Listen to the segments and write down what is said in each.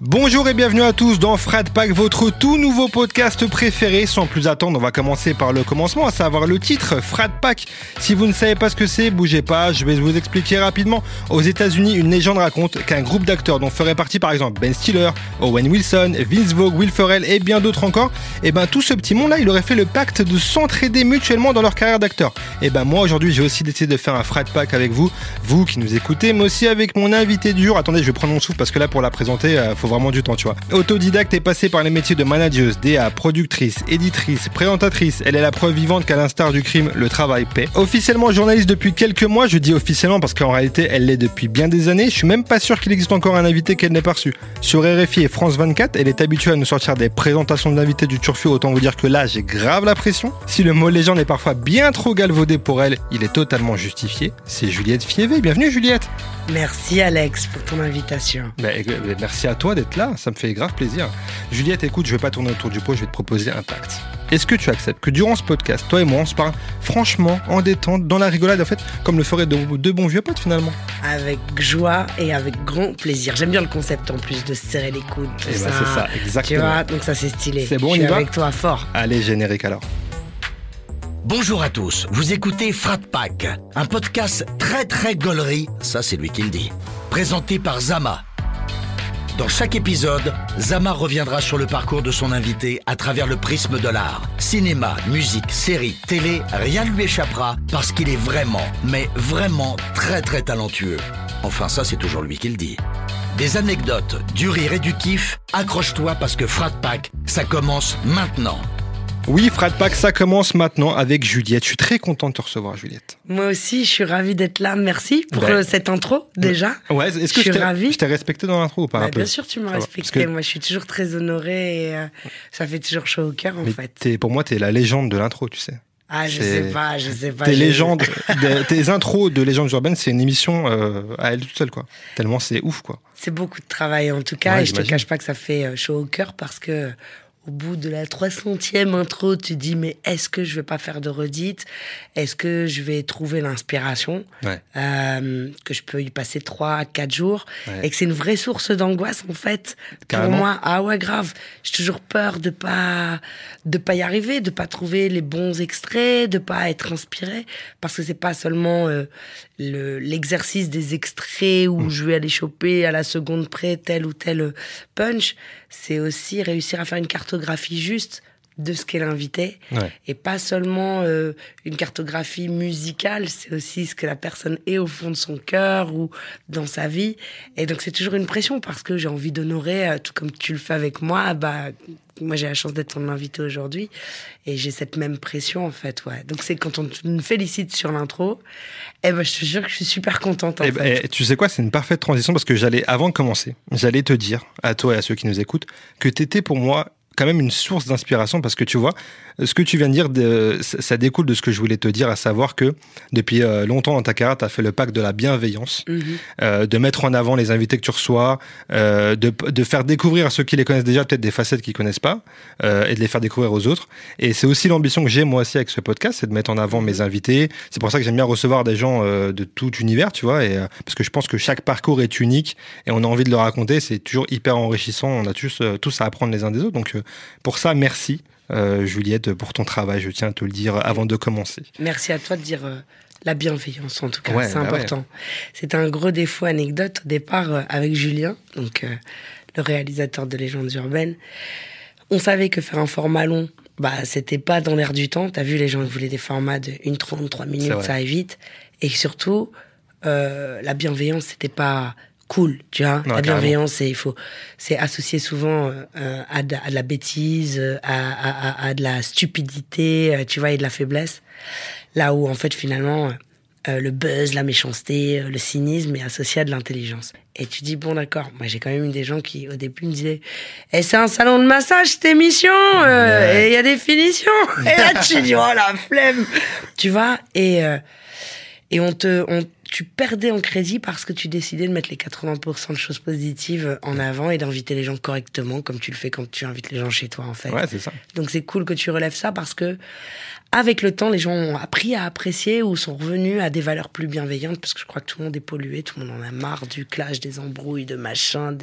Bonjour et bienvenue à tous dans Frat Pack, votre tout nouveau podcast préféré. Sans plus attendre, on va commencer par le commencement, à savoir le titre Frat Pack. Si vous ne savez pas ce que c'est, bougez pas, je vais vous expliquer rapidement. Aux États-Unis, une légende raconte qu'un groupe d'acteurs dont ferait partie par exemple Ben Stiller, Owen Wilson, Vince Vogue, Will Ferrell et bien d'autres encore, et ben tout ce petit monde-là, il aurait fait le pacte de s'entraider mutuellement dans leur carrière d'acteur. Et ben moi aujourd'hui, j'ai aussi décidé de faire un Frat Pack avec vous, vous qui nous écoutez, mais aussi avec mon invité du jour. Attendez, je vais prendre mon souffle parce que là pour la présenter, euh, faut vraiment du temps, tu vois. Autodidacte et passée par les métiers de manageuse, DA, productrice, éditrice, présentatrice, elle est la preuve vivante qu'à l'instar du crime, le travail paie. Officiellement journaliste depuis quelques mois, je dis officiellement parce qu'en réalité, elle l'est depuis bien des années. Je suis même pas sûr qu'il existe encore un invité qu'elle n'ait pas reçu. Sur RFI et France 24, elle est habituée à nous sortir des présentations d'invités du Turfu, autant vous dire que là, j'ai grave la pression. Si le mot légende est parfois bien trop galvaudé pour elle, il est totalement justifié. C'est Juliette Fievé. Bienvenue Juliette. Merci Alex pour ton invitation. Bah, euh, merci à toi d'être là, ça me fait grave plaisir. Juliette, écoute, je vais pas tourner autour du pot, je vais te proposer un pacte. Est-ce que tu acceptes que durant ce podcast, toi et moi, on se parle franchement, en détente, dans la rigolade, en fait, comme le feraient deux, deux bons vieux potes finalement? Avec joie et avec grand plaisir. J'aime bien le concept en plus de se serrer les coudes. tout Eh ben, ça. c'est ça, Tu exactement. vois, donc ça c'est stylé. C'est bon, on Je y suis va avec toi fort. Allez, générique alors. Bonjour à tous, vous écoutez Frat Pack, un podcast très très gaulerie, ça c'est lui qui le dit, présenté par Zama. Dans chaque épisode, Zama reviendra sur le parcours de son invité à travers le prisme de l'art. Cinéma, musique, série, télé, rien ne lui échappera parce qu'il est vraiment, mais vraiment très très talentueux. Enfin ça c'est toujours lui qui le dit. Des anecdotes, du rire et du kiff, accroche-toi parce que Frat Pack, ça commence maintenant. Oui, Frat Pack, ça commence maintenant avec Juliette. Je suis très content de te recevoir, Juliette. Moi aussi, je suis ravie d'être là. Merci pour Ben- euh, cette intro déjà. Ouais, est-ce que Je suis t'ai- ravie. je t'ai respecté dans l'intro ou pas Bah, un peu? bien sûr, tu m'as respecté. que- Moi, je suis toujours très honorée et euh, ça fait toujours chaud au cœur en Mais fait. pour moi, t'es la légende de l'intro, tu sais. Ah, je sais pas, je sais pas. Tes légendes, des- tes intros de légendes urbaines, c'est une émission euh, à elle toute seule, quoi. Tellement c'est ouf, quoi. C'est beaucoup de travail en tout cas Ouais, et je te cache pas que ça fait chaud au cœur parce que au bout de la 300e intro, tu dis mais est-ce que je vais pas faire de redite Est-ce que je vais trouver l'inspiration? Ouais. Euh, que je peux y passer 3 à 4 jours? Ouais. et que c'est une vraie source d'angoisse en fait Carrément. pour moi. Ah ouais grave, j'ai toujours peur de pas de pas y arriver, de pas trouver les bons extraits, de pas être inspiré parce que c'est pas seulement euh, le l'exercice des extraits où je vais aller choper à la seconde près tel ou tel euh, punch, c'est aussi réussir à faire une cartographie juste de ce qu'est l'invité Ouais. et pas seulement euh, une cartographie musicale, c'est aussi ce que la personne est au fond de son cœur ou dans sa vie. Et donc c'est toujours une pression parce que j'ai envie d'honorer, euh, tout comme tu le fais avec moi, bah moi j'ai la chance d'être ton invité aujourd'hui et j'ai cette même pression en fait, ouais. Donc c'est quand on me félicite sur l'intro, eh ben je te jure que je suis super contente en Eh fait. ben, eh, tu sais quoi, c'est une parfaite transition parce que j'allais, avant de commencer, j'allais te dire, à toi et à ceux qui nous écoutent, que t'étais pour moi quand même une source d'inspiration parce que tu vois, ce que tu viens de dire, de- ça découle de ce que je voulais te dire, à savoir que depuis euh, longtemps dans ta carrière, tu as fait le pacte de la bienveillance, Mhm. euh, de mettre en avant les invités que tu reçois, euh, de, de faire découvrir à ceux qui les connaissent déjà peut-être des facettes qu'ils connaissent pas, euh, et de les faire découvrir aux autres. Et c'est aussi l'ambition que j'ai moi aussi avec ce podcast, c'est de mettre en avant mes invités. C'est pour ça que j'aime bien recevoir des gens euh, de tout univers, tu vois, et, euh, parce que je pense que chaque parcours est unique et on a envie de le raconter. C'est toujours hyper enrichissant. On a tous, tous à apprendre les uns des autres. Donc euh, pour ça, merci. Euh, Juliette, pour ton travail, je tiens à te le dire avant de commencer. Merci à toi de dire euh, la bienveillance en tout cas, Ouais, c'est bah important. C'est un gros défaut anecdote au départ euh, avec Julien, donc le réalisateur de Légendes urbaines. On savait que faire un format long, bah c'était pas dans l'air du temps. T'as vu, les gens voulaient des formats de 1 30, 3 minutes, ça aille vite. Et surtout, la bienveillance, c'était pas cool, tu vois. Ouais, la bienveillance, c'est il faut, c'est associé souvent euh, à, de, à de la bêtise, euh, à, à, à, à de la stupidité, euh, tu vois, et de la faiblesse. Là où en fait finalement euh, le buzz, la méchanceté, le cynisme est associé à de l'intelligence. Et tu dis bon d'accord, moi j'ai quand même eu des gens qui au début me disaient "Eh c'est un salon de massage cette émission euh, Ouais. et il y a des finitions." Et là tu dis "Oh la flemme." Tu vois et et on te on tu perdais en crédit parce que tu décidais de mettre les 80% de choses positives en avant et d'inviter les gens correctement comme tu le fais quand tu invites les gens chez toi en fait. Ouais, c'est ça. Donc c'est cool que tu relèves ça parce que avec le temps, les gens ont appris à apprécier ou sont revenus à des valeurs plus bienveillantes parce que je crois que tout le monde est pollué, tout le monde en a marre du clash, des embrouilles, de machin,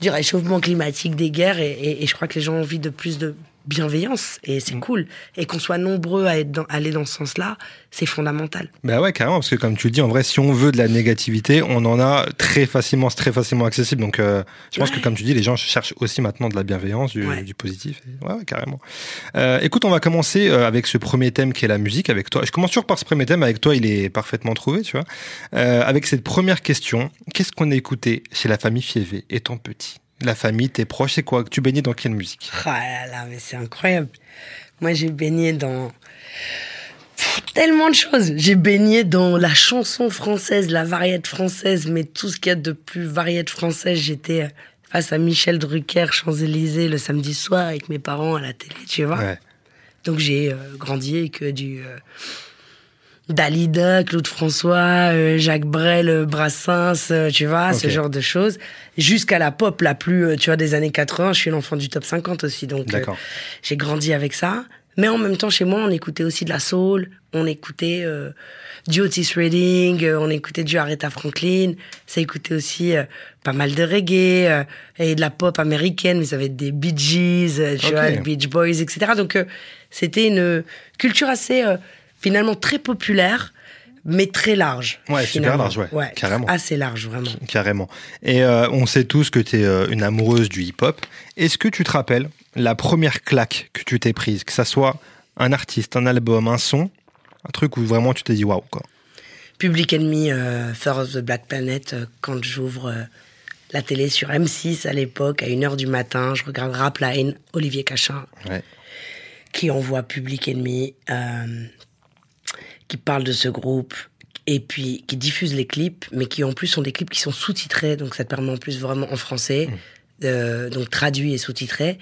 du réchauffement climatique, des guerres et, et je crois que les gens ont envie de plus de bienveillance et c'est mm. cool. Et qu'on soit nombreux à être aller dans ce sens-là, c'est fondamental. Ben ouais, carrément, parce que comme tu le dis, en vrai, si on veut de la négativité, on en a très facilement, c'est très facilement accessible. Donc, euh, je pense que comme tu dis, les gens cherchent aussi maintenant de la bienveillance, du, positif. ouais, carrément. Euh, écoute, on va commencer euh, avec ce premier thème qui est la musique avec toi. Je commence toujours par ce premier thème avec toi, il est parfaitement trouvé, tu vois. avec cette première question, qu'est-ce qu'on a écouté chez la famille Fievé étant petit? La famille, tes proches, c'est quoi? Tu baignais dans quelle musique? Ah là là, mais c'est incroyable. Moi, j'ai baigné dans tellement de choses. J'ai baigné dans la chanson française, la variété française, mais tout ce qu'il y a de plus variété française. J'étais face à Michel Drucker, Champs-Élysées, le samedi soir avec mes parents à la télé, tu vois. Donc j'ai euh, grandi avec du... Euh, Dalida, Claude François, euh, Jacques Brel, euh, Brassens, euh, tu vois, ce genre de choses. Jusqu'à la pop la plus, tu vois, des années 80. Je suis l'enfant du top 50 aussi, donc j'ai grandi avec ça. Mais en même temps, chez moi, on écoutait aussi de la soul, on écoutait du Otis Redding, on écoutait du Aretha Franklin, ça écoutait aussi pas mal de reggae et de la pop américaine, vous savez, des Bee Gees, tu vois, Beach Boys, etc. Donc c'était une culture assez finalement très populaire mais très large. Ouais, super large, ouais, Carrément. Assez large, vraiment. Carrément. Et euh, on sait tous que tu es euh, une amoureuse du hip-hop. Est-ce que tu te rappelles la première claque que tu t'es prise Que ça soit un artiste, un album, un son, un truc où vraiment tu t'es dit waouh, quoi? Public Enemy, euh, First the Black Planet, quand j'ouvre la télé sur M6 à l'époque, à 1h du matin, je regarde Rap Line, Olivier Cachin, qui envoie Public Enemy qui parle de ce groupe et puis qui diffuse les clips, mais qui en plus sont des clips qui sont sous-titrés, donc ça te permet en plus vraiment en français, mmh. euh, donc traduit et sous-titré.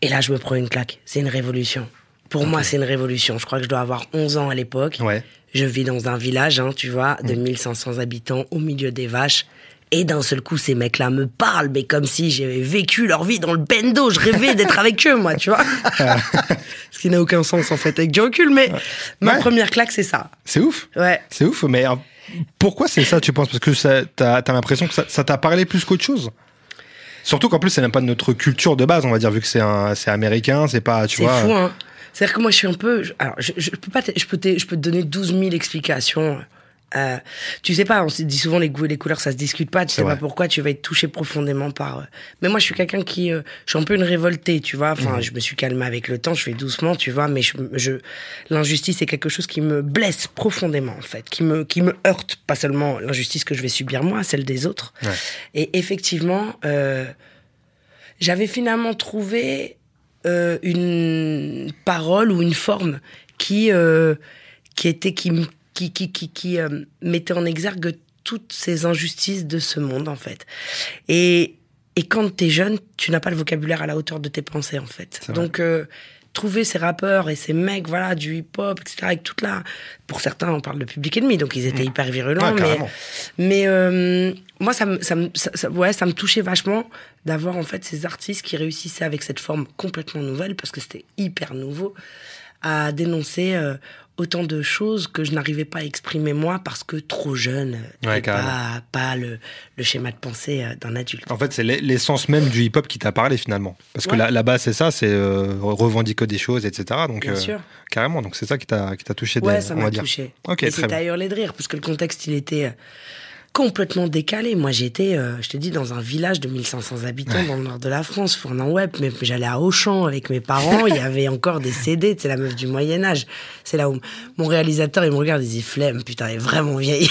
Et là, je me prends une claque. C'est une révolution. Pour moi, c'est une révolution. Je crois que je dois avoir 11 ans à l'époque. Ouais. Je vis dans un village, hein, tu vois, de 1500 mmh. habitants, au milieu des vaches. Et d'un seul coup, ces mecs-là me parlent, mais comme si j'avais vécu leur vie dans le bendo. Je rêvais d'être avec eux, moi, tu vois. Ce qui n'a aucun sens, en fait, avec du recul. Mais ma première claque, c'est ça. C'est ouf. Ouais. C'est ouf, mais euh, pourquoi c'est ça, tu penses? Parce que t'as as, l'impression que ça t'a parlé plus qu'autre chose? Surtout qu'en plus, c'est même pas de notre culture de base, on va dire, vu que c'est américain, c'est pas, tu vois. C'est fou, hein. C'est-à-dire que moi, je suis un peu. Alors, je, je peux pas. Je peux, te, je peux te donner 12 000 explications euh, tu sais pas, on se dit souvent les goûts et les couleurs, ça se discute pas. Tu sais pas pourquoi tu vas être touché profondément par. Euh, mais moi, je suis quelqu'un qui, euh, je suis un peu une révoltée, tu vois. Enfin, mhm. je me suis calmé avec le temps, je fais doucement, tu vois. Mais je, l'injustice c'est quelque chose qui me blesse profondément, en fait, qui me, qui me heurte. Pas seulement l'injustice que je vais subir moi, celle des autres. Et effectivement, j'avais finalement trouvé une parole ou une forme qui, qui était qui me qui, qui, qui, qui euh, mettait en exergue toutes ces injustices de ce monde, en fait. Et, et quand t'es jeune, tu n'as pas le vocabulaire à la hauteur de tes pensées, en fait. Donc, euh, trouver ces rappeurs et ces mecs, voilà, du hip-hop, etc., avec toute la... Pour certains, on parle de public ennemi, donc ils étaient mmh. hyper virulents, mais... Mais euh, moi, ça me, ça, ça, ouais, ça me touchait vachement d'avoir, en fait, ces artistes qui réussissaient avec cette forme complètement nouvelle, parce que c'était hyper nouveau, à dénoncer autant de choses que je n'arrivais pas à exprimer moi parce que trop jeune, ouais, pas, pas le, le, schéma de pensée euh, d'un adulte. En fait, c'est l'essence même du hip-hop qui t'a parlé finalement. Parce que là-bas, c'est ça, c'est euh, revendiquer des choses, etc. Donc, Bien euh, sûr. Carrément, donc c'est ça qui t'a touché. Ouais, ça m'a touché. Okay, Et c'était à hurler de rire, parce que le contexte, il était complètement décalé. Moi, j'étais, euh, je te dis, dans un village de 1500 habitants dans le nord de la France, fournant web, mais j'allais à Auchan avec mes parents, il y avait encore des CD, c'est la meuf du Moyen-Âge. C'est là où mon réalisateur, il me regarde, il dit, flemme, putain, elle est vraiment vieille.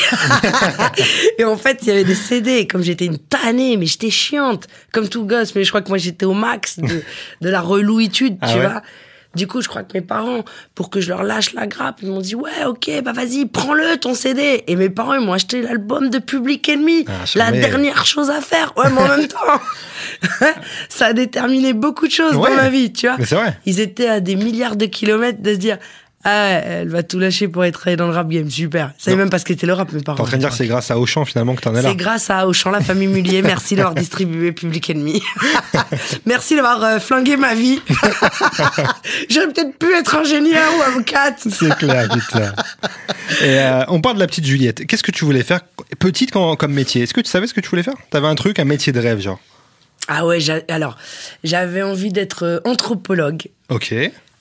et en fait, il y avait des CD, comme j'étais une tannée, mais j'étais chiante, comme tout gosse, mais je crois que moi, j'étais au max de, de la relouitude, ah tu vois. Du coup, je crois que mes parents, pour que je leur lâche la grappe, ils m'ont dit ouais, ok, bah vas-y, prends-le ton CD. Et mes parents, ils m'ont acheté l'album de Public Enemy, ah, la dernière chose à faire. Ouais, mais en même temps, ça a déterminé beaucoup de choses dans ma vie, tu vois. Mais c'est vrai. Ils étaient à des milliards de kilomètres de se dire Ah, elle va tout lâcher pour être dans le rap game, super. Ça même pas ce qu'était le rap, mes parents. T'es en train de dire que c'est grâce à Auchan finalement que t'en es là. C'est grâce à Auchan, la famille Mullier. Merci d'avoir distribué Public Enemy. Merci d'avoir euh, flingué ma vie. J'aurais peut-être pu être ingénieur ou avocate. C'est clair, putain. Et euh, on parle de la petite Juliette. Qu'est-ce que tu voulais faire petite quand- comme métier? Est-ce que tu savais ce que tu voulais faire? T'avais un truc, un métier de rêve, genre Ah ouais, alors, j'avais envie d'être euh, anthropologue. Ok.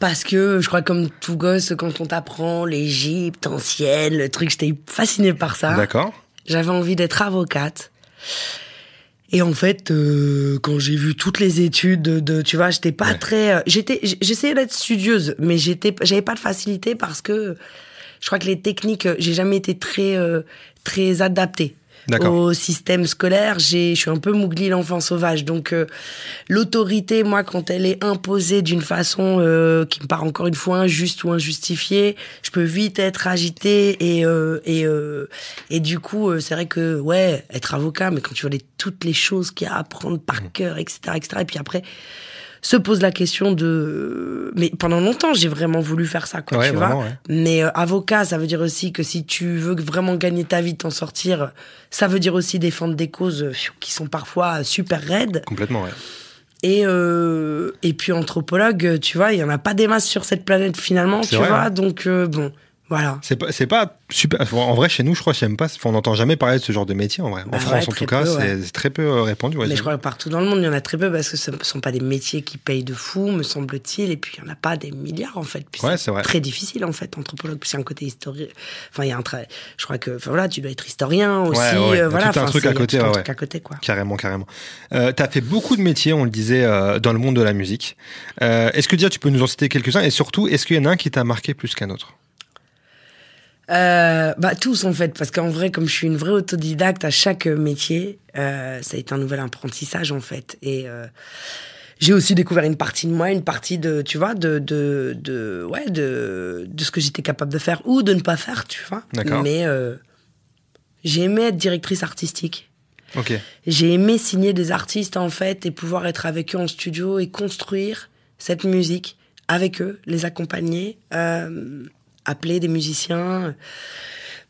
Parce que je crois comme tout gosse, quand on t'apprend l'Égypte ancienne, le truc, j'étais fascinée par ça. D'accord. J'avais envie d'être avocate. Et en fait, euh, quand j'ai vu toutes les études, de, de- tu vois, j'étais pas Ouais. très. euh, J'étais, j'essayais d'être studieuse, mais j'étais, j'avais pas de facilité parce que je crois que les techniques, j'ai jamais été très, euh, très adaptée. Au système scolaire. J'ai, je suis un peu mougli l'enfant sauvage, donc euh, l'autorité, moi, quand elle est imposée d'une façon euh, qui me paraît encore une fois injuste ou injustifiée, je peux vite être agitée et euh, et euh, et du coup, euh, c'est vrai que ouais, être avocat, mais quand tu vois les, toutes les choses qu'il y a à apprendre par Mmh. cœur, etc., etc. Et puis après, se pose la question de. Mais pendant longtemps, j'ai vraiment voulu faire ça, quoi, Ouais, tu vraiment, vois. ouais. Mais euh, avocat, ça veut dire aussi que si tu veux vraiment gagner ta vie, t'en sortir, ça veut dire aussi défendre des causes euh, qui sont parfois super raides. Complètement, ouais. Et, euh, et puis anthropologue, tu vois, il y en a pas des masses sur cette planète finalement, tu vrai, vois. hein. Donc euh, bon, voilà. C'est pas, c'est pas super. En vrai, chez nous, je crois, j'aime pas. On n'entend jamais parler de ce genre de métier, en vrai. Bah en France, ouais, en tout cas, c'est ouais. c'est très peu euh, répandu. ouais, Mais je crois que partout dans le monde, il y en a très peu parce que ce ne sont pas des métiers qui payent de fou, me semble-t-il. Et puis, il n'y en a pas des milliards, en fait. Ouais, c'est vrai. très difficile, en fait, anthropologue. Puis c'est un côté historique. Enfin, il y a un trait. Je crois que, enfin, voilà, tu dois être historien aussi. Euh, voilà, tout un Enfin, truc à côté, tout un ouais, truc à côté, quoi. Carrément, carrément. Euh, T'as fait beaucoup de métiers, on le disait, euh, dans le monde de la musique. Euh, est-ce que déjà tu peux nous en citer quelques-uns? Et surtout, est-ce qu'il y en a un qui t'a marqué plus qu'un autre? Euh, bah tous en fait, parce qu'en vrai, comme je suis une vraie autodidacte à chaque métier, euh, ça a été un nouvel apprentissage en fait. Et euh, j'ai aussi découvert une partie de moi, une partie de, tu vois, de, de, de ouais, de, de ce que j'étais capable de faire ou de ne pas faire, tu vois. Mais euh, j'ai aimé être directrice artistique. Ok. J'ai aimé signer des artistes en fait et pouvoir être avec eux en studio et construire cette musique avec eux, les accompagner, euh, appeler des musiciens,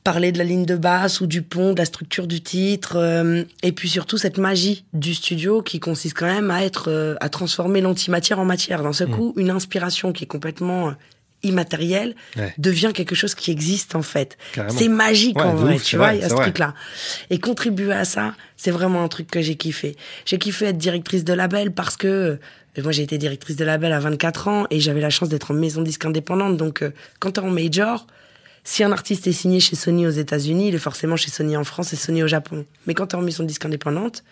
parler de la ligne de basse ou du pont, de la structure du titre, euh, et puis surtout cette magie du studio qui consiste quand même à être, euh, à transformer l'antimatière en matière. D'un seul coup, une inspiration qui est complètement immatérielle Ouais. devient quelque chose qui existe en fait. C'est magique Ouais, en vrai, ouf, tu vois, vrai, il y a c'est ce truc-là. Et contribuer à ça, c'est vraiment un truc que j'ai kiffé. J'ai kiffé être directrice de label parce que euh, moi j'ai été directrice de label à 24 ans et j'avais la chance d'être en maison disque indépendante. Donc euh, quand t'es en major, si un artiste est signé chez Sony aux États-Unis, il est forcément chez Sony en France et Sony au Japon. Mais quand t'es en maison disque indépendante,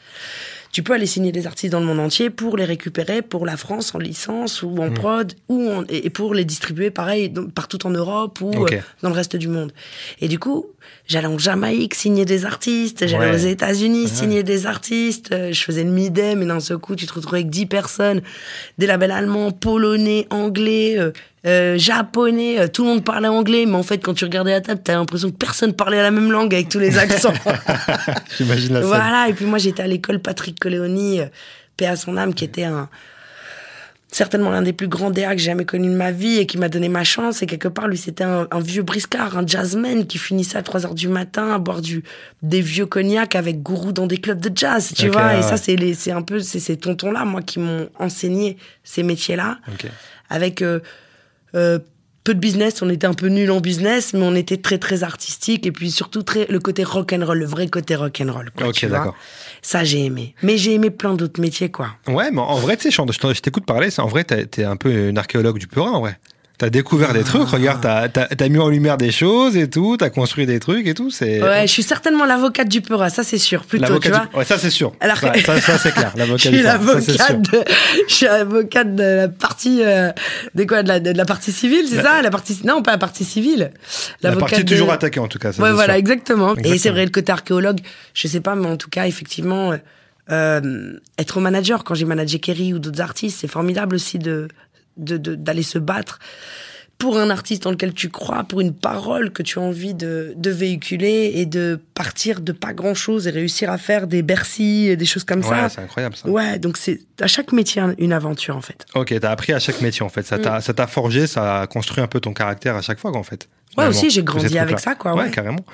tu peux aller signer des artistes dans le monde entier pour les récupérer pour la France en licence ou en Mm. prod ou en- et pour les distribuer pareil dans- partout en Europe ou euh, dans le reste du monde. Et du coup, j'allais en Jamaïque signer des artistes, j'allais Ouais. aux États-Unis Ouais. signer des artistes, euh, je faisais le midem et d'un seul coup, tu te retrouves avec 10 personnes, des labels allemands, polonais, anglais, euh, euh, japonais, tout le monde parlait anglais, mais en fait, quand tu regardais la table, t'as l'impression que personne parlait la même langue avec tous les accents. J'imagine la scène. Voilà, et puis moi j'étais à l'école Patrick Coléoni, euh, paix à son âme, qui était un certainement l'un des plus grands DA que j'ai jamais connu de ma vie et qui m'a donné ma chance. Et quelque part, lui, c'était un, un vieux briscard, un jazzman qui finissait à 3 heures du matin à boire du, des vieux cognacs avec gourou dans des clubs de jazz, tu vois. ouais, Et ça, c'est les- c'est un peu c'est ces tontons-là, moi, qui m'ont enseigné ces métiers-là avec euh, euh, peu de business. On était un peu nuls en business, mais on était très très artistique et puis surtout très le côté rock and roll, le vrai côté rock and roll. quoi, Ok, d'accord. Ça j'ai aimé. Mais j'ai aimé plein d'autres métiers quoi. Ouais, mais en vrai, tu sais, je, t'écoute parler, c'est- en vrai, t'es un peu une archéologue du Perin, en vrai. T'as découvert des trucs, regarde, t'as as, mis en lumière des choses et tout, t'as construit des trucs et tout, c'est... Ouais, je suis certainement l'avocate du Peura, ça c'est sûr. Plutôt, L'avocat tu vois. du- Ouais, ça c'est sûr. Alors Ouais, ça, ça, c'est clair. L'avocat du ça, c'est sûr. l'avocate de, je suis avocate de la partie, euh, de quoi, de la, de la partie civile, c'est ça? La partie, non, pas la partie civile. La L'avocate partie de- toujours attaquée en tout cas. ça, Ouais, c'est voilà, sûr. exactement. Et c'est vrai, le côté archéologue, je sais pas, mais en tout cas, effectivement, euh, euh, être manager, quand j'ai managé Kerry ou d'autres artistes, c'est formidable aussi de, de, de- d'aller se battre pour un artiste en lequel tu crois, pour une parole que tu as envie de, de véhiculer et de partir de pas grand chose et réussir à faire des Bercy, des choses comme ça. Ouais, c'est incroyable ça. Ouais, donc c'est à chaque métier une aventure en fait. Ok, t'as appris à chaque métier en fait. Ça t'a, ça t'a forgé, ça a construit un peu ton caractère à chaque fois en fait. Ouais, aussi, j'ai grandi avec ça, quoi. Ouais, Ouais. carrément.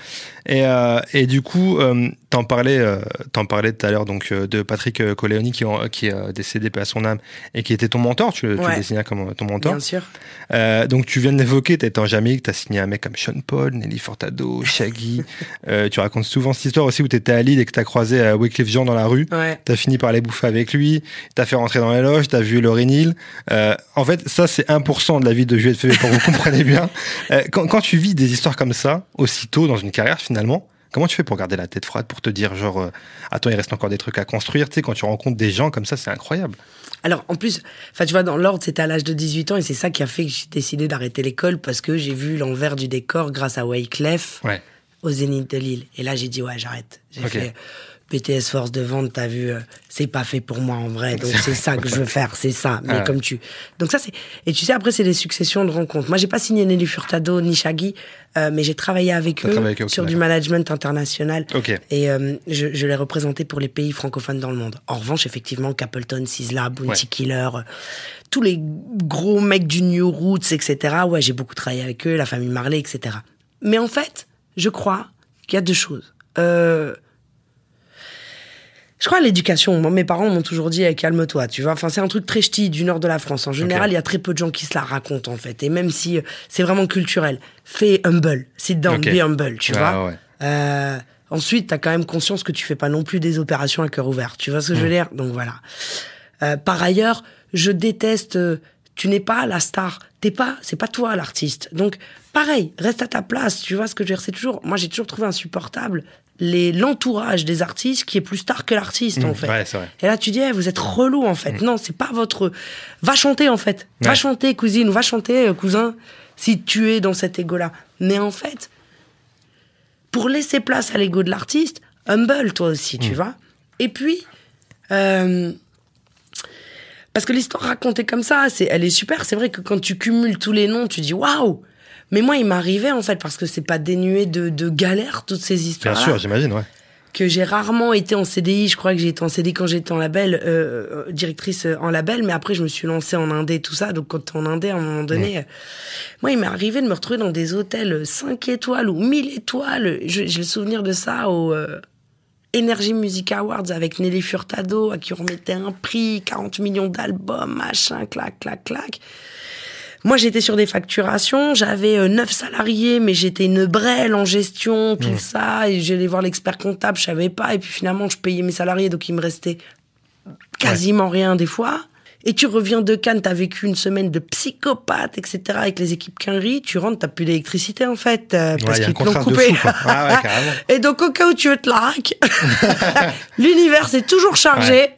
Et, euh, et du coup, euh, t'en parlais, euh, t'en parlais tout à l'heure donc de Patrick Colleoni qui, en- qui est décédé paix à son âme et qui était ton mentor. Tu, le- tu le désignais comme ton mentor. Bien sûr. Donc tu viens de l'évoquer, t'es en Jamaïque, t'as signé un mec comme Sean Paul, Nelly Furtado, Shaggy. Euh, tu racontes souvent cette histoire aussi où t'étais à Lille et que t'as croisé euh, Jean dans la rue. Ouais. T'as fini par les bouffer avec lui, t'as fait rentrer dans les loges, t'as vu Laurie Neal. Euh, en fait, ça, c'est 1% de la vie de JFV pour que vous compreniez bien. Euh, quand, quand tu vis des histoires comme ça, aussitôt dans une carrière finalement, comment tu fais pour garder la tête froide, pour te dire genre, attends, il reste encore des trucs à construire, tu sais, quand tu rencontres des gens comme ça, c'est incroyable. Alors, en plus, enfin, tu vois, dans l'ordre, c'était à l'âge de 18 ans et c'est ça qui a fait que j'ai décidé d'arrêter l'école parce que j'ai vu l'envers du décor grâce à Wyclef Ouais. au Zénith de Lille. Et là, j'ai dit, ouais, j'arrête. J'ai Ok. fait BTS Force de Vente, t'as vu, euh, c'est pas fait pour moi en vrai. Donc, c'est ça que je veux faire, c'est ça. Mais Ah. comme tu. Donc, ça, c'est. Et tu sais, après, c'est des successions de rencontres. Moi, j'ai pas signé Nelly Furtado ni Shaggy, euh, mais j'ai travaillé avec eux travaillé avec sur du management international. Ok. Et euh, je, je l'ai représenté pour les pays francophones dans le monde. En revanche, effectivement, Capleton, Sizzla, Bounty Ouais. Killer, euh, tous les gros mecs du New Roots, etc. Ouais, j'ai beaucoup travaillé avec eux, la famille Marley, etc. Mais en fait, je crois qu'il y a deux choses. Euh, je crois à l'éducation. Moi, mes parents m'ont toujours dit eh, calme-toi, tu vois. Enfin, c'est un truc très ch'ti du nord de la France. En général, il y a très peu de gens qui se la racontent en fait. Et même si euh, c'est vraiment culturel, fais humble, sit down, Ok. be humble, tu Ouais, vois. ouais. Euh, ensuite, t'as quand même conscience que tu fais pas non plus des opérations à cœur ouvert. Tu vois ce que je veux dire? Donc voilà. Euh, par ailleurs, je déteste. Tu n'es pas la star. T'es pas. C'est pas toi l'artiste. Donc pareil, reste à ta place. Tu vois ce que je veux dire? C'est toujours. Moi, j'ai toujours trouvé insupportable les l'entourage des artistes qui est plus star que l'artiste en Mm, fait. ouais, vrai. Et là, tu dis, eh, vous êtes relou en fait. Non, c'est pas votre. Va chanter en fait. Va chanter, cousine, ou va chanter, euh, cousin, si tu es dans cet ego-là. Mais en fait, pour laisser place à l'ego de l'artiste, humble toi aussi, tu vois. Et puis, euh, parce que l'histoire racontée comme ça, c'est, elle est super. C'est vrai que quand tu cumules tous les noms, tu dis waouh. Mais moi, il m'arrivait en fait parce que c'est pas dénué de, de galères toutes ces Bien histoires. sûr, j'imagine, ouais. Que j'ai rarement été en CDI. Je crois que j'ai été en CDI quand j'étais en label, euh, euh, directrice euh, en label. Mais après, je me suis lancée en indé, tout ça. Donc, quand t'es en indé, à un moment donné, euh, moi, il m'est arrivé de me retrouver dans des hôtels 5 étoiles ou 1000 étoiles. J'ai le souvenir de ça au euh, Energy Music Awards avec Nelly Furtado, à qui on remettait un prix, 40 millions d'albums, machin, clac, clac, clac. Moi, j'étais sur des facturations, j'avais euh, 9 salariés, mais j'étais une brêle en gestion, tout ça, et j'allais voir l'expert comptable, je savais pas, et puis finalement, je payais mes salariés, donc il me restait quasiment rien des fois. Et tu reviens de Cannes, t'as vécu une semaine de psychopathe, etc., avec les équipes Quinry, tu rentres, t'as plus d'électricité, en fait, euh, parce qu'ils te l'ont coupé. fou. Ah ouais. Et donc, au cas où tu veux te la l'univers c'est toujours chargé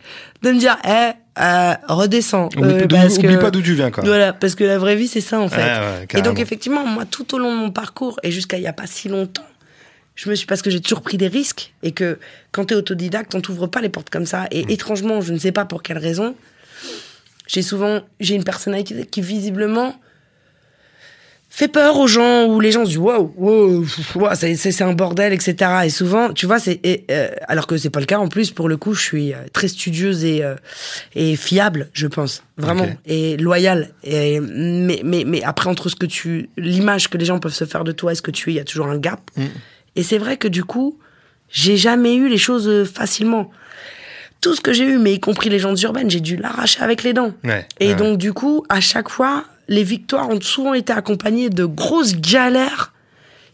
de me dire, eh, euh, redescends. Oublie, euh, d'où- parce oublie que- pas d'où tu viens, quoi. Voilà, parce que la vraie vie, c'est ça, en fait. Et donc, effectivement, moi, tout au long de mon parcours, et jusqu'à il y a pas si longtemps, je me suis, parce que j'ai toujours pris des risques, et que quand t'es autodidacte, on t'ouvre pas les portes comme ça. Mm. Et étrangement, je ne sais pas pour quelle raison, j'ai souvent, j'ai une personnalité qui visiblement fait peur aux gens où les gens se disent waouh wow, wow, c'est un bordel etc et souvent tu vois c'est euh, alors que c'est pas le cas en plus pour le coup je suis euh, très studieuse et euh, et fiable je pense vraiment et loyale. Et mais mais mais après entre ce que tu l'image que les gens peuvent se faire de toi et ce que tu es il y a toujours un gap. Et c'est vrai que du coup j'ai jamais eu les choses facilement tout ce que j'ai eu, mais y compris les gens urbaines, j'ai dû l'arracher avec les dents. Ouais, Et ouais. donc, du coup, à chaque fois, les victoires ont souvent été accompagnées de grosses galères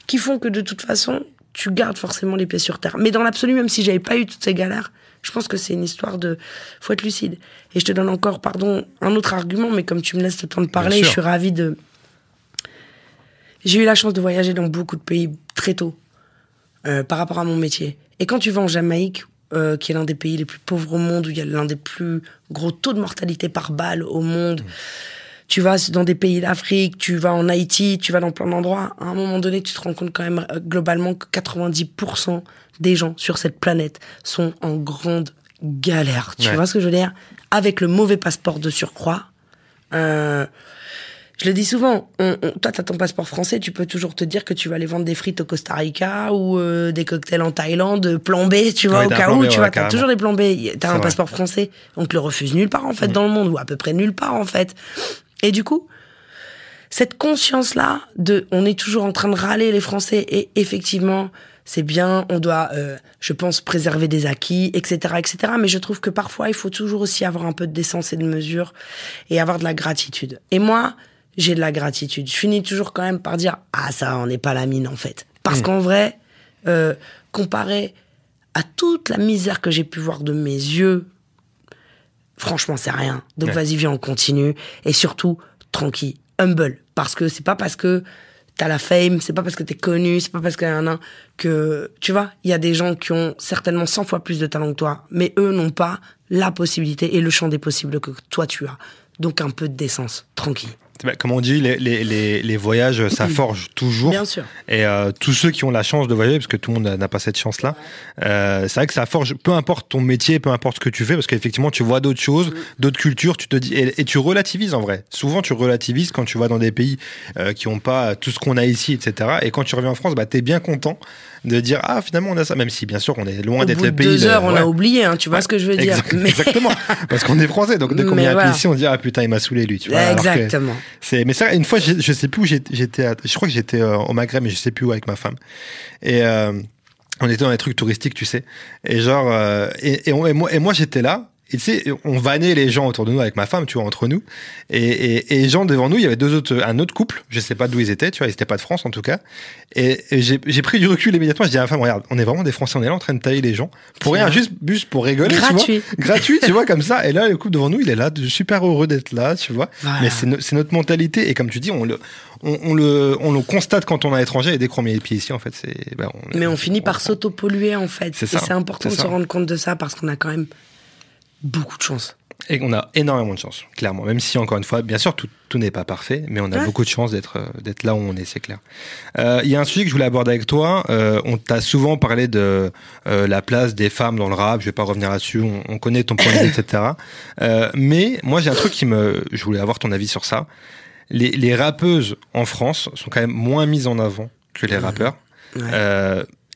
qui font que de toute façon, tu gardes forcément les pieds sur terre. Mais dans l'absolu, même si j'avais pas eu toutes ces galères, je pense que c'est une histoire de. faut être lucide. Et je te donne encore, pardon, un autre argument, mais comme tu me laisses le temps de parler, je suis ravie de. J'ai eu la chance de voyager dans beaucoup de pays très tôt euh, par rapport à mon métier. Et quand tu vas en Jamaïque, euh, qui est l'un des pays les plus pauvres au monde, où il y a l'un des plus gros taux de mortalité par balle au monde, tu vas dans des pays d'Afrique, tu vas en Haïti, tu vas dans plein d'endroits, à un moment donné, tu te rends compte quand même euh, globalement que 90% des gens sur cette planète sont en grande galère. Tu Ouais. vois ce que je veux dire? Avec le mauvais passeport de surcroît. Euh, je le dis souvent, on, on, toi, tu as ton passeport français, tu peux toujours te dire que tu vas aller vendre des frites au Costa Rica ou euh, des cocktails en Thaïlande, plan B, tu vois, Ouais, au t'as cas où, B, tu ouais, vois, t'as toujours les plans B. T'as un vrai. passeport français, on te le refuse nulle part, en fait, dans le monde, ou à peu près nulle part, en fait. Et du coup, cette conscience-là de, on est toujours en train de râler les Français, et effectivement, c'est bien, on doit, euh, je pense, préserver des acquis, etc., etc. Mais je trouve que parfois, il faut toujours aussi avoir un peu de décence et de mesure et avoir de la gratitude. Et moi, j'ai de la gratitude. Je finis toujours quand même par dire, ah ça, on n'est pas la mine en fait. Parce qu'en vrai, euh, comparé à toute la misère que j'ai pu voir de mes yeux, franchement, c'est rien. Donc Ouais. vas-y, viens, on continue. Et surtout, tranquille, humble. Parce que c'est pas parce que t'as la fame, c'est pas parce que t'es connu, c'est pas parce qu'il y en a un que, tu vois, il y a des gens qui ont certainement 100 fois plus de talent que toi, mais eux n'ont pas la possibilité et le champ des possibles que toi tu as. Donc un peu de décence, tranquille. Bah, Comme on dit, les, les, les, les voyages, ça forge toujours. Bien sûr. Et euh, tous ceux qui ont la chance de voyager, parce que tout le monde n'a pas cette chance-là, euh, c'est vrai que ça forge, peu importe ton métier, peu importe ce que tu fais, parce qu'effectivement, tu vois d'autres choses, d'autres cultures, tu te dis, et, et tu relativises en vrai. Souvent, tu relativises quand tu vas dans des pays euh, qui n'ont pas tout ce qu'on a ici, etc. Et quand tu reviens en France, bah, tu es bien content de dire, ah, finalement, on a ça, même si, bien sûr, on est loin d'être le pays. deux de- heures, on ouais. a oublié, hein, tu vois ce que je veux dire. Exact- Mais- Exactement, parce qu'on est français, donc dès qu'on vient voilà. ici, on dit, ah putain, il m'a saoulé lui. Tu vois, Exactement. C'est, mais ça, une fois, je sais plus où j'étais, je crois que j'étais euh, au Maghreb, mais je sais plus où avec ma femme. Et euh, on était dans les trucs touristiques, tu sais. Et genre, euh, et, et, et moi, et moi j'étais là. Et tu sais, on vannait les gens autour de nous avec ma femme, tu vois, entre nous. Et, et, et les gens devant nous, il y avait deux autres, un autre couple. Je sais pas d'où ils étaient, tu vois, ils étaient pas de France en tout cas. Et, et j'ai, j'ai pris du recul immédiatement. Je dis à ma femme, regarde, on est vraiment des Français, on est là en train de tailler les gens pour rien, juste, juste pour rigoler, tu Gratuit. vois. Gratuit, tu vois, comme ça. Et là, le couple devant nous, il est là, super heureux d'être là, tu vois. Voilà. Mais c'est, no- c'est notre mentalité. Et comme tu dis, on le, on, on le, on le constate quand on est à l'étranger et dès qu'on met les pieds ici, en fait, c'est. ben, on- Mais on finit par s'autopolluer en fait. C'est Et ça, c'est important de se rendre compte de ça parce qu'on a quand même beaucoup de chance. Et on a énormément de chance, clairement. Même si, encore une fois, bien sûr, tout, tout n'est pas parfait, mais on a Ouais. beaucoup de chance d'être, euh, d'être là où on est, c'est clair. Euh, Il y a un sujet que je voulais aborder avec toi. Euh, on t'a souvent parlé de euh, la place des femmes dans le rap. Je vais pas revenir là-dessus. On, on connaît ton point de vue, etc. Mais moi, j'ai un truc qui me, je voulais avoir ton avis sur ça. Les, les rappeuses en France sont quand même moins mises en avant que les rappeurs. Ouais.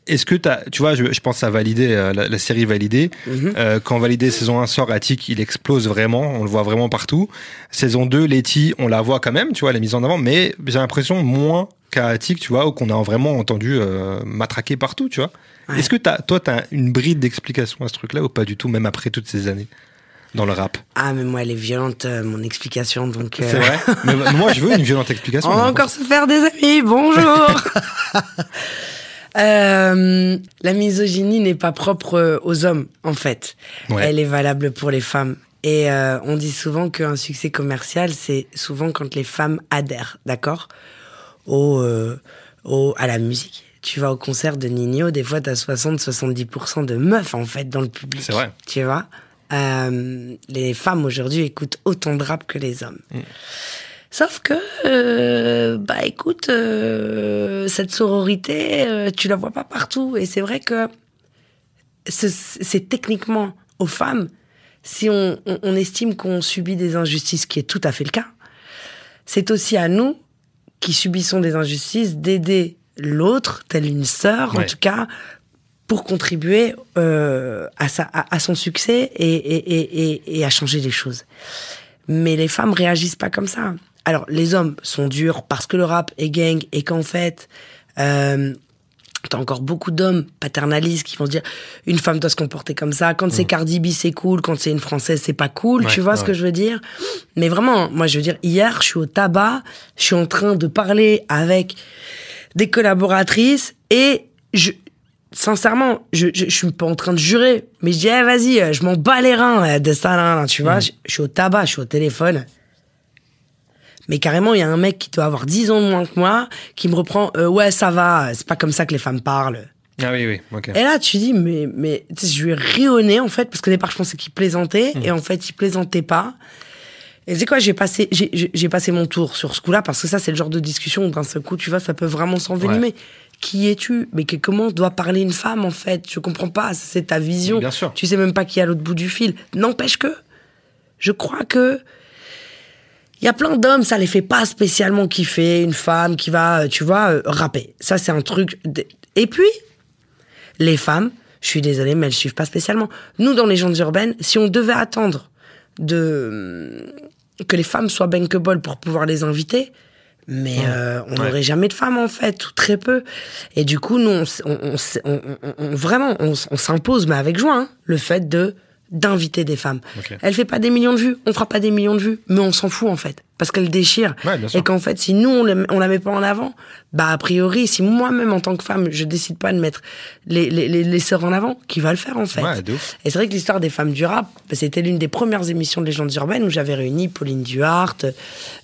Est-ce que t'as, tu vois, je, je pense à Validé, euh, la, la série Validé. Mhm. Euh, quand Validé saison 1 sort, Attic, il explose vraiment, on le voit vraiment partout. Saison 2, Letty, on la voit quand même, tu vois, elle est mise en avant, mais j'ai l'impression moins qu'à Attic, tu vois, ou qu'on a vraiment entendu euh, matraquer partout, tu vois. Ouais. Est-ce que t'as, toi, t'as une bride d'explication à ce truc-là ou pas du tout, même après toutes ces années dans le rap? Ah, mais moi, elle est violente, euh, mon explication. Donc, euh, C'est vrai? Mais moi, je veux une violente explication. On va encore se faire des amis. Bonjour. Euh, la misogynie n'est pas propre euh, aux hommes, en fait. Ouais. Elle est valable pour les femmes. Et euh, on dit souvent qu'un succès commercial, c'est souvent quand les femmes adhèrent, d'accord? Au, euh, au, à la musique. Tu vas au concert de Nino, des fois, t'as 60-70% de meufs, en fait, dans le public. C'est vrai. Tu vois? Euh, Les femmes, aujourd'hui, écoutent autant de rap que les hommes. Sauf que, euh, bah écoute, euh, cette sororité, euh, tu la vois pas partout. Et c'est vrai que c'est- techniquement aux femmes, si on, on- on estime qu'on subit des injustices, qui est tout à fait le cas, c'est aussi à nous, qui subissons des injustices, d'aider l'autre, telle une sœur en tout cas, pour contribuer euh, à, sa, à, à son succès et, et, et, et, et à changer les choses. Mais les femmes réagissent pas comme ça. Alors, les hommes sont durs parce que le rap est gang et qu'en fait, euh, t'as encore beaucoup d'hommes paternalistes qui vont se dire une femme doit se comporter comme ça. Quand c'est Cardi B, c'est cool. Quand c'est une française, c'est pas cool. Ouais, tu vois ce que je veux dire? Mais vraiment, moi, je veux dire, hier, je suis au tabac, je suis en train de parler avec des collaboratrices et je, sincèrement, je, je, je suis pas en train de jurer, mais je dis, eh, vas-y, euh, je m'en bats les reins euh, de ça, là, là, tu vois? Je, je suis au tabac, je suis au téléphone. Mais carrément, il y a un mec qui doit avoir 10 ans de moins que moi, qui me reprend, euh, ouais, ça va, c'est pas comme ça que les femmes parlent. Ah oui, oui, ok. Et là, tu dis, mais, mais je lui ai rionné, en fait, parce qu'au départ, je pensais qu'il plaisantait, Mmh. et en fait, il plaisantait pas. Et c'est quoi, j'ai passé, j'ai- passé mon tour sur ce coup-là, parce que ça, c'est le genre de discussion où d'un seul coup, tu vois, ça peut vraiment s'envenimer. Qui es-tu? Mais que, comment doit parler une femme, en fait? Je comprends pas, c'est ta vision. Bien sûr. Tu sais même pas qui est à l'autre bout du fil. N'empêche que, je crois que Il y a plein d'hommes, ça les fait pas spécialement kiffer une femme qui va, euh, tu vois, euh, rapper. Ça, c'est un truc. de- Et puis, les femmes, je suis désolée, mais elles suivent pas spécialement. Nous, dans les gens urbaines, si on devait attendre de que les femmes soient bankable pour pouvoir les inviter, mais euh, on Ouais. n'aurait jamais de femmes en fait, ou très peu. Et du coup, nous, on, vraiment, on s'impose, mais avec joie, hein, le fait de d'inviter des femmes. Elle fait pas des millions de vues, on fera pas des millions de vues, mais on s'en fout en fait, parce qu'elle déchire. Ouais. Et qu'en fait, si nous on, le- on la met pas en avant, bah a priori, si moi-même en tant que femme, je décide pas de mettre les les, les, les sœurs en avant, qui va le faire en fait Ouais. Et c'est vrai que l'histoire des femmes du rap, bah, c'était l'une des premières émissions de légendes urbaines où j'avais réuni Pauline Duhart,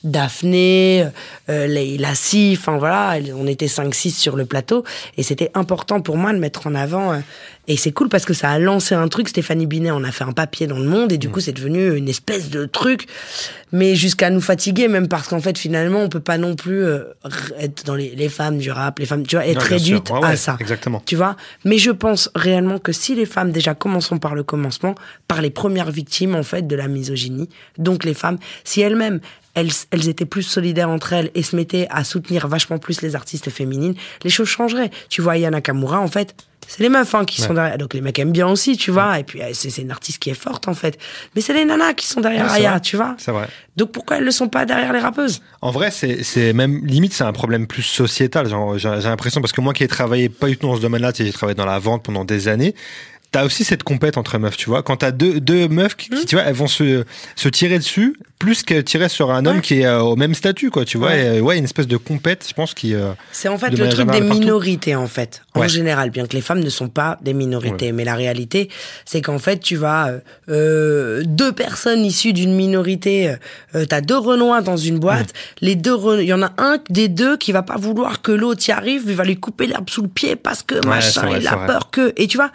Daphné, euh, Leila Si, enfin voilà, on était 5-6 sur le plateau et c'était important pour moi de mettre en avant. euh, et c'est cool parce que ça a lancé un truc. Stéphanie Binet en a fait un papier dans le monde et du coup c'est devenu une espèce de truc, mais jusqu'à nous fatiguer même parce qu'en fait finalement on peut pas non plus euh, être dans les, les femmes du rap, les femmes, tu vois, être réduite Ouais, ouais, à ça. exactement. Tu vois? Mais je pense réellement que si les femmes, déjà, commençons par le commencement, par les premières victimes, en fait, de la misogynie, donc les femmes, si elles-mêmes, elles, elles étaient plus solidaires entre elles et se mettaient à soutenir vachement plus les artistes féminines, les choses changeraient. Tu vois, Yana Kamura, en fait, c'est les meufs hein, qui sont derrière. Donc les mecs aiment bien aussi, tu vois. Et puis euh, c'est c'est une artiste qui est forte, en fait. Mais c'est les nanas qui sont derrière Ouais, Aya, vrai. tu vois. C'est vrai. Donc pourquoi elles ne sont pas derrière les rappeuses? En vrai, c'est même limite, c'est un problème plus sociétal. J'ai j'ai l'impression parce que moi qui ai travaillé pas du tout dans ce domaine-là, j'ai travaillé dans la vente pendant des années. T'as aussi cette compète entre meufs, tu vois. Quand t'as deux, deux meufs qui, Hmm. tu vois, elles vont se, se tirer dessus, plus que tirer sur un homme qui est euh, au même statut, quoi, tu vois. Ouais. Et, ouais, une espèce de compète, je pense, qui. euh, C'est en fait le truc des partout. minorités, en fait, en Ouais. général, bien que les femmes ne sont pas des minorités. Mais la réalité, c'est qu'en fait, tu vas euh, deux personnes issues d'une minorité, t'as deux Renois dans une boîte, les deux, il y en a un des deux qui va pas vouloir que l'autre y arrive, il va lui couper l'herbe sous le pied parce que machin, vrai, il a vrai. peur que. Et tu vois,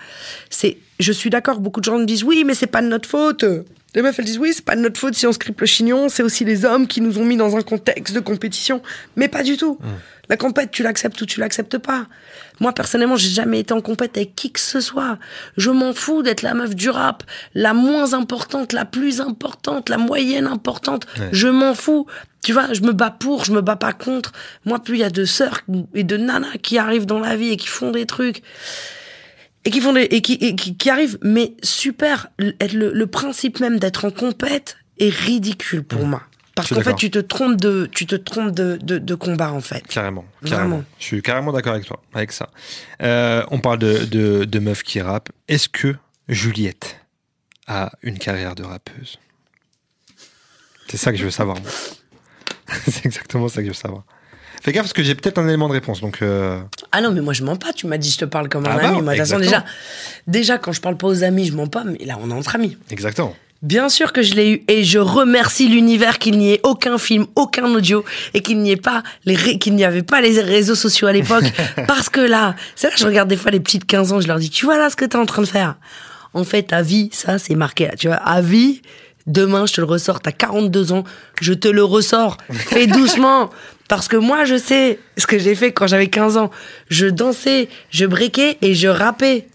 c'est, je suis d'accord, beaucoup de gens me disent oui, mais c'est pas de notre faute. Les meufs, elles disent oui, c'est pas de notre faute si on script le chignon, c'est aussi les hommes qui nous ont mis dans un contexte de compétition. Mais pas du tout. La compète, tu l'acceptes ou tu l'acceptes pas. Moi, personnellement, j'ai jamais été en compète avec qui que ce soit. Je m'en fous d'être la meuf du rap, la moins importante, la plus importante, la moyenne importante. Ouais. Je m'en fous. Tu vois, je me bats pour, je me bats pas contre. Moi, plus il y a de sœurs et de nanas qui arrivent dans la vie et qui font des trucs et qui font des, et qui, et qui, qui arrivent, mais super. Le, le, principe même d'être en compète est ridicule pour moi. Parce qu'en fait, tu te trompes de, tu te trompes de, de, de combat, en fait. Carrément, carrément. Vraiment. Je suis carrément d'accord avec toi, avec ça. Euh, on parle de, de, de meufs qui rappent. Est-ce que Juliette a une carrière de rappeuse? C'est ça que je veux savoir. C'est exactement ça que je veux savoir. Fais gaffe parce que j'ai peut-être un élément de réponse, donc euh, Ah non, mais moi, je mens pas. Tu m'as dit, je te parle comme un Ah bah, ami. Moi, de toute façon, exactement. déjà, déjà, quand je parle pas aux amis, je mens pas, mais là, on est entre amis. exactement. Bien sûr que je l'ai eu et je remercie l'univers qu'il n'y ait aucun film, aucun audio et qu'il n'y ait pas les ré- qu'il n'y avait pas les réseaux sociaux à l'époque parce que là, c'est là que je regarde des fois les petits de 15 ans, je leur dis tu vois là ce que t'es en train de faire? En fait, à vie, ça c'est marqué là, tu vois, à vie Demain, je te le ressors, t'as 42 ans, je te le ressors. Fais doucement. Parce que moi, je sais ce que j'ai fait quand j'avais 15 ans. Je dansais, je briquais et je rappais.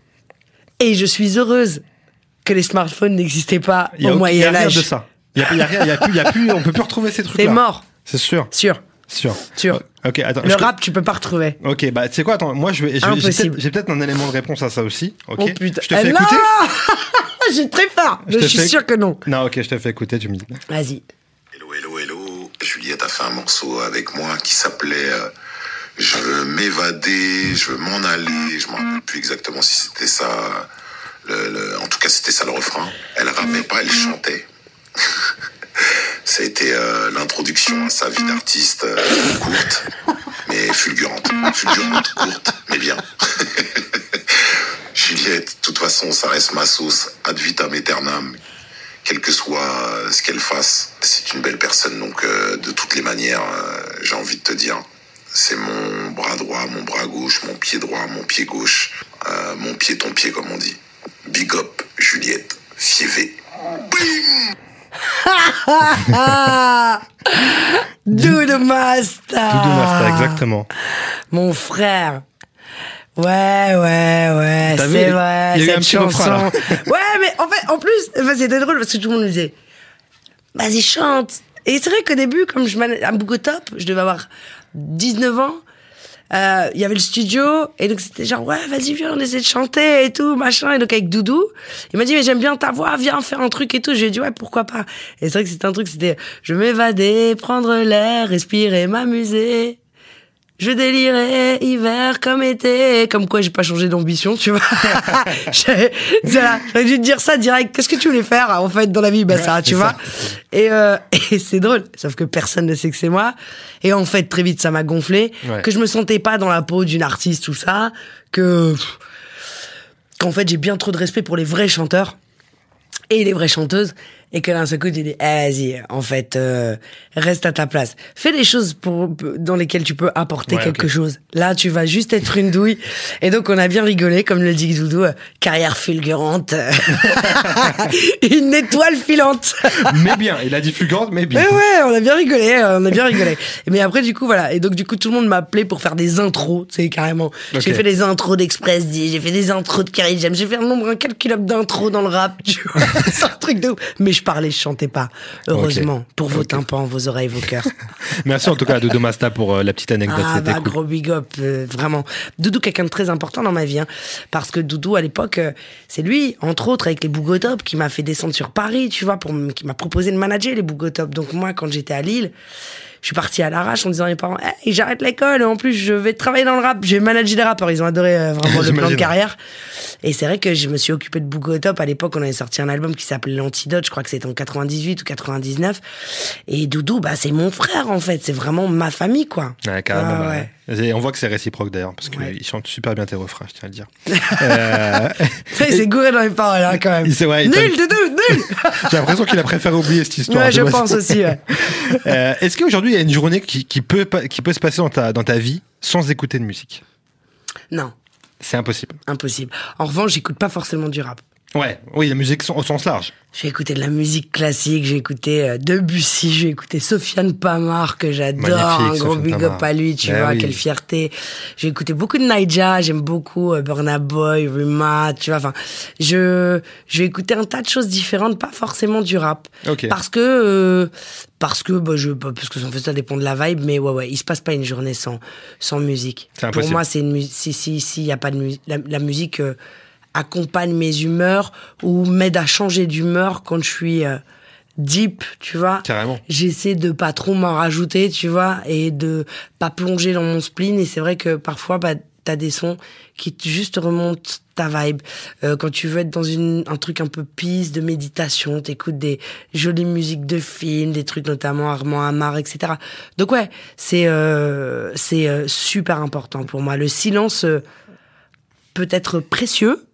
Et je suis heureuse que les smartphones n'existaient pas Il y a, au aucun- il y a rien de ça. Il y a, rien, y a plus, il y a plus, on peut plus retrouver ces trucs-là. C'est mort, C'est sûr, sûr, sûr. sûr. Ok, attends. Le je rap, tu peux pas retrouver. Ok, bah tu sais quoi, attends, moi je vais, j'ai peut-être- j'ai peut-être un élément de réponse à ça aussi. Ok? Oh putain. Je te fais non écouter? J'ai très peur. Je suis fais- sûr que non. Non, ok, je te fais écouter, tu me dis. Vas-y. Juliette a fait un morceau avec moi qui s'appelait euh, Je veux m'évader, je veux m'en aller. Je m'en rappelle plus exactement si c'était ça. En tout cas, c'était ça le refrain. Elle rappait pas, elle chantait. ça a été euh, l'introduction à sa vie d'artiste euh, courte, mais fulgurante. Fulgurante, courte, mais bien. Juliette, de toute façon, ça reste ma sauce ad vitam aeternam quel que soit ce qu'elle fasse. C'est une belle personne, donc euh, de toutes les manières, euh, j'ai envie de te dire, c'est mon bras droit, mon bras gauche, mon pied droit, mon pied gauche, euh, mon pied, ton pied, comme on dit. Big up, Juliette, Fievé. Doudou Master. Doudou Master, exactement. Mon frère. Ouais, ouais, ouais, c'est il y vrai, a eu un cette petit chanson. refrain, ouais, mais en fait, en plus, enfin, c'était drôle parce que tout le monde me disait, vas-y, chante. Et c'est vrai qu'au début, comme je manage à Top, je devais avoir 19 ans. Euh, Il y avait le studio et donc c'était genre ouais vas-y viens on essaie de chanter et tout machin et donc avec Doudou il m'a dit mais j'aime bien ta voix viens faire un truc et tout j'ai dit ouais pourquoi pas et c'est vrai que c'était un truc c'était je m'évader prendre l'air respirer m'amuser je délirais hiver comme été, comme quoi j'ai pas changé d'ambition, tu vois. J'aurais dû te dire ça direct. Qu'est-ce que tu voulais faire en fait dans la vie? Ben ça, tu vois. ça. Et, euh, et c'est drôle, sauf que personne ne sait que c'est moi. Et en fait, très vite, ça m'a gonflé, Ouais. que je me sentais pas dans la peau d'une artiste, tout ça, que qu'en fait j'ai bien trop de respect pour les vrais chanteurs et les vraies chanteuses et que d'un seul coup tu dis eh, vas-y en fait euh, reste à ta place fais des choses pour dans lesquelles tu peux apporter Ouais, quelque chose là tu vas juste être une douille et donc on a bien rigolé comme le dit Doudou euh, carrière fulgurante une étoile filante mais bien, il a dit fulgurante, mais bien. mais ouais, on a bien rigolé, euh, on a bien rigolé. Mais après, du coup, voilà. Et donc, du coup, tout le monde m'a appelé pour faire des intros, tu sais, carrément. J'ai fait des intros d'Express D, j'ai fait des intros de Carrie James, j'ai fait un nombre incalculable d'intros dans le rap, tu vois. C'est un truc de ouf. Mais je parlais, je chantais pas. Heureusement. Pour vos tympans, vos oreilles, vos cœurs. Merci en tout cas à Dodo Masta pour euh, la petite anecdote, Ah bah cool. gros big up, euh, vraiment. Doudou, quelqu'un de très important dans ma vie, hein, parce que Doudou à l'époque, euh, c'est lui, entre autres avec les Bougotop, qui m'a fait descendre sur Paris, tu vois, pour qui m'a proposé de manager les Bougotop. Donc moi, quand j'étais à Lille, je suis parti à l'arrache en disant à mes parents, hey, j'arrête l'école, en plus je vais travailler dans le rap, je vais manager des rappeurs. Ils ont adoré euh, vraiment le plan de carrière. Et c'est vrai que je me suis occupé de Bougotop. À l'époque, on avait sorti un album qui s'appelait L'Antidote, je crois que c'était en 98 ou 99. Et Doudou, bah c'est mon frère en fait, c'est vraiment ma famille quoi. Ouais, carrément. Ah bah, ouais. Et On voit que c'est réciproque d'ailleurs, parce qu'il Ouais. chante super bien tes refrains, je tiens à le dire. Euh, il s'est gouré dans les paroles, hein, quand même. Ouais, nul, Doudou, nul J'ai l'impression qu'il a préféré oublier cette histoire. Ouais, je pense aussi, ouais. Euh, Est-ce qu'aujourd'hui il y a une journée qui, qui peut, qui peut se passer dans ta, dans ta vie sans écouter de musique? Non, C'est impossible. impossible. En revanche, j'écoute pas forcément du rap. Ouais, oui, la musique au sens large. J'ai écouté de la musique classique, j'ai écouté euh, Debussy, j'ai écouté Sofiane Pamar, que j'adore, un gros Sofiane big up à lui, tu Ben vois, oui. quelle fierté. J'ai écouté beaucoup de Naija, j'aime beaucoup euh, Burna Boy, Rima, tu vois, enfin, je, vais écouter un tas de choses différentes, pas forcément du rap. Parce que, euh, parce que, bah, je, bah, parce que en fait, ça dépend de la vibe, mais ouais, ouais, il se passe pas une journée sans, sans musique. Pour moi, c'est une musique, si, si, si, y a pas de musique, la, la musique, euh, accompagne mes humeurs ou m'aide à changer d'humeur quand je suis euh, deep, tu vois. Carrément. J'essaie de pas trop m'en rajouter, tu vois, et de pas plonger dans mon spleen. Et c'est vrai que parfois, bah, t'as des sons qui te- juste remontent ta vibe. Euh, quand tu veux être dans une, un truc un peu peace, de méditation, t'écoutes des jolies musiques de films, des trucs notamment Armand Amar, etc. Donc ouais, c'est euh, c'est euh, super important pour moi. Le silence euh, peut être précieux,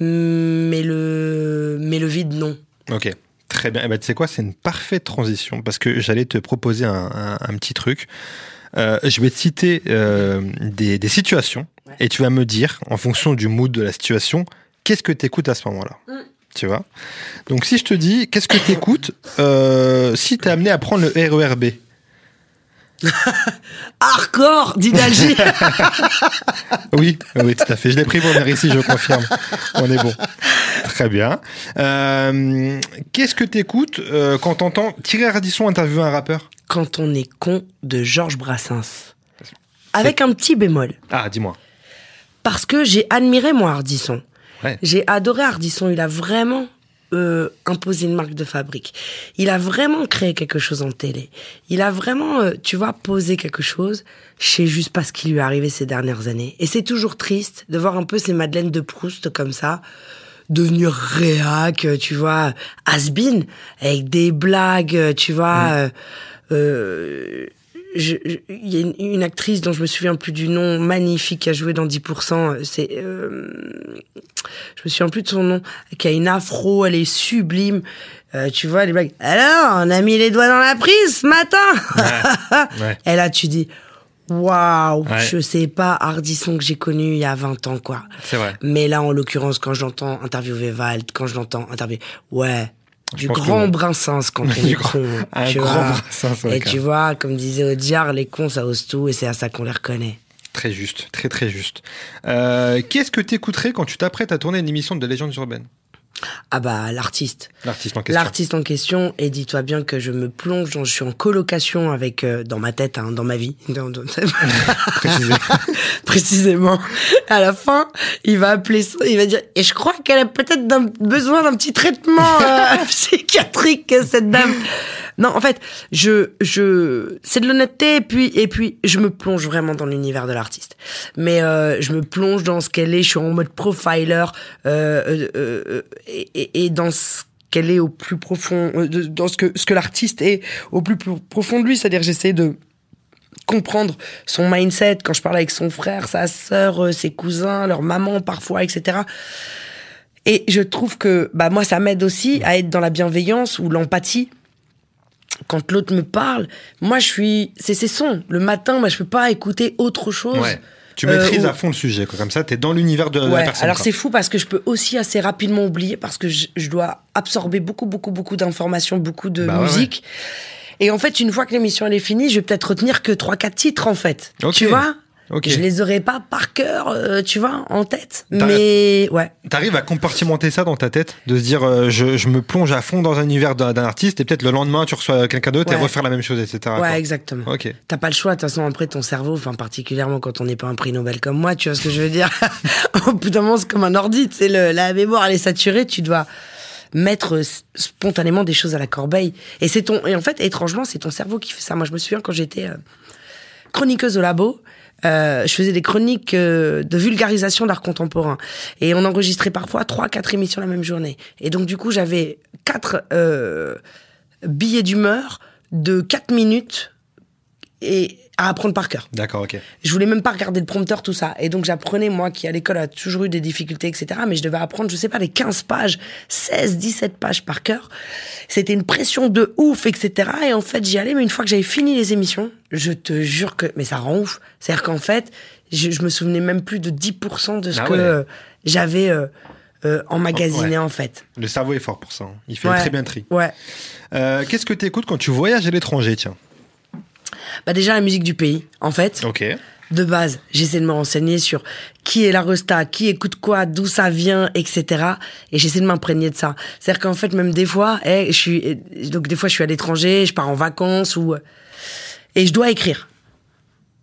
mais le, mais le vide, non. Ok. Très bien. Eh ben, tu sais quoi, c'est une parfaite transition parce que j'allais te proposer un, un- un petit truc. Euh, je vais te citer euh, des, des situations Ouais. et tu vas me dire, en fonction du mood de la situation, qu'est-ce que tu écoutes à ce moment-là? Mm. Tu vois? Donc, si je te dis, qu'est-ce que tu écoutes euh, si tu es amené à prendre le RERB Hardcore, dit Dalgy. Oui, oui, tout à fait. Je l'ai pris pour venir ici, je confirme. On est bon. Très bien. Euh, qu'est-ce que tu écoutes euh, quand t'entends Thierry Radisson interviewer un rappeur? Quand on est con de Georges Brassens. Avec un petit bémol. Ah, dis-moi. Parce que j'ai admiré, moi, Ardisson. Ouais. J'ai adoré Ardisson. Il a vraiment euh, imposé une marque de fabrique. Il a vraiment créé quelque chose en télé. Il a vraiment, euh, tu vois, posé quelque chose. Je sais juste pas ce qui lui est arrivé ces dernières années. Et c'est toujours triste de voir un peu ces Madeleines de Proust comme ça devenir réac, euh, tu vois, has-been, avec des blagues, euh, tu vois. euh, euh, Il y a une, une actrice dont je me souviens plus du nom, magnifique, qui a joué dans 10%. C'est, euh, je me souviens plus de son nom, qui a une afro, elle est sublime. Euh, tu vois, les blagues. Alors, on a mis les doigts dans la prise ce matin. ouais. Et là, tu dis, waouh, Ouais. je sais pas Hardisson que j'ai connu il y a 20 ans, quoi. C'est vrai. Mais là, en l'occurrence, quand j'entends interviewer Vald, quand je l'entends interviewer, ouais, du grand. Brassens quand on Du est grand- con. un tu grand vois. Ouais, Et tu vois, comme disait Audiard, les cons, ça ose tout, et c'est à ça qu'on les reconnaît. Très juste, très très juste. Euh, Qu'est-ce que tu écouterais quand tu t'apprêtes à tourner une émission de légendes urbaines Ah bah l'artiste. L'artiste en question. L'artiste en question, et dis-toi bien que je me plonge, dans, je suis en colocation avec, euh, dans ma tête, hein, dans ma vie, dans- dans- Précisé. précisément. À la fin, il va appeler ça, il va dire, et je crois qu'elle a peut-être besoin d'un petit traitement euh, psychiatrique, cette dame. Non, en fait, je, je, c'est de l'honnêteté, et puis, et puis, je me plonge vraiment dans l'univers de l'artiste. Mais euh, je me plonge dans ce qu'elle est, je suis en mode profiler, euh, euh, euh, et, et- dans ce qu'elle est au plus profond, euh, dans ce que, ce que l'artiste est au plus, plus profond de lui, c'est-à-dire j'essaie de comprendre son mindset quand je parle avec son frère, sa sœur, euh, ses cousins, leur maman parfois, etc. Et je trouve que bah moi ça m'aide aussi à être dans la bienveillance ou l'empathie. Quand l'autre me parle, moi je suis c'est ses sons. Le matin, moi je peux pas écouter autre chose. Ouais. Tu Euh, maîtrises ou- à fond le sujet, quoi. Comme ça, t'es dans l'univers de la Ouais, personne. alors c'est fou parce que je peux aussi assez rapidement oublier parce que je, je dois absorber beaucoup, beaucoup, beaucoup d'informations, beaucoup de Bah ouais, musique. Et en fait, une fois que l'émission elle est finie, je vais peut-être retenir que trois, quatre titres en fait. Ok. Tu vois? Ok. Je les aurais pas par cœur, euh, tu vois, en tête. Mais ouais. T'arrives à compartimenter ça dans ta tête, de se dire euh, je, je me plonge à fond dans un univers d'un artiste et peut-être le lendemain tu reçois quelqu'un d'autre et Ouais. refaire la même chose, etc. Ouais, quoi. exactement. Ok. T'as pas le choix, de toute façon, après ton cerveau, enfin, particulièrement quand on n'est pas un prix Nobel comme moi, tu vois ce que je veux dire? Au bout d'un moment, c'est comme un ordi, le- la mémoire, elle est saturée, tu dois mettre s- spontanément des choses à la corbeille. Et c'est ton, et en fait, étrangement, c'est ton cerveau qui fait ça. Moi, je me souviens quand j'étais euh, chroniqueuse au labo, euh, je faisais des chroniques euh, de vulgarisation d'art contemporain. Et on enregistrait parfois trois, quatre émissions la même journée. Et donc, du coup, j'avais quatre euh, billets d'humeur de 4 minutes et à apprendre par cœur. D'accord, ok. Je voulais même pas regarder le prompteur, tout ça. Et donc j'apprenais, moi qui à l'école a toujours eu des difficultés, etc. Mais je devais apprendre, je sais pas, les 15 pages, 16, 17 pages par cœur. C'était une pression de ouf, etc. Et en fait, j'y allais, mais une fois que j'avais fini les émissions, je te jure que... Mais ça rend ouf. C'est-à-dire qu'en fait, je, je me souvenais même plus de 10% de ce Ah que ouais. euh, j'avais euh, euh, emmagasiné, Ouais. en fait. Le cerveau est fort pour ça. hein. Il fait Ouais. très bien tri. Ouais. Euh, Qu'est-ce que tu écoutes quand tu voyages à l'étranger, tiens? Bah déjà, la musique du pays, en fait. Ok. de base, j'essaie de me renseigner sur qui est la resta, qui écoute quoi, d'où ça vient, etc. Et j'essaie de m'imprégner de ça. C'est-à-dire qu'en fait, même des fois, eh, je suis, eh, donc des fois, je suis à l'étranger, je pars en vacances ou, et je dois écrire.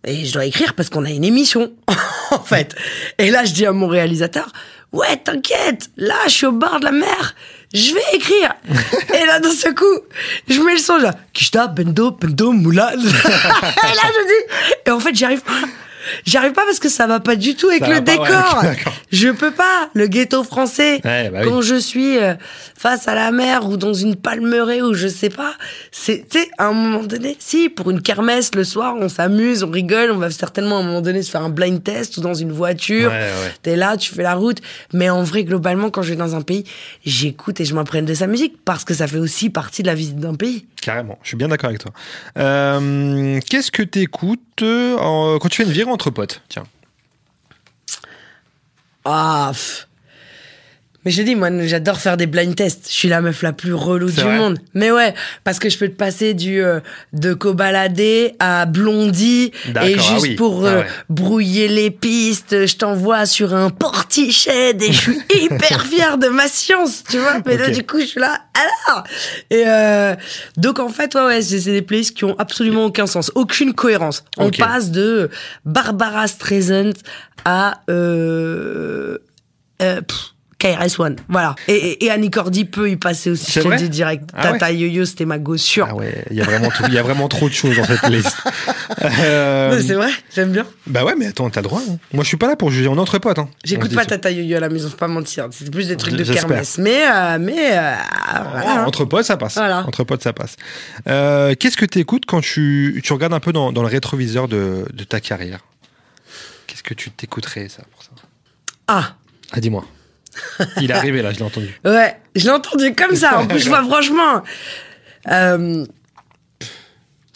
Et je dois écrire parce qu'on a une émission, en fait. Et là, je dis à mon réalisateur, ouais, t'inquiète, là, je suis au bord de la mer, je vais écrire. et là, d'un seul coup, je mets le son, là, Kishta, Bendo, Bendo, Moulin. et là, je dis, et en fait, j'y arrive pas. J'y arrive pas parce que ça va pas du tout avec Ça le va pas, ouais, décor. je peux pas. Le ghetto français, Ouais, bah oui. quand je suis euh, face à la mer ou dans une palmeraie ou je sais pas, c'est, tu sais, à un moment donné, si, pour une kermesse le soir, on s'amuse, on rigole, on va certainement à un moment donné se faire un blind test ou dans une voiture. Ouais. T'es là, tu fais la route. Mais en vrai, globalement, quand je vais dans un pays, j'écoute et je m'imprègne de sa musique parce que ça fait aussi partie de la visite d'un pays. Carrément, je suis bien d'accord avec toi. Euh, Qu'est-ce que tu écoutes quand tu fais une virée entre potes Tiens? Ah. Mais je dis, moi, j'adore faire des blind tests. Je suis la meuf la plus relou du vrai monde. Mais ouais, parce que je peux te passer du euh, de cobaladé à blondie et ah juste oui. pour Ah euh, ouais. brouiller les pistes, je t'envoie sur un portichet et je suis hyper fière de ma science, tu vois. Mais là, du coup, je suis là, alors Et euh, donc, en fait, ouais, ouais, c'est des playlists qui ont absolument aucun sens, aucune cohérence. On passe de Barbara Streisand à euh, euh, pff, KRS-One, voilà. Et, et, et Annie Cordy peut y passer aussi, je te le dis direct. Ah Tata Yo-Yo, c'était ma go sûre. Ah ouais, il y a vraiment tout- il y a vraiment trop de choses dans cette liste. Euh, C'est vrai, j'aime bien. bah ouais, mais attends, t'as le droit. hein. Moi, je suis pas là pour juger. On est entre potes. Hein. J'écoute pas Tata Yo-Yo à la maison, faut pas mentir. C'est plus des trucs de kermesse. Mais, euh, mais, euh, voilà. Entre potes, ça passe. Voilà. Entre potes, ça passe. Euh, Qu'est-ce que tu écoutes quand tu, tu regardes un peu dans, dans le rétroviseur de, de ta carrière? Qu'est-ce que tu t'écouterais, ça, pour ça? Ah, Ah, dis-moi. Il est arrivé, là, je l'ai entendu. ouais, je l'ai entendu comme ça. En plus, je vois franchement. Euh...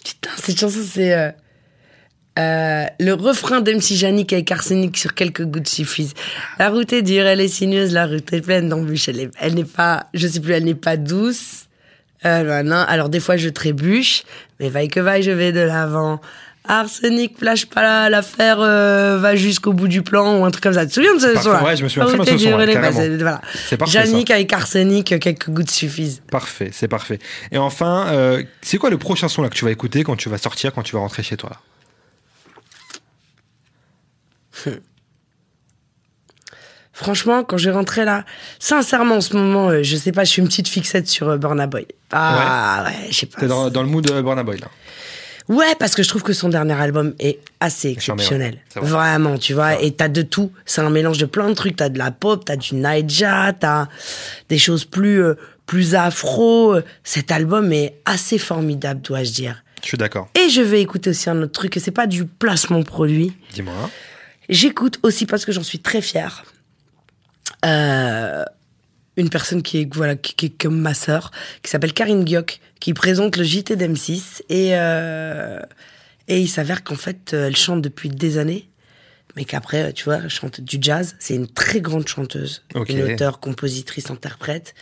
Putain, cette chanson, c'est. euh, euh, le refrain d'MC Janik avec Arsenic sur quelques gouttes suffisent. La route est dure, elle est sinueuse, la route est pleine d'embûches. Elle est- elle n'est pas, je sais plus, elle n'est pas douce. Non. Alors des fois je trébuche, mais vaille que vaille, je vais de l'avant. Arsenic, flash pas l'affaire, euh, va jusqu'au bout du plan ou un truc comme ça. Tu te souviens de ce son-là ouais, je me souviens très oui, bien de ce relais, bah, c'est- voilà. Parfait. Yannick avec arsenic, quelques gouttes suffisent. Parfait, c'est parfait. Et enfin, euh, c'est quoi le prochain son là que tu vas écouter quand tu vas sortir, quand tu vas rentrer chez toi là Franchement, quand je rentrais là, sincèrement, en ce moment, euh, je sais pas, je suis une petite fixette sur euh, Burna Boy. Ah ouais, je sais pas. T'es dans, dans le mood de Burna Boy là. Ouais, parce que je trouve que son dernier album est assez exceptionnel. vrai. Vraiment, tu vois. Vrai. Et t'as de tout. C'est un mélange de plein de trucs. T'as de la pop, t'as du Naija, t'as des choses plus, euh, plus afro. Cet album est assez formidable, dois-je dire. Je suis d'accord. Et je vais écouter aussi un autre truc, et c'est pas du placement produit. Dis-moi. J'écoute aussi parce que j'en suis très fière. Euh, une personne qui est, voilà, qui, qui est comme ma sœur, qui s'appelle Karine Gioc, qui présente le JT d'M6. Et, euh, et il s'avère qu'en fait, euh, elle chante depuis des années, mais qu'après, euh, tu vois, elle chante du jazz. C'est une très grande chanteuse, une auteure, compositrice, interprète.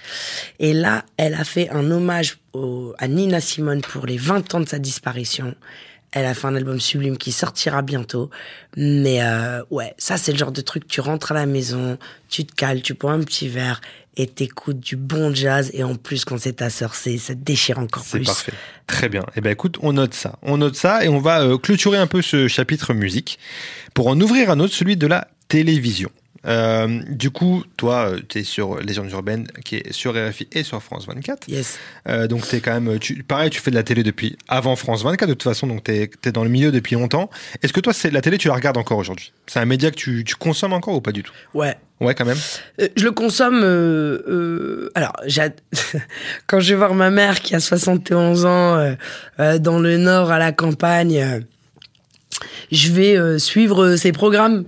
Et là, elle a fait un hommage au- à Nina Simone pour les 20 ans de sa disparition. Elle a fait un album sublime qui sortira bientôt. Mais euh, ouais, ça c'est le genre de truc, tu rentres à la maison, tu te cales, tu bois un petit verre et t'écoutes du bon jazz. Et en plus, quand c'est ta sœur, c'est, ça te déchire encore C'est plus. parfait. Très bien. Eh ben écoute, on note ça. On note ça et on va euh, clôturer un peu ce chapitre musique pour en ouvrir un autre, celui de la télévision. Euh, du coup, toi, tu es sur Légendes urbaines, qui est sur RFI et sur France 24. Yes. Euh, donc, tu quand même. Tu, pareil, tu fais de la télé depuis avant France 24, de toute façon, donc tu es, dans le milieu depuis longtemps. Est-ce que toi, c'est la télé, tu la regardes encore aujourd'hui? C'est un média que tu, tu consommes encore ou pas du tout? Ouais. Ouais, quand même. Euh, je le consomme. euh, euh, alors, quand je vais voir ma mère qui a 71 ans euh, euh, dans le Nord à la campagne, euh, je vais euh, suivre euh, ses programmes.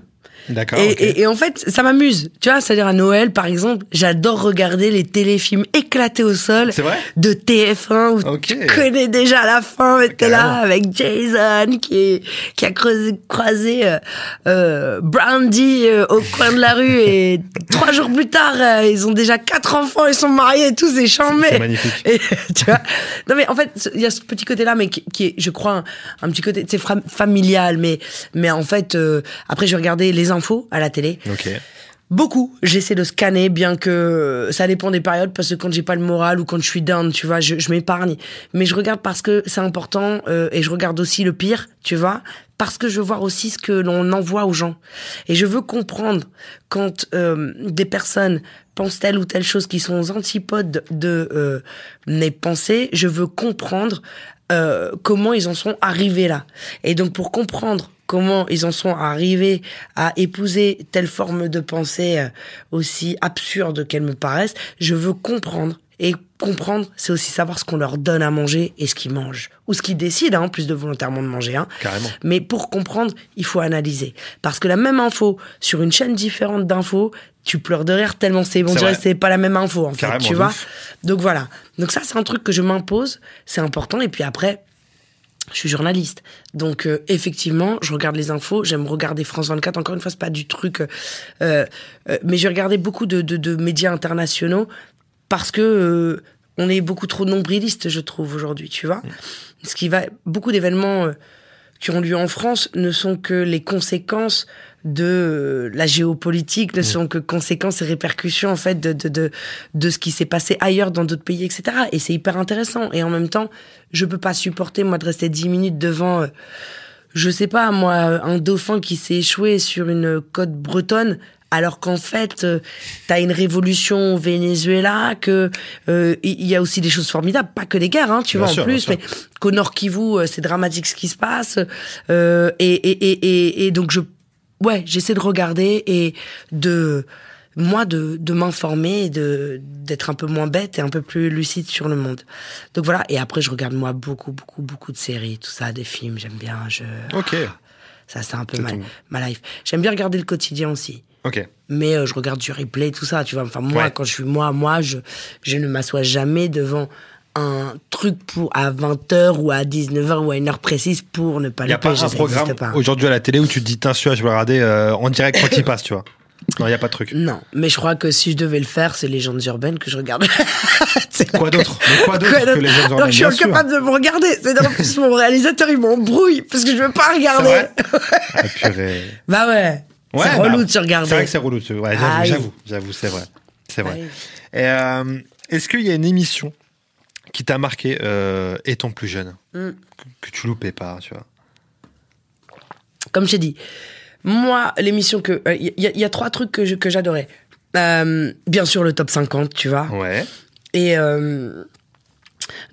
D'accord. Et, et- et en fait, ça m'amuse. Tu vois, c'est-à-dire à Noël, par exemple, j'adore regarder les téléfilms éclatés au sol C'est vrai? de TF1 où Ok. tu connais déjà la fin, mais t'es là avec Jason qui, est, qui a creusé- croisé euh, euh, Brandy euh, au coin de la rue et trois jours plus tard, euh, ils ont déjà quatre enfants, ils sont mariés et tout, c'est chambé. C'est magnifique. Et, tu vois? Non mais en fait il y a ce petit côté là mais qui, qui est je crois un, un petit côté c'est familial mais mais en fait euh, après je regarder les infos à la télé Ok. Beaucoup. J'essaie de scanner, bien que ça dépend des périodes, parce que quand j'ai pas le moral ou quand je suis down, tu vois, je, je m'épargne. Mais je regarde parce que c'est important, euh, et je regarde aussi le pire, tu vois, parce que je veux voir aussi ce que l'on envoie aux gens. Et je veux comprendre quand euh, des personnes pensent telle ou telle chose qui sont aux antipodes de euh, mes pensées, je veux comprendre euh, comment ils en sont arrivés là. Et donc pour comprendre comment ils en sont arrivés à épouser telle forme de pensée euh, aussi absurde qu'elle me paraisse, je veux comprendre. Et comprendre, c'est aussi savoir ce qu'on leur donne à manger et ce qu'ils mangent. Ou ce qu'ils décident, hein, en plus de volontairement de manger. Hein. Carrément. Mais pour comprendre, il faut analyser. Parce que la même info, sur une chaîne différente d'infos, tu pleures de rire tellement c'est bon, C'est pas la même info, en fait, Carrément, tu de vois. Donc voilà. Donc ça, c'est un truc que je m'impose, c'est important. Et puis après, je suis journaliste. Donc euh, effectivement, je regarde les infos, j'aime regarder France 24. Encore une fois, c'est pas du truc, euh, euh, mais j'ai regardé beaucoup de, de, de médias internationaux parce que euh, on est beaucoup trop nombrilistes, je trouve aujourd'hui. Tu vois, ce qui va beaucoup d'événements euh, qui ont lieu en France ne sont que les conséquences de la géopolitique, ne sont que conséquences et répercussions en fait de de de, de ce qui s'est passé ailleurs dans d'autres pays, etc. Et c'est hyper intéressant. Et en même temps, je peux pas supporter moi de rester dix minutes devant, euh, je sais pas moi, un dauphin qui s'est échoué sur une côte bretonne. Alors qu'en fait, euh, t'as une révolution au Venezuela, que euh, il y a aussi des choses formidables, pas que des guerres, hein, tu Bien vois sûr, en plus, mais qu'au Nord Kivu, c'est dramatique ce qui se passe. Euh, et, et, et, et, et donc, je, ouais, j'essaie de regarder et de, moi, de, de m'informer et de, d'être un peu moins bête et un peu plus lucide sur le monde. Donc voilà. Et après, je regarde, moi, beaucoup, beaucoup, beaucoup de séries, tout ça, des films, j'aime bien. Je, Ok. ça, c'est un peu ma, ma life. J'aime bien regarder le quotidien aussi. Ok. Mais euh, je regarde du replay, tout ça, tu vois. Enfin, moi, Ouais. quand je suis moi, moi, je, je ne m'assois jamais devant un truc pour à 20h ou à 19h ou à une heure précise pour ne pas Il n'y a le pas un programme aujourd'hui à la télé où tu te dis, tiens, je vais le regarder euh, en direct quand il passe, tu vois. Non, il n'y a pas de truc. Non, mais je crois que si je devais le faire, c'est Légendes urbaines que je regarde. C'est Quoi d'autre quoi d'autre que les jeunes Donc je suis incapable de me regarder. C'est en plus mon réalisateur il m'embrouille parce que je veux pas regarder. Ah, purée. Bah ouais. Ouais, c'est bah, relou de se regarder. C'est vrai que c'est relou. de se- Ouais, j'avoue, Ah j'avoue, j'avoue, c'est vrai. C'est vrai. Ah euh, Est-ce qu'il y a une émission qui t'a marqué euh, étant plus jeune Mm. que, que tu loupais pas, tu vois Comme je t'ai dit, moi, l'émission que. Il y, a- y a trois trucs que j'adorais. Euh, bien sûr, le top 50, tu vois. Ouais. Et. euh,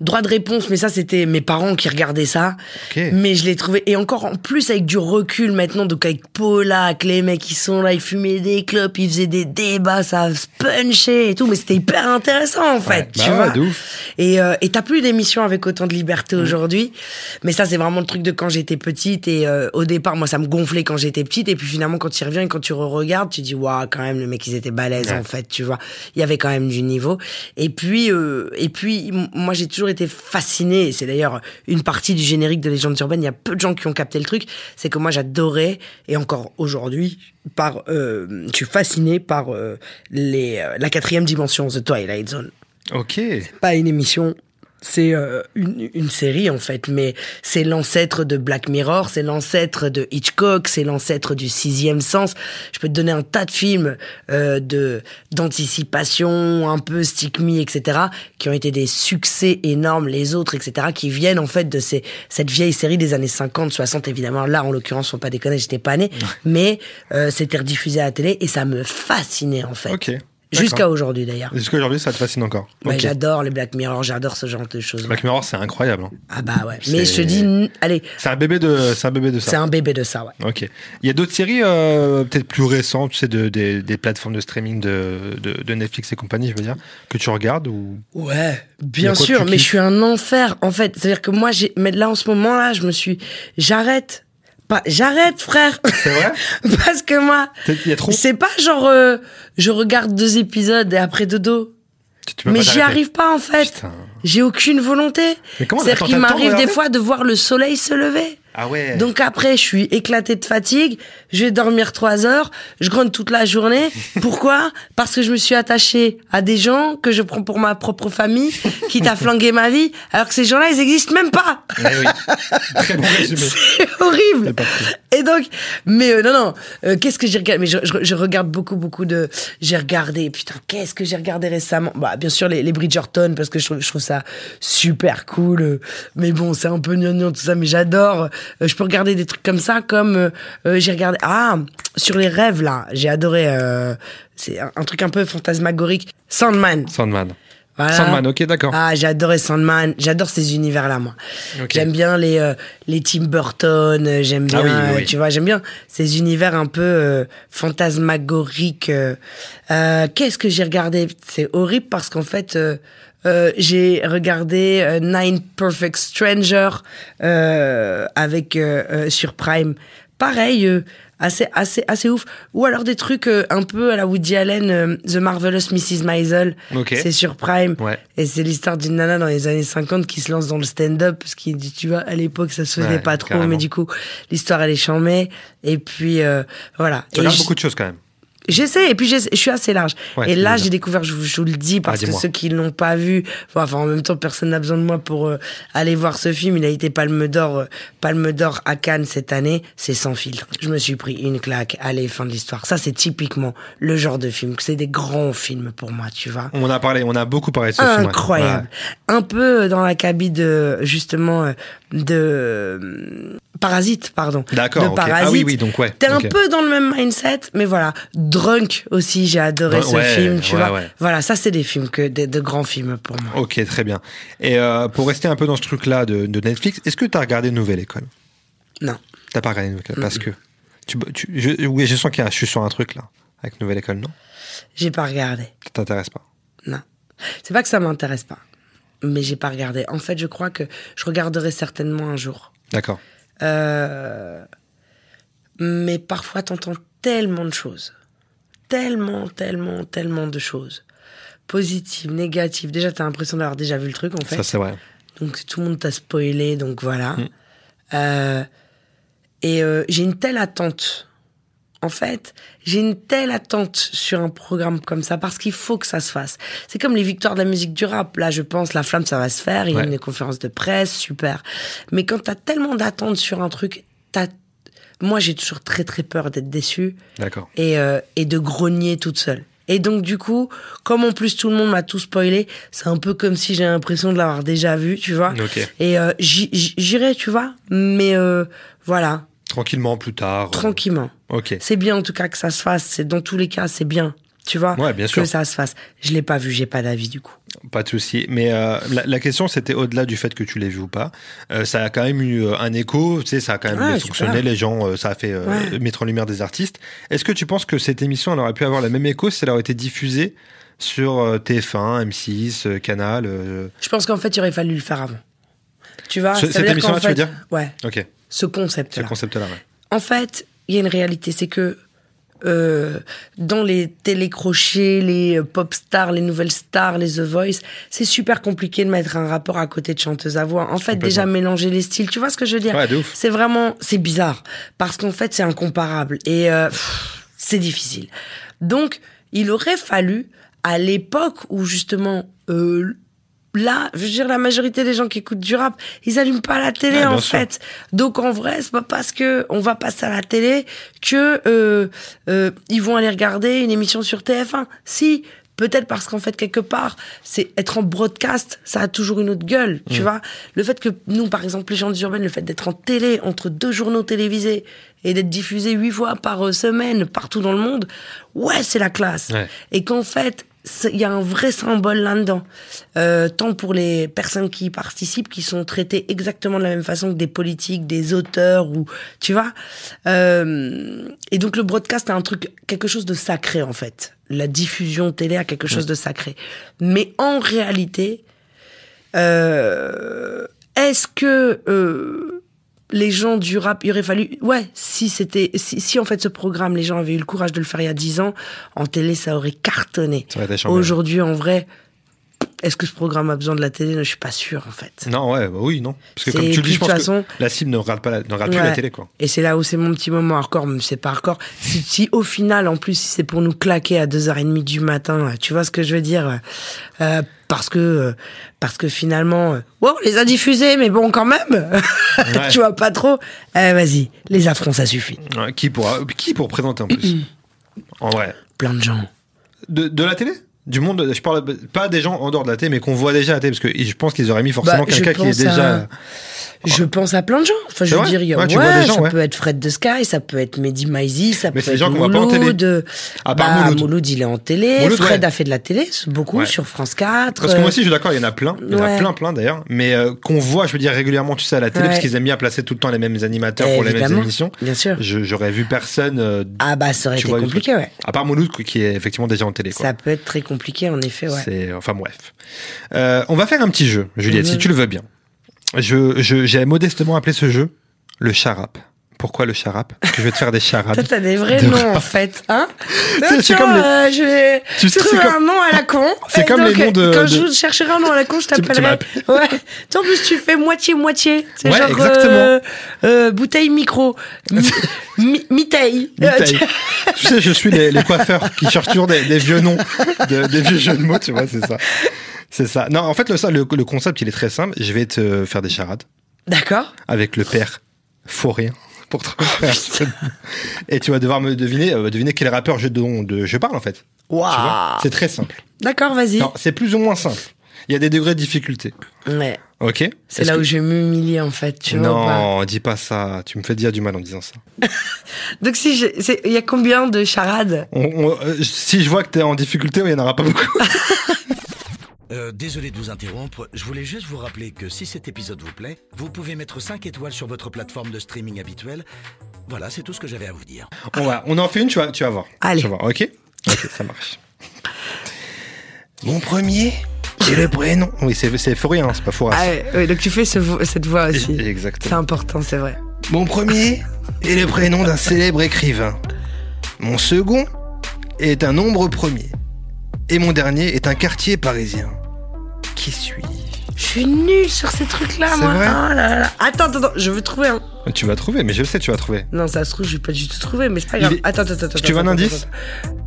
droit de réponse, mais ça, c'était mes parents qui regardaient ça. Ok. Mais je l'ai trouvé. Et encore en plus, avec du recul maintenant, donc avec Polak, les mecs qui sont là, ils fumaient des clopes, ils faisaient des débats, ça se punchait et tout. Mais c'était hyper intéressant, en fait. Ouais, tu bah ouais, vois. ouf. Et euh, et t'as plus d'émissions avec autant de Mm. liberté aujourd'hui. Mais ça, c'est vraiment le truc de quand j'étais petite. Et euh, au départ, moi, ça me gonflait quand j'étais petite. Et puis finalement, quand tu y reviens et quand tu re-regardes, tu dis, waouh, quand même, les mecs, ils étaient balèzes, Ouais. en fait, tu vois. Il y avait quand même du niveau. Et puis, euh, et puis m- moi, j'ai toujours été fascinée. Et c'est d'ailleurs une partie du générique de Légendes urbaines. Il y a peu de gens qui ont capté le truc. C'est que moi, j'adorais, et encore aujourd'hui, par, euh, je suis fasciné par euh, les, euh, la quatrième dimension, The Twilight Zone Ok. pas une émission, c'est euh, une, une série en fait, mais c'est l'ancêtre de Black Mirror, c'est l'ancêtre de Hitchcock, c'est l'ancêtre du Sixième Sens. Je peux te donner un tas de films euh, de d'anticipation, un peu stick me, etc., qui ont été des succès énormes, les autres, etc., qui viennent en fait de ces, cette vieille série des années 50, 60, évidemment. Là, en l'occurrence, faut pas déconner, j'étais pas né, mais euh, c'était rediffusé à la télé et ça me fascinait en fait. Ok. Jusqu'à aujourd'hui d'ailleurs. Jusqu'à aujourd'hui, ça te fascine encore. Ok. j'adore les Black Mirror, j'adore ce genre de choses. Black Mirror, c'est incroyable. hein. Ah bah ouais. Mais je te C'est- dis, allez, C'est un bébé de, c'est un bébé de c'est ça. un bébé de ça, ouais. Ok. Il y a d'autres séries euh, peut-être plus récentes, tu sais, de, des, des plateformes de streaming de, de, de Netflix et compagnie, je veux dire, que tu regardes ou? Ouais, bien sûr, mais je suis un enfer en fait. C'est-à-dire que moi, j'ai, mais là en ce moment là, je me suis, j'arrête, pas, j'arrête, frère, C'est vrai parce que moi, Peut-être Il y a trop. c'est pas genre, euh, je regarde deux épisodes et après dodo. Tu- Mais j'y arrive pas en fait. Putain. J'ai aucune volonté. Attends, qu'il m'arrive des fois de voir le soleil se lever. Ah ouais. Donc après, je suis éclaté de fatigue, je vais dormir trois heures, je grogne toute la journée. Pourquoi? Parce que je me suis attaché à des gens que je prends pour ma propre famille, qui t'a flangué ma vie, alors que ces gens-là, ils existent même pas. Eh oui. Très bon résumé. C'est horrible. Et donc, mais euh, non, non, euh, qu'est-ce que j'ai regardé? Mais je, je- je regarde beaucoup, beaucoup de. J'ai regardé, putain, qu'est-ce que j'ai regardé récemment? Bah, bien sûr, les, les Bridgerton, parce que je trouve, je trouve ça super cool. euh, Mais bon, c'est un peu gnangnan, tout ça, mais j'adore. Euh, je peux regarder des trucs comme ça, comme euh, j'ai regardé. Ah, sur les rêves, là, j'ai adoré. euh, c'est un, un truc un peu fantasmagorique. Sandman. Sandman. Voilà. Sandman, ok, d'accord. Ah, adoré Sandman. J'adore ces univers-là, moi. J'aime bien les euh, les Tim Burton. euh, J'aime bien, Ah oui, oui, oui. tu vois, j'aime bien ces univers un peu euh, fantasmagoriques. euh. Euh, Qu'est-ce que j'ai regardé? C'est horrible parce qu'en fait. j'ai regardé Nine Perfect Stranger euh, avec sur Prime. Pareil, euh, assez assez assez ouf. Ou alors des trucs euh, un peu à la Woody Allen, euh, The Marvelous Mrs. Maisel. Ok. C'est sur Prime. Ouais. Et c'est l'histoire d'une nana dans les années 50 qui se lance dans le stand-up, parce qu'il dit, tu vois, à l'époque, ça se faisait Ouais, pas trop, carrément. mais du coup, l'histoire, elle est chambée. Et puis, euh, voilà. Tu Et regardes j- beaucoup de choses quand même. J'essaie, et puis je suis assez large. Ouais, et là, j'ai découvert, je, vous- je vous le dis, parce Ah, que ceux qui l'ont pas vu, enfin, en même temps, personne n'a besoin de moi pour euh, aller voir ce film. Il a été Palme d'Or, euh, Palme d'Or à Cannes cette année. C'est sans filtre. Je me suis pris une claque. Allez, fin de l'histoire. Ça, c'est typiquement le genre de film. C'est des grands films pour moi, tu vois On a parlé, on a beaucoup parlé de ce film. ouais. incroyable. Un peu dans la cabine de justement euh, de Parasite, pardon. D'accord, De. Parasite. Ah oui, oui, donc ouais, T'es un peu dans le même mindset, mais voilà. Drunk aussi, j'ai adoré Ouais, ce ouais, film, tu ouais, vois. Voilà, ça c'est des films que de, de grands films pour moi. Ok, très bien. Et euh, pour rester un peu dans ce truc-là de, de Netflix, est-ce que tu as regardé Nouvelle École? Non. T'as pas regardé Nouvelle École? Parce que. Tu, tu- je, oui, je sens qu'il y a, je suis sur un truc là, avec Nouvelle École, non? J'ai pas regardé. Ça t'intéresse pas? Non. C'est pas que ça m'intéresse pas, mais j'ai pas regardé. En fait, je crois que je regarderai certainement un jour. D'accord. Euh, mais parfois, t'entends tellement de choses. Tellement, tellement, tellement de choses. Positives, négatives. Déjà, t'as l'impression d'avoir déjà vu le truc, en fait. Ça, c'est vrai. Donc, tout le monde t'a spoilé, donc voilà. Mm. Euh, et euh, j'ai une telle attente en fait, j'ai une telle attente sur un programme comme ça parce qu'il faut que ça se fasse. C'est comme les victoires de la musique du rap. Là, je pense, la flamme, ça va se faire. Il y a une conférence de presse, super. Mais quand t'as tellement d'attentes sur un truc, t'as, moi, j'ai toujours très très peur d'être déçu D'accord. et, euh, et de grogner toute seule. Et donc du coup, comme en plus tout le monde m'a tout spoilé, c'est un peu comme si j'ai l'impression de l'avoir déjà vu, tu vois. Et euh, j'irai, tu vois. Mais euh, voilà, Tranquillement plus tard. tranquillement. Ok. C'est bien en tout cas que ça se fasse. C'est dans tous les cas, c'est bien. Tu vois Ouais, bien que sûr. ça se fasse. Je l'ai pas vu, j'ai pas d'avis du coup. Pas de souci. Mais euh, la, la question, c'était au-delà du fait que tu l'aies vu ou pas. Euh, ça a quand même eu euh, un écho. Tu sais, ça a quand même Ouais, super. fonctionné. Les gens, euh, ça a fait euh, Ouais. mettre en lumière des artistes. Est-ce que tu penses que cette émission, elle aurait pu avoir le même écho si elle aurait été diffusée sur euh, TF1, M6, euh, Canal euh, Je pense qu'en fait, il aurait fallu le faire avant. Tu vois Ce- cette émission-là, qu'en tu veux fait- dire? Ouais, Ok. Ce Ce concept-là. concept-là, ouais. En fait, il y a une réalité, c'est que euh, dans les télécrochets, les pop stars, les nouvelles stars, les The Voice, c'est super compliqué de mettre un rapport à côté de chanteuse à voix. En fait, déjà mélanger les styles, tu vois ce que je veux dire? Ouais. C'est vraiment, c'est bizarre parce qu'en fait, c'est incomparable et euh, c'est difficile. Donc, il aurait fallu à l'époque où justement euh, là, je veux dire, la majorité des gens qui écoutent du rap, ils allument pas la télé en sûr. fait. Donc en vrai, c'est pas parce que on va passer à la télé que euh, euh, ils vont aller regarder une émission sur TF1. Si, peut-être parce qu'en fait quelque part, c'est être en broadcast, ça a toujours une autre gueule, tu vois. Le fait que nous, par exemple, les gens urbaines, le fait d'être en télé entre deux journaux télévisés et d'être diffusé huit fois par euh, semaine partout dans le monde, ouais, c'est la classe. Ouais. Et qu'en fait, il y a un vrai symbole là-dedans. Euh, tant pour les personnes qui y participent, qui sont traitées exactement de la même façon que des politiques, des auteurs, ou tu vois. Euh, et donc le broadcast a un truc, quelque chose de sacré en fait. La diffusion télé a quelque chose de sacré. Mais en réalité, euh, est-ce que euh, les gens du rap, il aurait fallu, ouais, si c'était, si, si en fait ce programme, les gens avaient eu le courage de le faire il y a 10 ans, en télé ça aurait cartonné. Aujourd'hui, en vrai, est-ce que ce programme a besoin de la télé? Je suis pas sûr en fait. Non, ouais, bah oui, non. Parce que comme tu le dis, je de toute pense façon- que la cible ne regarde, pas la- ne regarde plus la télé, quoi. Et c'est là où c'est mon petit moment hardcore, mais c'est pas hardcore. Si, si au final, en plus, si c'est pour nous claquer à 2h30 du matin, tu vois ce que je veux dire Euh, Parce que euh, parce que finalement, euh, ouais, on les a diffusés, mais bon, quand même, tu vois pas trop. Eh, Vas-y, les affronts, ça suffit. Ouais, qui, pour, qui pour présenter en plus? En vrai. Plein de gens. De, de la télé? Du monde, je parle pas des gens en dehors de la télé, mais qu'on voit déjà à la télé, parce que je pense qu'ils auraient mis forcément Bah, quelqu'un qui est déjà. à- Je pense à plein de gens. Enfin, je veux dire, il y a- Ouais, ouais, gens, ça peut être Fred de Sky, ça peut être Mehdi Maizi, ça Mais peut c'est des être gens qu'on voit pas en télé. Mouloud. À part bah, Mouloud. Mouloud, il est en télé. Mouloud, Fred a fait de la télé, beaucoup sur France 4. Parce que moi euh, aussi, je suis d'accord, il y en a plein. Il y en a plein, plein d'ailleurs. Mais euh, qu'on voit, je veux dire, régulièrement, tu sais, à la télé, parce qu'ils aiment bien placer tout le temps les mêmes animateurs pour les mêmes émissions. Bien sûr. J'aurais vu personne. euh, Ah bah ça aurait été compliqué, ouais. À part Mouloud, qui est effectivement déjà en télé. Ça peut être très compliqué, en effet, ouais. C'est enfin bref. Euh, on va faire un petit jeu, Juliette, si tu le veux bien. Je je- j'ai modestement appelé ce jeu le charap. Pourquoi le charap? Parce que je vais te faire des charades. Toi, t'as des vrais De noms, rap. en fait, hein? C'est- tu c'est vois, comme les- euh, je vais Tu sais, trouver c'est comme- un nom à la con. C'est comme les donc, noms de- Quand de- je chercherai un nom à la con, je tu t'appellerai. m'appelles. Ouais. Tu, en plus, tu fais moitié-moitié. C'est Ouais, genre, exactement. euh, euh, bouteille micro. Mi- mi- Mitaille. Euh, Mitaille. tu sais, je suis les, les coiffeurs qui cherchent toujours des, des vieux noms, de- des vieux jeux de mots, tu vois, c'est ça. C'est ça. Non, en fait, le, ça, le, le concept, il est très simple. Je vais te faire des charades D'accord. avec le père Faut rien pour te faire ce- Et tu vas devoir me deviner, euh, deviner quel rappeur je, dont de, je parle, en fait. Waouh. C'est très simple. D'accord, vas-y. Non, c'est plus ou moins simple. Il y a des degrés de difficulté. Ouais. Ok C'est là que- où je vais m'humilier, en fait, tu vois. ou pas Non, dis pas ça. Tu me fais dire du mal en disant ça. Donc, si je- il y a combien de charades? On- on- euh, si je vois que t'es en difficulté, il y en aura pas beaucoup. Euh, désolé de vous interrompre, je voulais juste vous rappeler que si cet épisode vous plaît, vous pouvez mettre 5 étoiles sur votre plateforme de streaming habituelle. Voilà, c'est tout ce que j'avais à vous dire. on, va, on en fait une, tu vas, tu vas voir. Allez. Tu vas voir, ok? Ok, ça marche. Mon premier, c'est le prénom. Oui, c'est c'est Fourien, c'est pas Fouras. ah, ouais, ouais, donc tu fais ce cette voix aussi. C'est important, c'est vrai. Mon premier est le prénom d'un célèbre écrivain. Mon second est un nombre premier. Et mon dernier est un quartier parisien. Qui suis-je? Je suis nulle sur ces trucs-là, moi. vrai Oh là là. Attends, attends, attends, je veux trouver un. Tu vas trouver, mais je le sais, tu vas trouver. Non, ça se trouve, je vais pas du tout trouver, mais c'est pas grave. est- Attends, attends, attends. Tu veux un indice.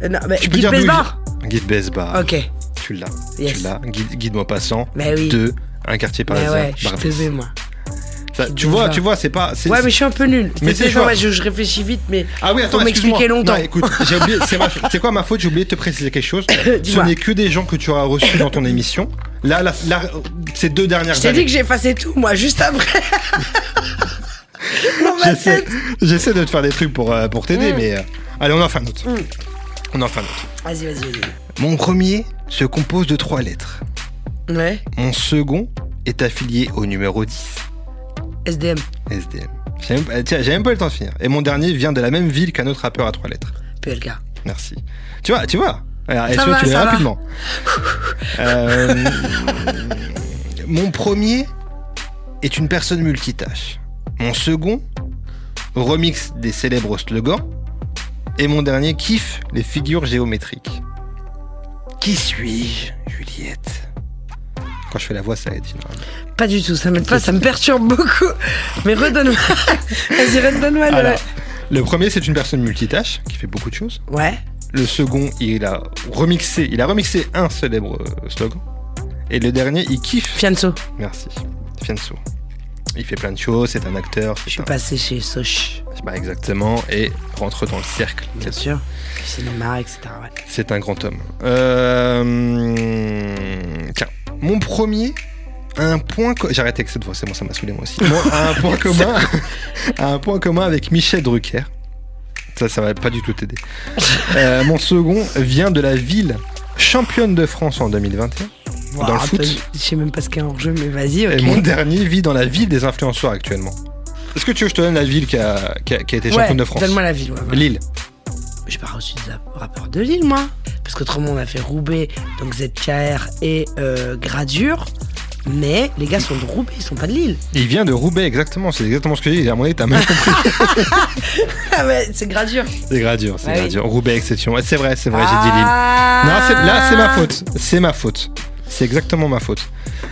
Euh, Non, mais Tu il Besbar. Guide Besbar. Ok. Tu l'as. Yes. Tu l'as. Guide, guide-moi passant. Mais oui. Deux. Un quartier Mais parisien. ouais, je te Barbès. vais, moi. Ça, Guide tu vois, tu vois, c'est pas. Ouais, mais je suis un peu nul. Mais c'est ouais, je, je réfléchis vite, mais. Ah oui, attends, m'expliquer longtemps. Non, écoute, j'ai oublié. C'est ma- quoi ma faute? J'ai oublié de te préciser quelque chose. Ce n'est que des gens que tu auras reçus dans ton émission. Là, ces deux dernières Je t'ai années. dit que j'ai effacé tout, moi, juste après. J'essaie, de te faire des trucs pour, euh, pour t'aider, Mm. mais. euh, allez, on en fait un autre. Mm. On en fait un autre. Vas-y, vas-y, vas-y. Mon premier se compose de trois lettres. Ouais. Mon second est affilié au numéro 10, SDM. SDM. J'ai même, tiens, j'ai même pas eu le temps de finir. Et mon dernier vient de la même ville qu'un autre rappeur à trois lettres. PLK. Merci. Tu vois, tu vois. Alors, Ça SEO, va, tu l'as ça va. rapidement. Euh, mon premier est une personne multitâche. Mon second remix des célèbres slogans. Et mon dernier kiffe les figures géométriques. Qui suis-je, Juliette? Quand je fais la voix, ça aide généralement. Pas du tout, ça m'aide pas, ça me perturbe beaucoup. Mais redonne-moi. Vas-y, redonne-moi le. Alors, le premier, c'est une personne multitâche qui fait beaucoup de choses. Ouais. Le second, il a remixé, il a remixé un célèbre euh, slogan. Et le dernier, il kiffe. Fianso. Merci. Fianso. Il fait plein de choses, c'est un acteur. Je suis un- passé chez Soch, Bah, exactement, et rentre dans le cercle. bien sûr. Du cinéma, etc. Ouais. C'est un grand homme. Euh, Tiens, mon premier un point. co- J'arrête avec cette voix, c'est bon, ça m'a saoulé moi aussi. Moi, un point commun, un point commun avec Michel Drucker. Ça, ça va pas du tout t'aider. Euh, mon second vient de la ville championne de France en 2021. Dans le foot. Je sais même pas ce qu'il y a en jeu, mais vas-y. Et mon dernier vit dans la ville des influenceurs actuellement. Est-ce que tu veux que je te donne la ville qui a, qui a- qui a été Ouais, championne de France? Donne-moi la ville, ouais. voilà. Lille. J'ai pas reçu de rapport de Lille, moi. Parce qu'autrement, on a fait Roubaix, donc ZKR et euh, Gradure. Mais les gars sont de Roubaix, ils sont pas de Lille. Il vient de Roubaix, exactement. C'est exactement ce que j'ai dit. À mon avis, t'as même compris. Ah ouais, c'est Gradure. C'est gradure, c'est Ah oui. gradure. Roubaix, exception. Ouais, C'est vrai, c'est vrai, j'ai dit Lille. Ah. Non, là, c'est ma faute. C'est ma faute. C'est exactement ma faute.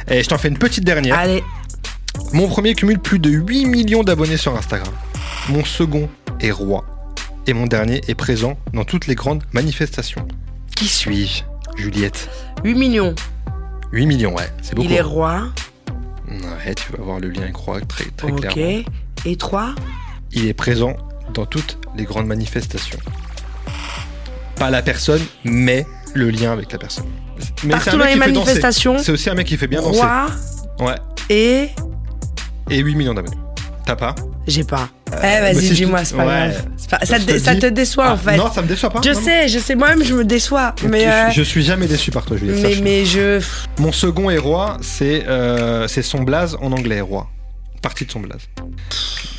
Et je t'en fais une petite dernière. Allez, Mon premier cumule plus de 8 millions d'abonnés sur Instagram. Mon second est roi. Et mon dernier est présent dans toutes les grandes manifestations. Qui suis-je, Juliette? 8 millions. 8 millions, ouais. C'est beaucoup. Il est roi. Ouais, tu vas voir le lien avec roi très, très Ok. clairement. Et 3 Il est présent dans toutes les grandes manifestations. Pas la personne, mais le lien avec la personne. Mais c'est un Partout dans les manifestations. C'est aussi un mec qui fait bien danser. Roi Ouais. et. Et 8 millions d'abonnés. T'as pas? J'ai pas. eh, mais vas-y, te- dis-moi, c'est pas Ouais. grave. Ça, te, déçoit, Ah, en fait. Non, ça me déçoit pas. je sais, je sais, moi-même, je me déçois. Mais, je, euh, je suis jamais déçu par toi, Juliette. mais, mais je. Mon second est roi, c'est euh, c'est son blaze en anglais, roi. Partie de son blaze.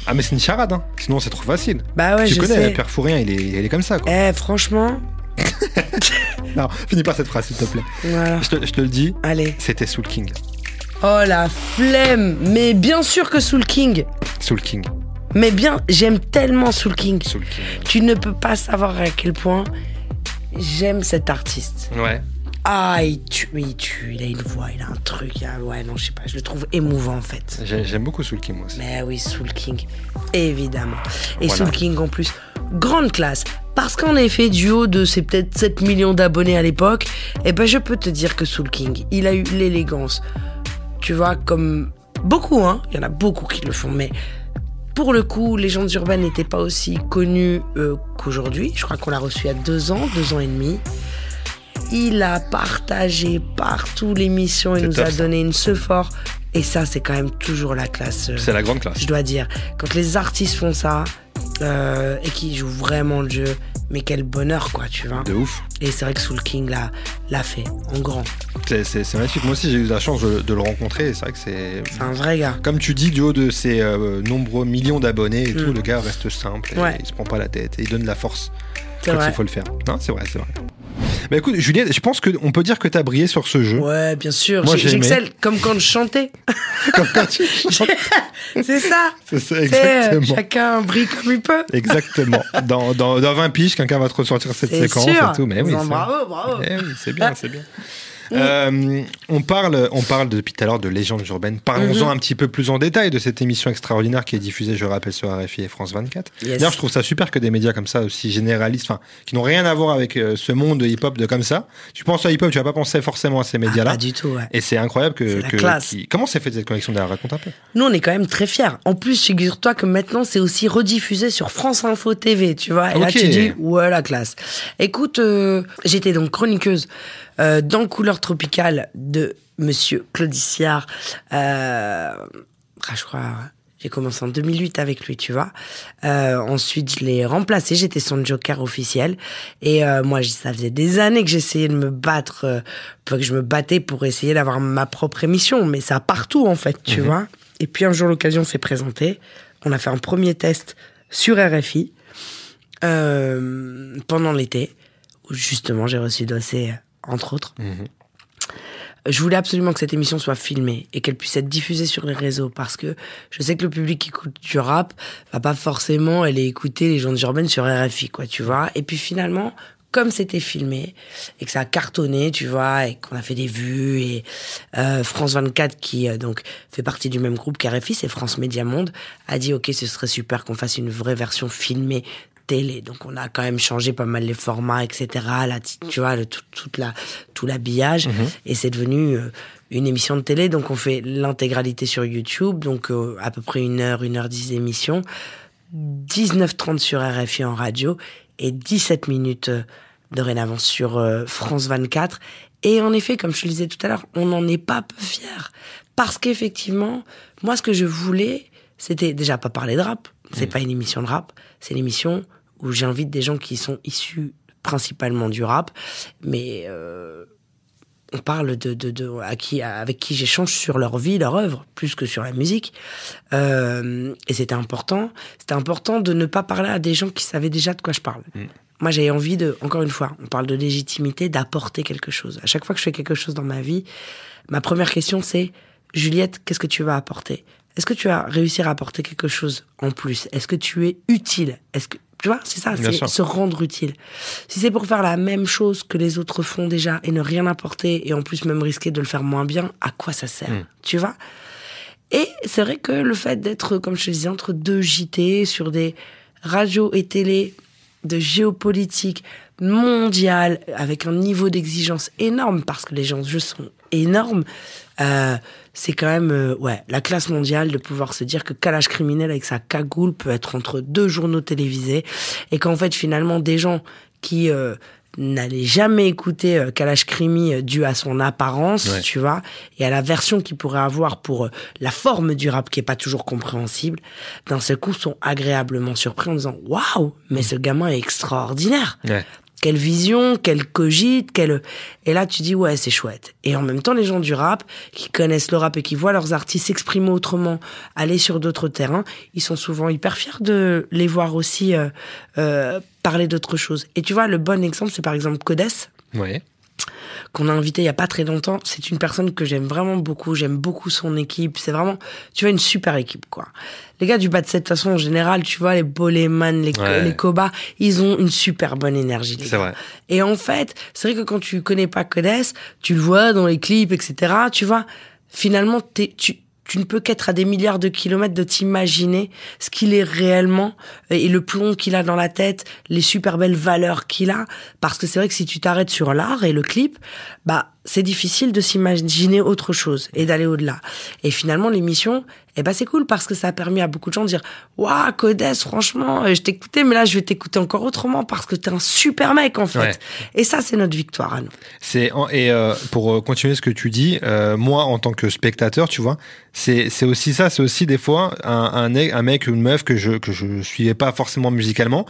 Ah, mais c'est une charade, hein. Sinon, c'est trop facile. Bah ouais, tu je connais, sais. Père Fourien, il est, il est comme ça, quoi. Eh, franchement, Non, finis pas cette phrase, s'il te plaît. voilà. Je te, je te le dis, Allez. c'était Soul King. Oh la flemme Mais bien sûr que Soul King Soul King. Mais bien, j'aime tellement Soul King. Soul King. Tu ne peux pas savoir à quel point j'aime cet artiste. Ouais. Ah, il tue, il tue, il a une voix, il a un truc. il a- Ouais, non, je sais pas, je le trouve émouvant en fait. J'ai- J'aime beaucoup Soul King, moi aussi. Mais oui, Soul King, évidemment. Et Voilà. Soul King en plus, grande classe. Parce qu'en effet, du haut de ses peut-être 7 millions d'abonnés à l'époque, eh ben je peux te dire que Soul King, il a eu l'élégance. Tu vois, comme beaucoup, hein. Il y en a beaucoup qui le font, mais pour le coup, Légendes urbaines n'étaient pas aussi connues euh, qu'aujourd'hui. Je crois qu'on l'a reçu il y a deux ans, deux ans et demi. Il a partagé partout l'émission, il C'est nous top, a ça. donné une ce fort. Et ça, c'est quand même toujours la classe. euh, C'est la grande classe. je dois dire. Quand les artistes font ça euh, et qui jouent vraiment le jeu, mais quel bonheur, quoi, tu vois. De ouf. Et c'est vrai que Soul King l'a, l'a fait, en grand. C'est- magnifique. Moi aussi, j'ai eu la chance de, de le rencontrer. C'est vrai que c'est. C'est un vrai gars. Comme tu dis, du haut de ses euh, nombreux millions d'abonnés et tout, Mm. le gars reste simple et Ouais. il se prend pas la tête et il donne de la force C'est quand vrai. il faut le faire. Non, c'est vrai, c'est vrai. Bah écoute, Juliette, je pense qu'on peut dire que tu as brillé sur ce jeu. Ouais, bien sûr. Moi, J'ai-. J'excelle comme quand je chantais. Comme quand tu chantes. c'est ça. C'est ça, euh, exactement. chacun brille comme il peut. Exactement. Dans, dans, dans 20 piges, quelqu'un va te ressortir cette séquence sûr. et tout. Mais oui, bravo, bravo. Eh oui, c'est bien, c'est bien. Euh, on parle, on parle depuis tout à l'heure de légendes urbaines. Parlons-en Mhm. un petit peu plus en détail de cette émission extraordinaire qui est diffusée, je rappelle, sur RFI et France 24. Yes. D'ailleurs, je trouve ça super que des médias comme ça, aussi généralistes, enfin, qui n'ont rien à voir avec euh, ce monde de hip-hop de comme ça. Tu penses à hip-hop, tu vas pas penser forcément à ces Ah, médias-là. pas du tout, ouais. et c'est incroyable que. C'est la que- classe. qui- Comment s'est fait cette connexion? Derrière Raconte un peu. Nous, on est quand même très fiers. En plus, figure-toi que maintenant, c'est aussi rediffusé sur France Info TV, tu vois. Et là, tu dis, ouais, la classe. Écoute, euh, j'étais donc chroniqueuse euh, dans Couleur Tropicale de Monsieur Claudiciard. Euh, ah, je crois, j'ai commencé en 2008 avec lui, tu vois. Euh, ensuite, je l'ai remplacé. J'étais son joker officiel. Et euh, moi, ça faisait des années que j'essayais de me battre, euh, que je me battais pour essayer d'avoir ma propre émission. Mais ça partout, en fait, tu vois. Et puis un jour, l'occasion s'est présentée. On a fait un premier test sur RFI euh, pendant l'été, où justement j'ai reçu Dossé, euh, entre autres. Je voulais absolument que cette émission soit filmée et qu'elle puisse être diffusée sur les réseaux parce que je sais que le public qui écoute du rap va pas forcément aller écouter les gens urbaines sur RFI, quoi, tu vois. Et puis finalement, comme c'était filmé et que ça a cartonné, tu vois, et qu'on a fait des vues et euh, France 24 qui euh, donc fait partie du même groupe qu'RFI, c'est France Média Monde, a dit ok, ce serait super qu'on fasse une vraie version filmée télé. Donc on a quand même changé pas mal les formats, etc. Là, tu vois, le, tout, toute la, tout l'habillage. Et c'est devenu euh, une émission de télé. Donc on fait l'intégralité sur YouTube. Donc euh, à peu près une heure, une heure dix d'émission. 19h30 sur RFI en radio et 17 minutes euh, dorénavant sur euh, France 24. Et en effet, comme je le disais tout à l'heure, on n'en est pas peu fiers. Parce qu'effectivement, moi, ce que je voulais, c'était déjà pas parler de rap. C'est pas une émission de rap. C'est une émission où j'invite des gens qui sont issus principalement du rap. Mais euh, on parle de, de, de à qui, avec qui j'échange sur leur vie, leur œuvre, plus que sur la musique. Euh, et c'était important. C'était important de ne pas parler à des gens qui savaient déjà de quoi je parle. Moi, j'avais envie de, encore une fois, on parle de légitimité, d'apporter quelque chose. À chaque fois que je fais quelque chose dans ma vie, ma première question c'est, Juliette, qu'est-ce que tu vas apporter? Est-ce que tu vas réussir à apporter quelque chose en plus? Est-ce que tu es utile? Est-ce que tu vois, c'est ça, c'est se rendre utile. Si c'est pour faire la même chose que les autres font déjà et ne rien apporter et en plus même risquer de le faire moins bien, à quoi ça sert Tu vois? Et c'est vrai que le fait d'être, comme je te disais, entre deux JT sur des radios et télé de géopolitique mondiale avec un niveau d'exigence énorme parce que les enjeux sont énormes, euh, c'est quand même euh, ouais la classe mondiale de pouvoir se dire que Kalash criminel avec sa cagoule peut être entre deux journaux télévisés et qu'en fait finalement des gens qui euh, n'allaient jamais écouter euh, Kalash Krimi euh, dû à son apparence, Ouais. tu vois, et à la version qu'il pourrait avoir pour euh, la forme du rap qui est pas toujours compréhensible, d'un seul coup sont agréablement surpris en disant waouh, mais ce gamin est extraordinaire. Ouais. Quelle vision, quelle cogite, quelle... Et là, tu dis, ouais, c'est chouette. Et en même temps, les gens du rap, qui connaissent le rap et qui voient leurs artistes s'exprimer autrement, aller sur d'autres terrains, ils sont souvent hyper fiers de les voir aussi euh, euh, parler d'autres choses. Et tu vois, le bon exemple, c'est par exemple Codes, Ouais. Qu'on a invité il y a pas très longtemps. C'est une personne que j'aime vraiment beaucoup. J'aime beaucoup son équipe. C'est vraiment, tu vois, une super équipe, quoi. Les gars du bas de cette façon, en général, tu vois, les Boleman, les, Ouais. les Koba, ils ont une super bonne énergie, C'est vrai. Et en fait, c'est vrai que quand tu connais pas Codes, tu le vois dans les clips, etc., tu vois, finalement, t'es- tu, tu ne peux qu'être à des milliards de kilomètres de t'imaginer ce qu'il est réellement et le plomb qu'il a dans la tête, les super belles valeurs qu'il a. Parce que c'est vrai que si tu t'arrêtes sur l'art et le clip, bah, c'est difficile de s'imaginer autre chose et d'aller au-delà. Et finalement, l'émission, eh ben, c'est cool parce que ça a permis à beaucoup de gens de dire, waouh, Codes, franchement, euh, je t'écoutais, mais là, je vais t'écouter encore autrement parce que t'es un super mec, en fait. Ouais. Et ça, c'est notre victoire à nous. C'est et euh, pour euh, continuer ce que tu dis, euh, moi en tant que spectateur, tu vois, c'est c'est aussi ça, c'est aussi des fois un, un, un mec ou une meuf que je que je suivais pas forcément musicalement.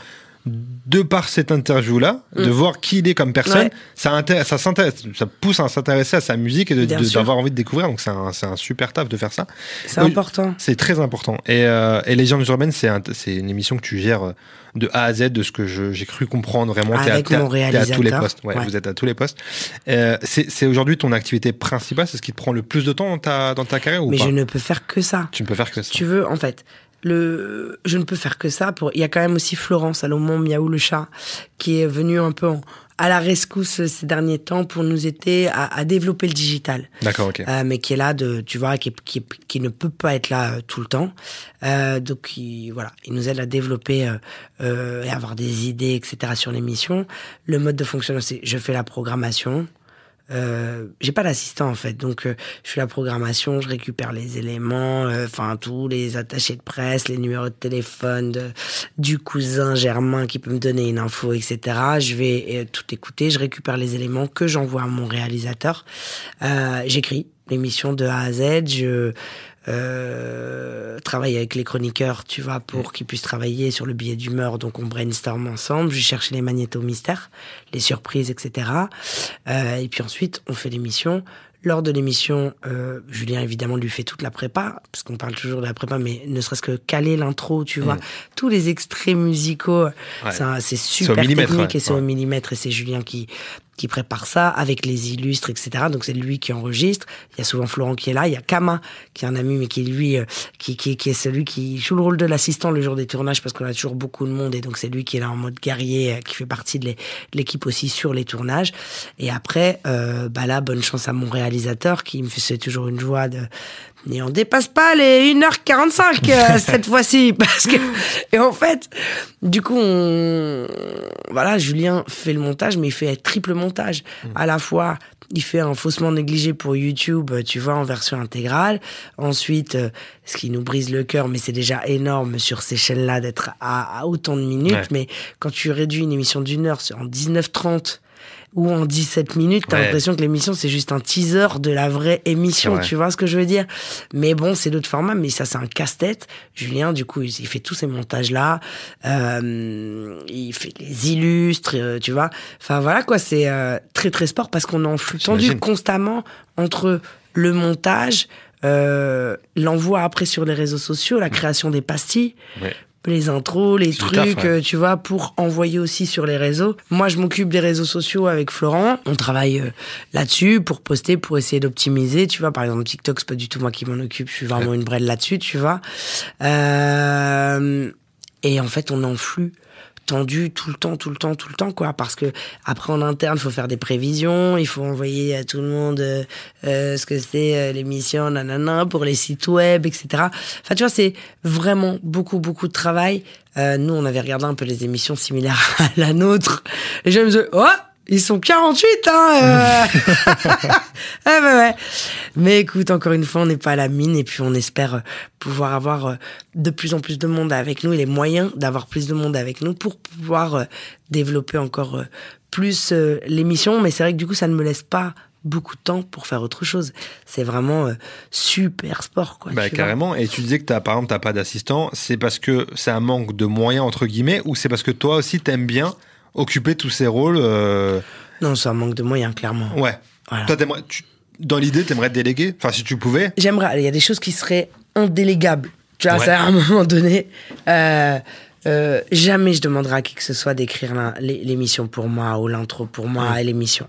De par cette interview-là, de voir qui il est comme personne, Mm. Ouais. ça, ça, s'intéresse- ça pousse à s'intéresser à sa musique et d'avoir envie de découvrir. Donc c'est un, un super taf de faire ça. C'est Oui. important. C'est très important. Et, euh, et Légendes urbaines, c'est un- une émission que tu gères euh, de A à Z, de ce que j'ai cru comprendre vraiment. Avec à- mon t'es à tous les réalisateur. postes. Ouais, Ouais. Vous êtes à tous les postes. Euh, c'est c'est aujourd'hui ton activité principale, c'est ce qui te prend le plus de temps dans ta, dans ta carrière ou Mais pas? je ne peux faire que ça. Tu ne peux faire que ça. Tu veux, en fait, le, je ne peux faire que ça. Pour, il y a quand même aussi Florence Salomon Miaou le chat qui est venu un peu en, à la rescousse ces derniers temps pour nous aider à, à développer le digital. D'accord, ok. Euh, mais qui est là de, tu vois, qui, qui, qui ne peut pas être là euh, tout le temps. Euh, donc, il, voilà, il nous aide à développer euh, euh, et avoir des idées, etc. sur l'émission. Le mode de fonctionnement, c'est je fais la programmation. Euh, j'ai pas d'assistant en fait, donc euh, je fais la programmation, je récupère les éléments, euh, enfin tous les attachés de presse, les numéros de téléphone de, du cousin Germain qui peut me donner une info, etc. Je vais euh, tout écouter, je récupère les éléments que j'envoie à mon réalisateur. J'écris l'émission de A à Z, je euh, travaille avec les chroniqueurs, tu vois, pour qu'ils puissent travailler sur le billet d'humeur. Donc on brainstorm ensemble. Je cherche les magnétos mystères, les surprises, etc. Euh, et puis ensuite, on fait l'émission. Lors de l'émission, euh, Julien évidemment lui fait toute la prépa, parce qu'on parle toujours de la prépa, mais ne serait-ce que caler l'intro, tu vois, tous les extraits musicaux, c'est super technique ouais. et c'est au Ouais. millimètre et c'est Julien qui qui prépare ça avec les illustres, etc. Donc c'est lui qui enregistre. Il y a souvent Florent qui est là. Il y a Kama qui est un ami, mais qui lui, euh, qui, qui, qui est celui qui joue le rôle de l'assistant le jour des tournages parce qu'on a toujours beaucoup de monde et donc c'est lui qui est là en mode guerrier, euh, qui fait partie de l'é- de l'équipe aussi sur les tournages. Et après, euh, bah là, bonne chance à mon réalisateur qui me fait toujours une joie de et on dépasse pas les 1h45 euh, cette fois-ci parce que et en fait du coup on voilà Julien fait le montage mais il fait un triple montage. À la fois il fait un faussement négligé pour YouTube euh, tu vois en version intégrale. Ensuite euh, ce qui nous brise le cœur mais c'est déjà énorme sur ces chaînes là d'être à, à autant de minutes. Ouais. mais quand tu réduis une émission d'une heure en 19-30 ou en 17 minutes, t'as Ouais. l'impression que l'émission c'est juste un teaser de la vraie émission, tu vois ce que je veux dire? Mais bon, c'est d'autres formats, mais ça c'est un casse-tête. Julien, du coup, il fait tous ces montages-là, euh, il fait les illustres, euh, tu vois. Enfin voilà quoi, c'est euh, très très sport parce qu'on est en flux tendu constamment entre le montage, euh, l'envoi après sur les réseaux sociaux, la création des pastilles, Ouais. Les intros, les trucs, taf, ouais. euh, tu vois, pour envoyer aussi sur les réseaux. Moi, je m'occupe des réseaux sociaux avec Florent. On travaille euh, là-dessus pour poster, pour essayer d'optimiser. Tu vois, par exemple, TikTok, c'est pas du tout moi qui m'en occupe. Je suis vraiment une brêle là-dessus, tu vois. Euh, et en fait, on en flux tendu tout le temps, tout le temps, tout le temps, quoi. Parce que après en interne, il faut faire des prévisions, il faut envoyer à tout le monde euh, euh, ce que c'est euh, l'émission, nanana, pour les sites web, etc. Enfin, tu vois, c'est vraiment beaucoup, beaucoup de travail. Euh, nous, on avait regardé un peu les émissions similaires à la nôtre, et je me disais, oh, ils sont 48, hein. euh. ah bah ouais. Mais écoute, encore une fois, on n'est pas à la mine et puis on espère euh, pouvoir avoir euh, de plus en plus de monde avec nous et les moyens d'avoir plus de monde avec nous pour pouvoir euh, développer encore plus l'émission. Mais c'est vrai que du coup, ça ne me laisse pas beaucoup de temps pour faire autre chose. C'est vraiment euh, super sport, quoi. Bah, vois. carrément. Et tu disais que t'as, par exemple, t'as pas d'assistant. C'est parce que c'est un manque de moyens, entre guillemets, ou c'est parce que toi aussi t'aimes bien occuper tous ces rôles euh, Non, c'est un manque de moyens, clairement. Ouais. Voilà. Toi, t'aimerais, tu- dans l'idée, t'aimerais te déléguer? Enfin, si tu pouvais? J'aimerais. Il y a des choses qui seraient indélégables. Tu vois, Ouais. ça, à un moment donné. euh, euh, jamais je demanderai à qui que ce soit d'écrire l'émission pour moi ou l'intro pour moi et l'émission.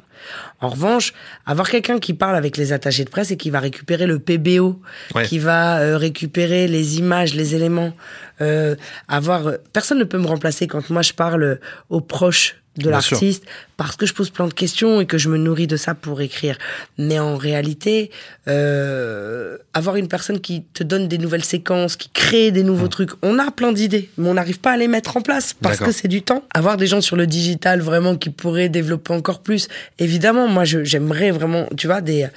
En revanche, avoir quelqu'un qui parle avec les attachés de presse et qui va récupérer le PBO, Ouais. qui va euh, récupérer les images, les éléments, euh, avoir euh, personne ne peut me remplacer quand moi je parle aux proches de l'artiste parce que je pose plein de questions et que je me nourris de ça pour écrire. Mais en réalité, euh, avoir une personne qui te donne des nouvelles séquences, qui crée des nouveaux trucs, on a plein d'idées, mais on n'arrive pas à les mettre en place parce que c'est du temps. Avoir des gens sur le digital vraiment qui pourraient développer encore plus. Évidemment, moi, j'aimerais vraiment, tu vois, des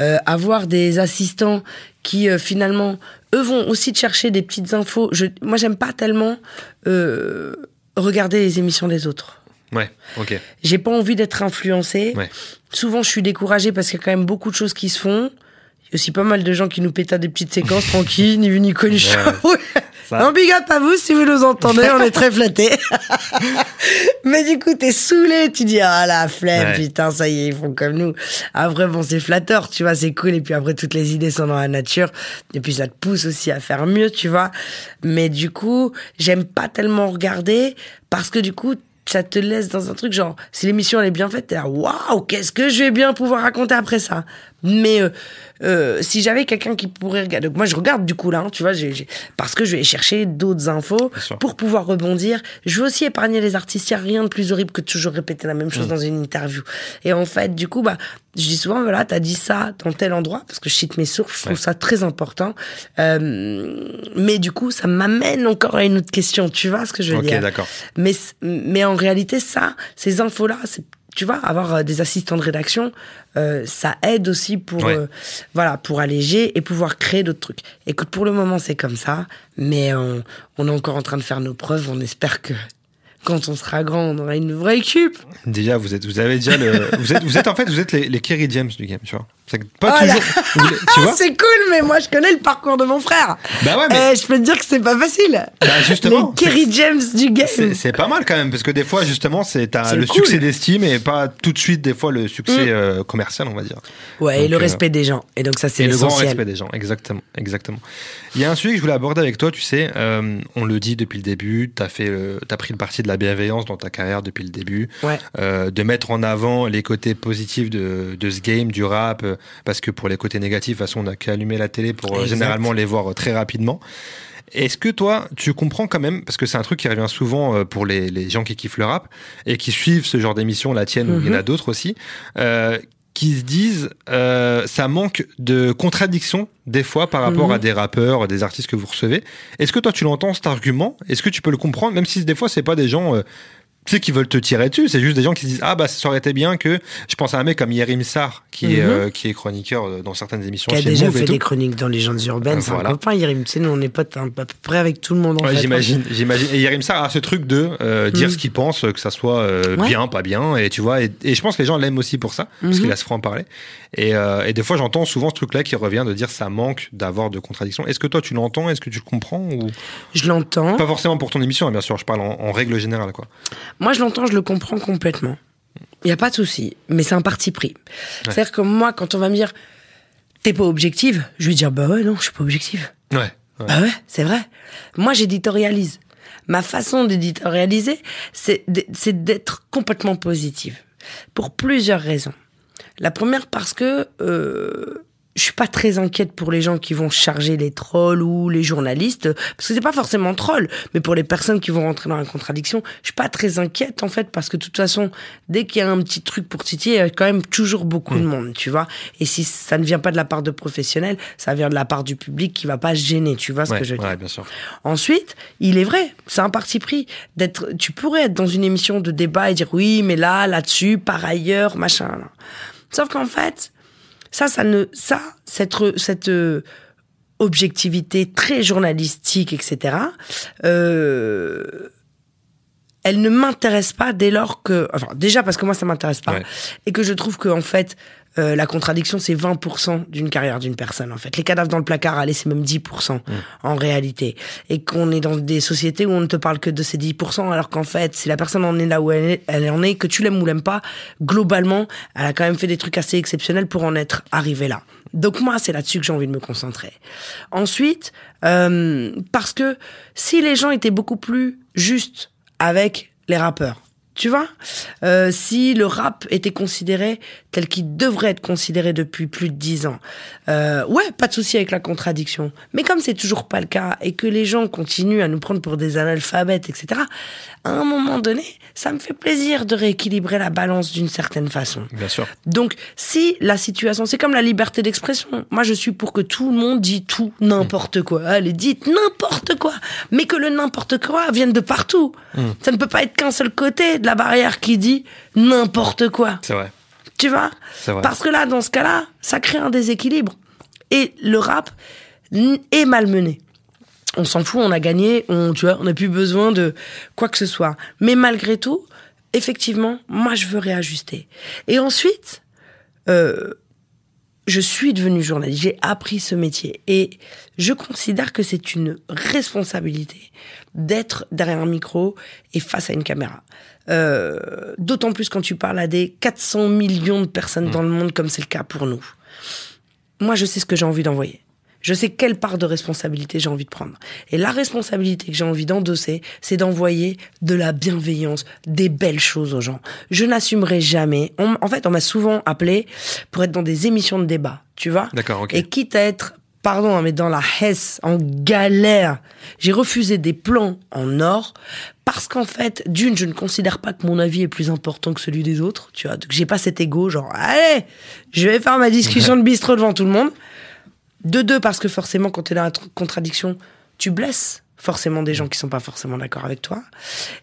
euh, avoir des assistants qui euh, finalement eux vont aussi te chercher des petites infos. Je, moi, j'aime pas tellement euh, regarder les émissions des autres. Ouais, ok. J'ai pas envie d'être influencé. Ouais. Souvent, je suis découragée parce qu'il y a quand même beaucoup de choses qui se font. Il y a aussi pas mal de gens qui nous pétent des petites séquences tranquilles, ni vu ni connu. Ça- Un big up à vous si vous nous entendez, on est très flattés. Mais du coup, t'es saoulé, tu dis, ah la flemme, Ouais. putain, ça y est, ils font comme nous. Après, bon, c'est flatteur, tu vois, c'est cool. Et puis après, toutes les idées sont dans la nature. Et puis, ça te pousse aussi à faire mieux, tu vois. Mais du coup, j'aime pas tellement regarder parce que du coup, ça te laisse dans un truc genre, si l'émission elle est bien faite, t'es là, waouh, qu'est-ce que je vais bien pouvoir raconter après ça Mais euh, euh, si j'avais quelqu'un qui pourrait regarder, donc moi je regarde du coup là, hein, tu vois, parce que je vais chercher d'autres infos pour pouvoir rebondir. Je veux aussi épargner les artistes. Il n'y a rien de plus horrible que de toujours répéter la même Mm. chose dans une interview. Et en fait, du coup, bah, je dis souvent, voilà, t'as dit ça dans tel endroit, parce que je cite mes sources, je trouve Ouais. ça très important. Euh, mais du coup, ça m'amène encore à une autre question. Tu vois ce que je veux Ok, dire? d'accord. mais, mais en réalité, ça, ces infos-là, c'est- tu vois, avoir euh, des assistants de rédaction, euh, ça aide aussi pour, Ouais. euh, voilà, pour alléger et pouvoir créer d'autres trucs. Écoute, pour le moment, c'est comme ça, mais on, on est encore en train de faire nos preuves. On espère que quand on sera grand, on aura une vraie équipe. Déjà, vous êtes, vous avez déjà le, vous êtes, vous êtes en fait, vous êtes les, les Kerry James du game, tu vois. Pas Oh toujours, tu vois. c'est cool, mais moi, je connais le parcours de mon frère. Bah ouais, mais Eh, je peux te dire que c'est pas facile. bah justement, Les Kerry James du game. c'est pas mal quand même parce que des fois, justement, c'est le cool. succès d'estime et pas tout de suite des fois le succès euh, commercial, on va dire. Ouais, et le euh, respect des gens. Et donc, ça, c'est le grand respect des gens, exactement, exactement. Il y a un sujet que je voulais aborder avec toi, tu sais, euh, on le dit depuis le début, t'as t'as pris le parti de la bienveillance dans ta carrière depuis le début, Ouais. de mettre en avant les côtés positifs de, de ce game, du rap, euh, parce que pour les côtés négatifs, de toute façon, on n'a qu'à allumer la télé pour euh, généralement les voir euh, très rapidement. Est-ce que toi, tu comprends quand même, parce que c'est un truc qui revient souvent pour les, les gens qui kiffent le rap et qui suivent ce genre d'émission, la tienne, ou il y en a d'autres aussi, euh, qui se disent euh, ça manque de contradiction des fois par rapport Mhm. à des rappeurs, des artistes que vous recevez. Est-ce que toi tu l'entends cet argument? Est-ce que tu peux le comprendre, même si des fois c'est pas des gens euh, tu sais, qui veulent te tirer dessus, c'est juste des gens qui se disent ah bah ça aurait été bien que je pense à un mec comme Yerim Sar qui est Mhm. euh, qui est chroniqueur euh, dans certaines émissions qui a chez déjà Move fait des chroniques dans Légendes urbaines. C'est Voilà. un copain, Yerim. Tu sais, nous, on est potes hein, à peu près avec tout le monde, en Ouais, fait. j'imagine, j'imagine. Et Yerim Sar a ce truc de euh, dire Mhm. ce qu'il pense, que ça soit euh, Ouais. bien, pas bien, et tu vois. Et, et je pense que les gens l'aiment aussi pour ça, parce Mhm. qu'il a ce franc parler. Et, euh, et des fois, j'entends souvent ce truc-là qui revient de dire ça manque d'avoir de contradictions. Est-ce que toi, tu l'entends? Est-ce que tu le comprends ou? Je l'entends. pas forcément pour ton émission, hein, bien sûr. Je parle en, en règle générale, quoi. Moi, je l'entends, je le comprends complètement. Il n'y a pas de souci, mais c'est un parti pris. C'est-à-dire que moi, quand on va me dire, t'es pas objective, je vais dire, bah ouais, non, je suis pas objective. Ouais. ouais. Bah ouais, c'est vrai. Moi, j'éditorialise. Ma façon d'éditorialiser, c'est d'être complètement positive. Pour plusieurs raisons. La première, parce que euh, je suis pas très inquiète pour les gens qui vont charger les trolls ou les journalistes, parce que c'est pas forcément troll, mais pour les personnes qui vont rentrer dans la contradiction, je suis pas très inquiète en fait, parce que de toute façon, dès qu'il y a un petit truc pour titiller, il y a quand même toujours beaucoup de monde, tu vois. Et si ça ne vient pas de la part de professionnels, ça vient de la part du public qui va pas gêner, tu vois ce que je veux dire. ouais, bien sûr. Ensuite, il est vrai, c'est un parti pris d'être. Tu pourrais être dans une émission de débat et dire oui, mais là, là-dessus, par ailleurs, machin. là. Sauf qu'en fait, ça, ça ne, ça, cette, cette euh, objectivité très journalistique, etc. elle ne m'intéresse pas dès lors que, enfin, déjà parce que moi ça m'intéresse pas, Ouais. et que je trouve que en fait, euh, la contradiction c'est 20% d'une carrière d'une personne. En fait, les cadavres dans le placard, allez, c'est même 10% en réalité, et qu'on est dans des sociétés où on ne te parle que de ces 10%, alors qu'en fait, si la personne en est là où elle, est, elle en est, que tu l'aimes ou l'aimes pas, globalement, elle a quand même fait des trucs assez exceptionnels pour en être arrivée là. Donc moi, c'est là-dessus que j'ai envie de me concentrer. Ensuite, euh, parce que si les gens étaient beaucoup plus justes avec les rappeurs, tu vois, euh, si le rap était considéré tel qu'il devrait être considéré depuis plus de dix ans, euh, ouais, pas de souci avec la contradiction. Mais comme c'est toujours pas le cas et que les gens continuent à nous prendre pour des analphabètes, etc., à un moment donné, ça me fait plaisir de rééquilibrer la balance d'une certaine façon. Bien sûr. Donc, si la situation, c'est comme la liberté d'expression. Moi, je suis pour que tout le monde dise tout, n'importe quoi. Allez, dites n'importe quoi. Mais que le n'importe quoi vienne de partout. Ça ne peut pas être qu'un seul côté de la barrière qui dit n'importe quoi. C'est vrai. Tu vois. Parce que là, dans ce cas-là, ça crée un déséquilibre. Et le rap est malmené. On s'en fout, on a gagné, on, tu vois, on n'a plus besoin de quoi que ce soit. Mais malgré tout, effectivement, moi, je veux réajuster. Et ensuite, euh, je suis devenue journaliste, j'ai appris ce métier et je considère que c'est une responsabilité d'être derrière un micro et face à une caméra. Euh, D'autant plus quand tu parles à des 400 millions de personnes dans le monde comme c'est le cas pour nous. Moi, je sais ce que j'ai envie d'envoyer. Je sais quelle part de responsabilité j'ai envie de prendre. Et la responsabilité que j'ai envie d'endosser, c'est d'envoyer de la bienveillance, des belles choses aux gens. Je n'assumerai jamais. On- en fait, on m'a souvent appelé pour être dans des émissions de débat, tu vois. D'accord, ok. Et quitte à être, pardon, hein, mais dans la hesse, en galère, j'ai refusé des plans en or parce qu'en fait, d'une, je ne considère pas que mon avis est plus important que celui des autres, tu vois. Donc j'ai pas cet ego, genre, allez, je vais faire ma discussion de bistrot devant tout le monde. De deux, parce que forcément, quand tu es dans la tr- contradiction, tu blesses forcément des gens qui sont pas forcément d'accord avec toi.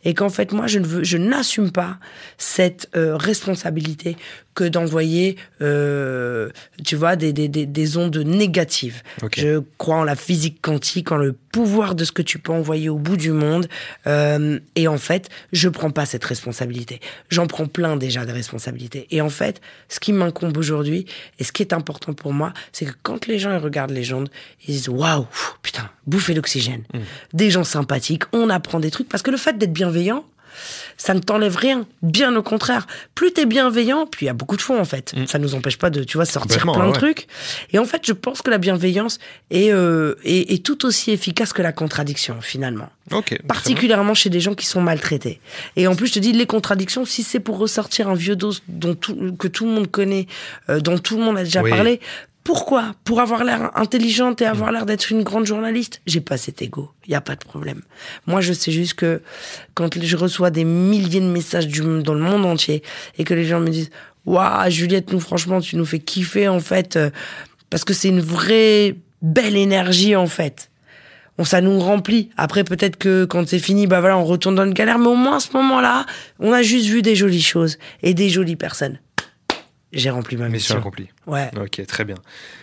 Et qu'en fait, moi, je ne veux, je n'assume pas cette euh, responsabilité que d'envoyer, euh, tu vois, des, des, des, des ondes négatives. Je crois en la physique quantique, en le pouvoir de ce que tu peux envoyer au bout du monde. Euh, et en fait, je prends pas cette responsabilité. J'en prends plein déjà de responsabilités. Et en fait, ce qui m'incombe aujourd'hui et ce qui est important pour moi, c'est que quand les gens ils regardent les gens, ils disent waouh, putain, bouffer l'oxygène. Des gens sympathiques, on apprend des trucs parce que le fait d'être bienveillant, ça ne t'enlève rien. Bien au contraire. Plus t'es bienveillant, puis il y a beaucoup de fonds en fait. Ça nous empêche pas de, tu vois, sortir plein de ouais. trucs. Et en fait, je pense que la bienveillance est, euh, est, est tout aussi efficace que la contradiction finalement. Particulièrement chez des gens qui sont maltraités. Et en plus, je te dis, les contradictions, si c'est pour ressortir un vieux dos dont tout, que tout le monde connaît, euh, dont tout le monde a déjà Oui. parlé, pourquoi? Pour avoir l'air intelligente et avoir l'air d'être une grande journaliste? J'ai pas cet ego. Il y a pas de problème. Moi, je sais juste que quand je reçois des milliers de messages du, dans le monde entier et que les gens me disent Waouh, Juliette, nous, franchement, tu nous fais kiffer, en fait, euh, parce que c'est une vraie belle énergie, en fait on ça nous remplit. Après peut-être que quand c'est fini, bah voilà, on retourne dans une galère. Mais au moins à ce moment-là, on a juste vu des jolies choses et des jolies personnes. J'ai rempli ma Mission mission. accomplie. Ouais. Ok, très bien.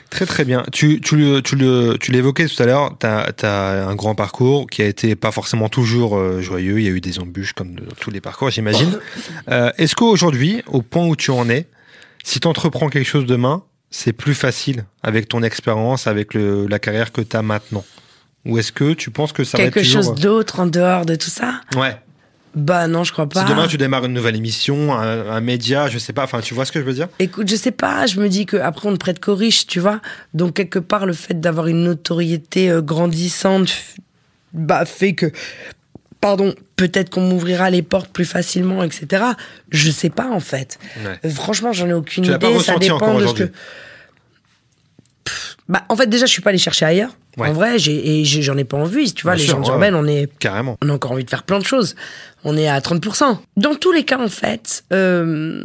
Très très bien. Tu, tu, le- tu, le- tu l'évoquais tout à l'heure, tu as, un grand parcours qui a été pas forcément toujours euh, joyeux, il y a eu des embûches comme dans tous les parcours, j'imagine. Euh, Est-ce qu'aujourd'hui, au point où tu en es, si tu entreprends quelque chose demain, c'est plus facile avec ton expérience, avec le, la carrière que tu as maintenant? Ou est-ce que tu penses que ça Quelque va être toujours... chose d'autre en dehure de tout ça? Ouais. Bah non, je crois pas. Si demain tu démarres une nouvelle émission, un, un média, je sais pas, enfin tu vois ce que je veux dire? Écoute, je sais pas, je me dis que après on ne prête qu'aux riches, tu vois. Donc quelque part le fait d'avoir une notoriété euh, grandissante bah fait que pardon, peut-être qu'on m'ouvrira les portes plus facilement etc. Je sais pas en fait. Ouais. Euh, Franchement, j'en ai aucune Tu idée, pas ça dépend de ce que bah en fait déjà je suis pas allé chercher ailleurs. Ouais. En vrai, j'ai et j'ai- j'en ai pas envie, tu vois, Bien les gens ouais, urbaines, on est Carrément. on a encore envie de faire plein de choses. On est à 30%. Dans tous les cas, en fait, euh,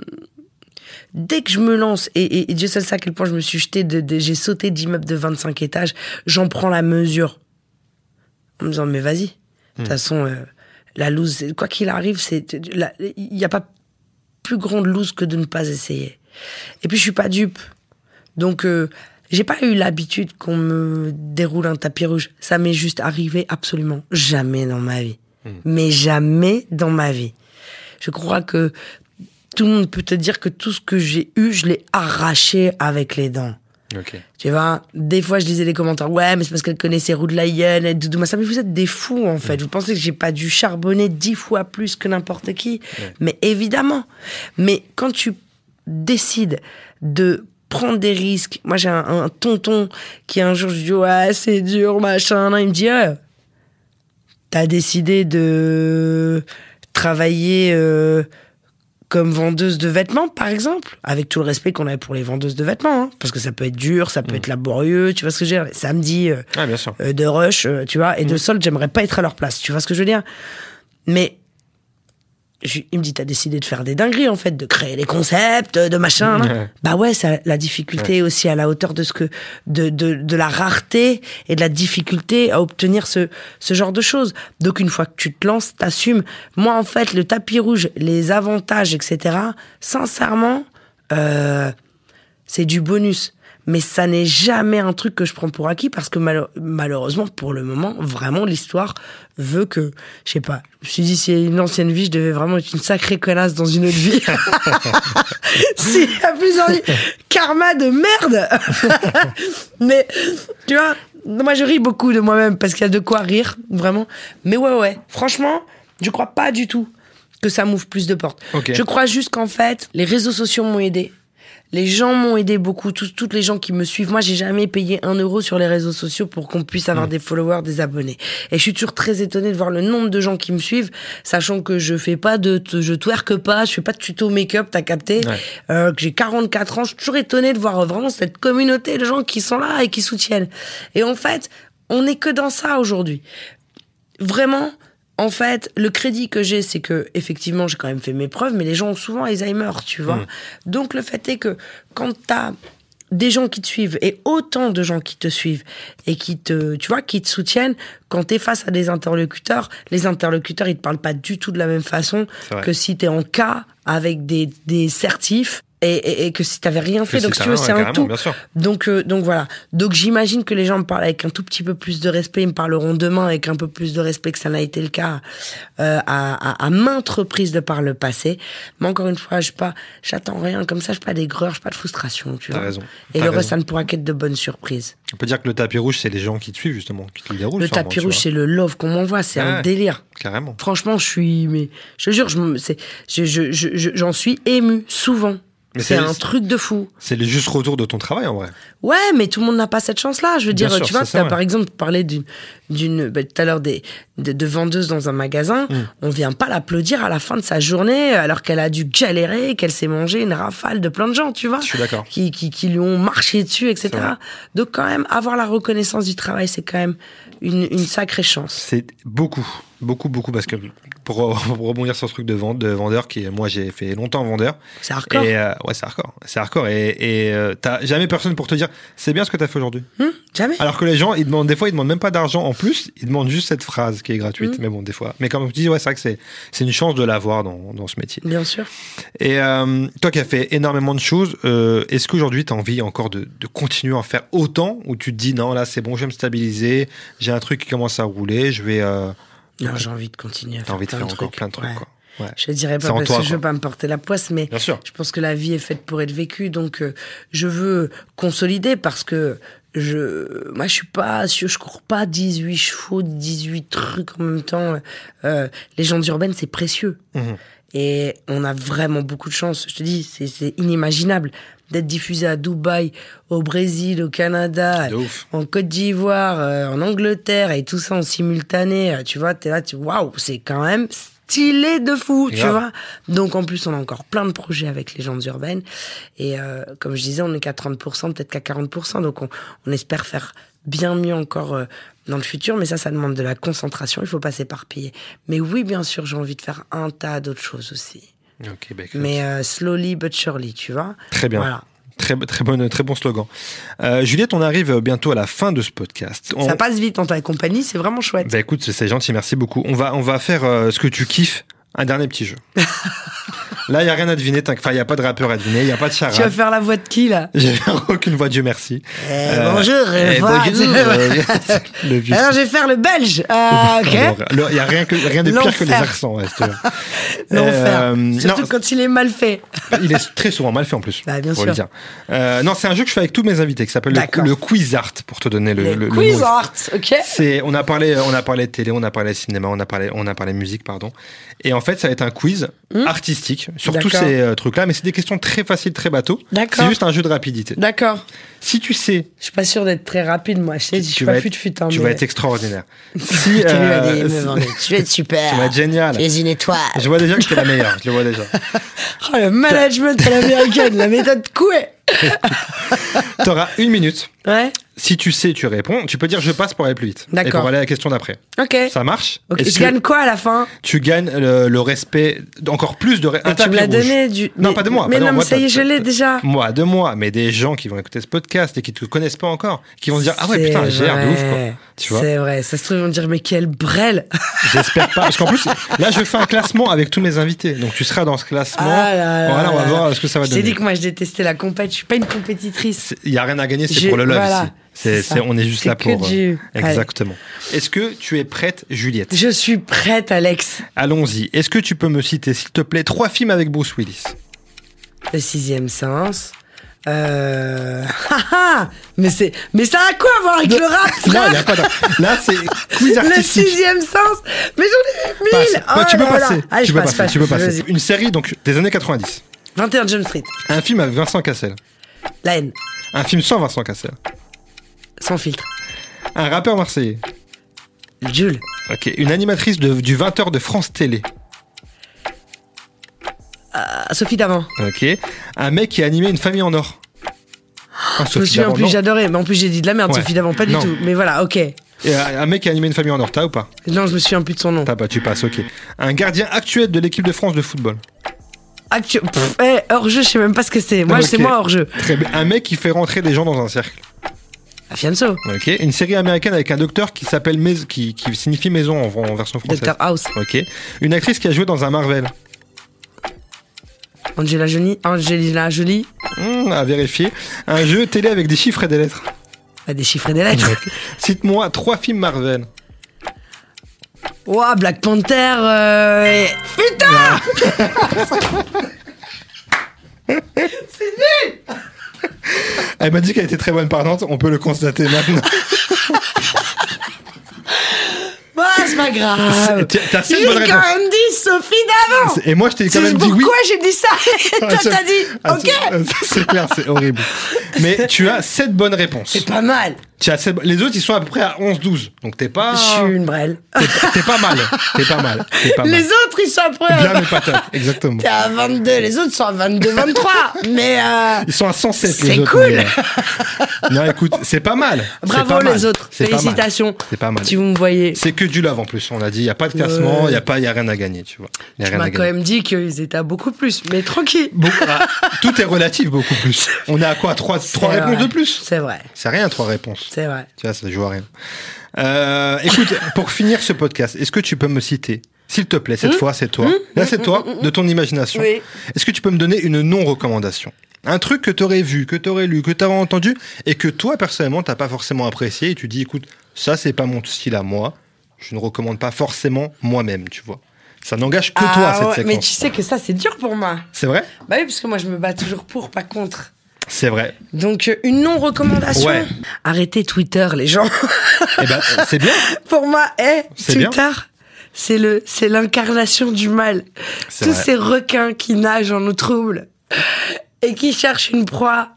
dès que je me lance, et, et- et Dieu seul sait à quel point je me suis jeté, de, de- j'ai sauté d'immeubles de 25 étages, j'en prends la mesure. En me disant, mais vas-y. De toute façon, euh, la loose, quoi qu'il arrive, c'est, il n'y a pas plus grande loose que de ne pas essayer. Et puis, je suis pas dupe. Donc, euh, j'ai pas eu l'habitude qu'on me déroule un tapis rouge. Ça m'est juste arrivé absolument jamais dans ma vie. Mais jamais dans ma vie. Je crois que tout le monde peut te dire que tout ce que j'ai eu, je l'ai arraché avec les dents. Ok. Tu vois, des fois je lisais les commentaires, ouais, mais c'est parce qu'elle connaissait Roux de la et Doudou Massa. Mais vous êtes des fous, en fait. Vous pensez que j'ai pas dû charbonner dix fois plus que n'importe qui. Mais évidemment. Mais quand tu décides de prendre des risques, moi j'ai un, un tonton qui un jour, je lui dis, ouais, c'est dur, machin. Il me dit, ouais, t'as décidé de travailler euh, comme vendeuse de vêtements, par exemple, avec tout le respect qu'on a pour les vendeuses de vêtements, hein, parce que ça peut être dur, ça peut être laborieux, tu vois ce que je veux dire? Samedi euh, Ah, bien sûr. euh, de rush, euh, tu vois, et de solde, j'aimerais pas être à leur place, tu vois ce que je veux dire? Mais je- il me dit, t'as décidé de faire des dingueries, en fait, de créer des concepts, de machin. hein. Bah ouais, ça, la difficulté aussi à la hauteur de ce que, de, de, de la rareté et de la difficulté à obtenir ce, ce genre de choses. Donc une fois que tu te lances, t'assumes. Moi, en fait, le tapis rouge, les avantages, etc., sincèrement, euh, c'est du bonus. Mais ça n'est jamais un truc que je prends pour acquis parce que malheureusement, pour le moment, vraiment, l'histoire veut que, je sais pas, je me suis dit, si une ancienne vie, je devais vraiment être une sacrée connasse dans une autre vie. S'il y a plusieurs vies, karma de merde. Mais, tu vois, moi, je ris beaucoup de moi-même parce qu'il y a de quoi rire, vraiment. Mais ouais, ouais, franchement, je crois pas du tout que ça m'ouvre plus de portes. Je crois juste qu'en fait, les réseaux sociaux m'ont aidé. Les gens m'ont aidé beaucoup, tous, toutes les gens qui me suivent. Moi, j'ai jamais payé un euro sur les réseaux sociaux pour qu'on puisse avoir des followers, des abonnés. Et je suis toujours très étonnée de voir le nombre de gens qui me suivent, sachant que je fais pas de, je twerk pas, je fais pas de tuto make-up, t'as capté, Ouais. euh, que j'ai 44 ans. Je suis toujours étonnée de voir vraiment cette communauté de gens qui sont là et qui soutiennent. Et en fait, on n'est que dans ça aujourd'hui vraiment, en fait, le crédit que j'ai, c'est que effectivement, j'ai quand même fait mes preuves, mais les gens ont souvent Alzheimer, tu vois. Mm. Donc le fait est que quand t'as des gens qui te suivent et autant de gens qui te suivent et qui te, tu vois, qui te soutiennent, quand t'es face à des interlocuteurs, les interlocuteurs, ils te parlent pas du tout de la même façon que si t'es en cas avec des, des certifs et, et- et que si t'avais rien fait. Donc, si tu veux, c'est un tout. bien sûr. Donc, euh, donc voilà. Donc j'imagine que les gens me parlent avec un tout petit peu plus de respect. Ils me parleront demain avec un peu plus de respect que ça n'a été le cas euh, à, à, à maintes reprises de par le passé. Mais encore une fois, je pas, j'attends rien comme ça. Je pas d'aigreur, je pas de frustration. Tu T'as vois. raison. Et le reste, ça ne pourra qu'être de bonnes surprises. On peut dire que le tapis rouge, c'est les gens qui te suivent, justement, qui te le déroulent. le sûrement, tapis rouge, c'est le love qu'on m'envoie. C'est Ouais. un délire. Carrément. Franchement, je suis, mais je te jure, je, c'est, je, je, je- je- j'en suis ému souvent. C'est un truc de fou. C'est le juste retour de ton travail, en vrai. Ouais, mais tout le monde n'a pas cette chance-là. Je veux Bien dire, sûr, tu vois, ça, ouais. par exemple parlé d'une, d'une, bah, tout à l'heure des, de, de vendeuses dans un magasin. Mm. On vient pas l'applaudir à la fin de sa journée alors qu'elle a dû galérer, qu'elle s'est mangé une rafale de plein de gens, tu vois. Je suis d'accord. Qui, qui, qui lui ont marché dessus, etc. Donc quand même, avoir la reconnaissance du travail, c'est quand même une, une sacrée chance. C'est beaucoup, beaucoup, beaucoup, parce que pour, pour rebondir sur ce truc de, vente, de vendeur, qui moi j'ai fait longtemps vendeur. C'est hardcore. Et, euh, ouais, c'est hardcore. C'est hardcore. Et, euh, t'as jamais personne pour te dire c'est bien ce que t'as fait aujourd'hui. Hum, jamais. Alors que les gens, ils demandent, des fois, ils demandent même pas d'argent en plus, ils demandent juste cette phrase qui est gratuite. Mm. Mais bon, des fois. Mais comme tu dis, ouais, c'est vrai que c'est, c'est une chance de l'avoir dans, dans ce métier. Bien sûr. Et euh, toi qui as fait énormément de choses, est-ce qu'aujourd'hui tu as envie encore de, de continuer à en faire autant? Ou tu te dis non, là c'est bon, je vais me stabiliser, j'ai un truc qui commence à rouler, je vais. Euh, Non, j'ai envie de continuer à faire envie de plein faire de encore trucs. plein de trucs, Ouais. quoi. Ouais. Je dirais C'est pas parce toi, que je quoi. veux pas me porter la poisse, mais Bien sûr. je pense que la vie est faite pour être vécue, donc euh, je veux consolider parce que je, moi, je suis pas, je, je cours pas 18 chevaux, 18 trucs en même temps. Euh, les gens urbaines, c'est précieux. Mhm. Et on a vraiment beaucoup de chance. Je te dis, c'est inimaginable d'être diffusé à Dubaï, au Brésil, au Canada, en Côte d'Ivoire, euh, en Angleterre et tout ça en simultané. euh, Tu vois, t'es là, tu waouh, c'est quand même stylé de fou, tu vois. Donc en plus, on a encore plein de projets avec les gens urbaines. Et euh, comme je disais, on n'est qu'à 30%, peut-être qu'à 40%. Donc on, on espère faire bien mieux encore euh, dans le futur. Mais ça, ça demande de la concentration. Il faut pas s'éparpiller. Mais oui, bien sûr, j'ai envie de faire un tas d'autres choses aussi. Ok, bah. Mais euh, slowly but surely, tu vois. Très bien. Voilà. Très, très, bonne, très bon slogan. Euh, Juliette, on arrive bientôt à la fin de ce podcast. On- Ça passe vite en ta compagnie, c'est vraiment chouette. Bah écoute, c'est gentil, merci beaucoup. On va, on va faire euh, ce que tu kiffes, un dernier petit jeu. Là, il n'y a rien à deviner, t'inquiète. enfin, il n'y a pas de rappeur à deviner, il n'y a pas de Tu vas charade. faire la voix de qui, là? J'ai aucune voix, Dieu merci. Euh, Bonjour, eh, voix bonjour, de- euh, le vieux. Alors, je vais faire le belge. Ah, ok. Il n'y a rien, que, rien de pire que les accents. ouais, je. L'enfer. Euh, Surtout non, quand il est mal fait. il est très souvent mal fait en plus. Bah, bien sûr. le dire. Euh, non, c'est un jeu que je fais avec tous mes invités qui s'appelle le, Quiz Art pour te donner le, Le le- le quiz nom. art, ok C'est, on a parlé, on a parlé de télé, on a parlé de cinéma, on a parlé, on a parlé musique, pardon. Et en fait, ça va être un quiz artistique sur tous ces euh, trucs-là, mais c'est des questions très faciles, très bateaux. D'accord. C'est juste un jeu de rapidité. D'accord. Si tu sais, Je suis pas sûre d'être très rapide, moi. Je sais, je tu suis pas être, fut fut. Hein, tu mais... vas être extraordinaire. si, Tu euh, vas. Tu être super. tu vas être génial. Tu es une étoile. Je vois déjà que t'es la meilleure. Je le vois déjà. Oh, le management à l'américaine, la méthode Coué. T'auras une minute. Ouais. Si tu sais, tu réponds. Tu peux dire je passe pour aller plus vite. D'accord. Et pour aller à la question d'après. Ok. Ça marche Ok, Est-ce Je gagne quoi à la fin Tu gagnes le, le respect, encore plus de respect. Tu me l'as donné du. Non, mais- pas de moi. Mais de non, moi, mais ça y est, je l'ai déjà. Moi, de moi, mais des gens qui vont écouter ce podcast et qui te connaissent pas encore, qui vont se dire ah ouais putain, j'ai l'air de ouf quoi. vrai. Tu vois C'est vrai. Ça se trouve, ils vont dire, mais quelle brêle. J'espère pas, parce qu'en plus là je fais un classement avec tous mes invités, donc tu seras dans ce classement. Ah là là voilà, on va voir ce que ça va donner. dit que moi, je détestais la compète. Je suis pas une compétitrice. Il y a rien à gagner, c'est pour le love voilà, ici. On est juste là pour. du- euh. Exactement. Est-ce que tu es prête, Juliette? Je suis prête, Alex. Allons-y. Est-ce que tu peux me citer, s'il te plaît, trois films avec Bruce Willis? Le sixième sens. Euh... haha mais c'est, mais ça a quoi à voir avec le rap, Non, frère il y a pas de... Là, c'est quiz Le sixième sens Mais j'en ai vu Passe. mille tu Oh peux là là. passer. Allez, tu peux passe, passer. passe, tu peux passer. Une série donc des années 90. 21 Jump Street. Un film avec Vincent Cassel. La haine. Un film sans Vincent Cassel. Sans filtre. Un rappeur marseillais. Jules. Ok. Une animatrice de- du 20h de France Télé. Ah, Sophie Davant. Ok. Un mec qui a animé une famille en or. Ah, Je me souviens en plus, j'adorais. Mais en plus, j'ai dit de la merde, Ouais. Sophie Davant, pas du Non. tout. Mais voilà, ok. Et un mec qui a animé une famille en or, t'as ou pas? Non, je me souviens plus de son nom. T'as pas, tu passes, ok. Un gardien actuel de l'équipe de France de football. Actu... Pff, eh, hors-jeu, je sais même pas ce que c'est. Moi, c'est moi. Très bien. Un mec qui fait rentrer des gens dans un cercle. Fianso. Ok. Une série américaine avec un docteur qui s'appelle mais... qui, qui signifie maison en, en version française. Dr House. Ok. Une actrice qui a joué dans un Marvel. Angela Jolie. Angelina Jolie. Hmm, à vérifier. Un jeu télé avec des chiffres et des lettres. Bah, des chiffres et des lettres. Cite-moi trois films Marvel. Ouah, Black Panther. euh, et- Putain Elle m'a dit qu'elle était très bonne parlante, on peut le constater maintenant. Bah, c'est pas grave. T'as- T'as sept J'ai bonnes quand réponses. même dit Sophie d'avant. Et moi, je t'ai quand C'est même dit oui. pourquoi j'ai dit ça Et toi, Ah, c'est- t'as dit Ah, OK. c'est- C'est clair, c'est horrible. Mais tu as 7 bonnes réponses. C'est pas mal. Les autres, ils sont à peu près à 11-12. Donc t'es pas. Je suis une brêle. T'es pas mal. T'es pas mal. T'es pas mal. Les autres, ils sont après. Bien, mais pas top. Exactement. T'es à 22, les autres sont à 22, 23. Mais euh, Ils sont à 107 les C'est cool. mais, euh, Non, écoute, c'est pas mal. Bravo pas mal. les autres. Félicitations. C'est pas mal. Si vous me voyez. C'est que du love en plus. On a dit, il y a pas de classement, il Ouais. y a pas, il y a rien à gagner, tu vois. Y a Tu à m'as quand même dit qu'ils étaient à beaucoup plus. Mais tranquille. Bon, ah, tout est relatif beaucoup plus. On est à quoi? Trois, trois C'est réponses vrai. de plus? C'est vrai. C'est rien, trois réponses. C'est vrai. Tu vois, ça joue à rien. Euh, écoute, pour finir ce podcast, est-ce que tu peux me citer, s'il te plaît, cette fois, c'est toi. Là, c'est toi, de ton imagination. Oui. Est-ce que tu peux me donner une non-recommandation? Un truc que tu aurais vu, que tu aurais lu, que tu aurais entendu, et que toi, personnellement, t'as pas forcément apprécié, et tu dis, écoute, ça, c'est pas mon style à moi, je ne recommande pas forcément moi-même, tu vois. Ça n'engage que toi, Ah cette ouais, séquence. Mais tu sais que ça, c'est dur pour moi. C'est vrai? Bah oui, parce que moi, je me bats toujours pour, pas contre. C'est vrai. Donc, euh, une non-recommandation. Ouais. Arrêtez Twitter, les gens. Eh ben, c'est bien. Pour moi, eh, C'est bien. Twitter, c'est le, c'est l'incarnation du mal. Tous vrai. ces requins qui nagent en eau trouble et qui cherchent une proie,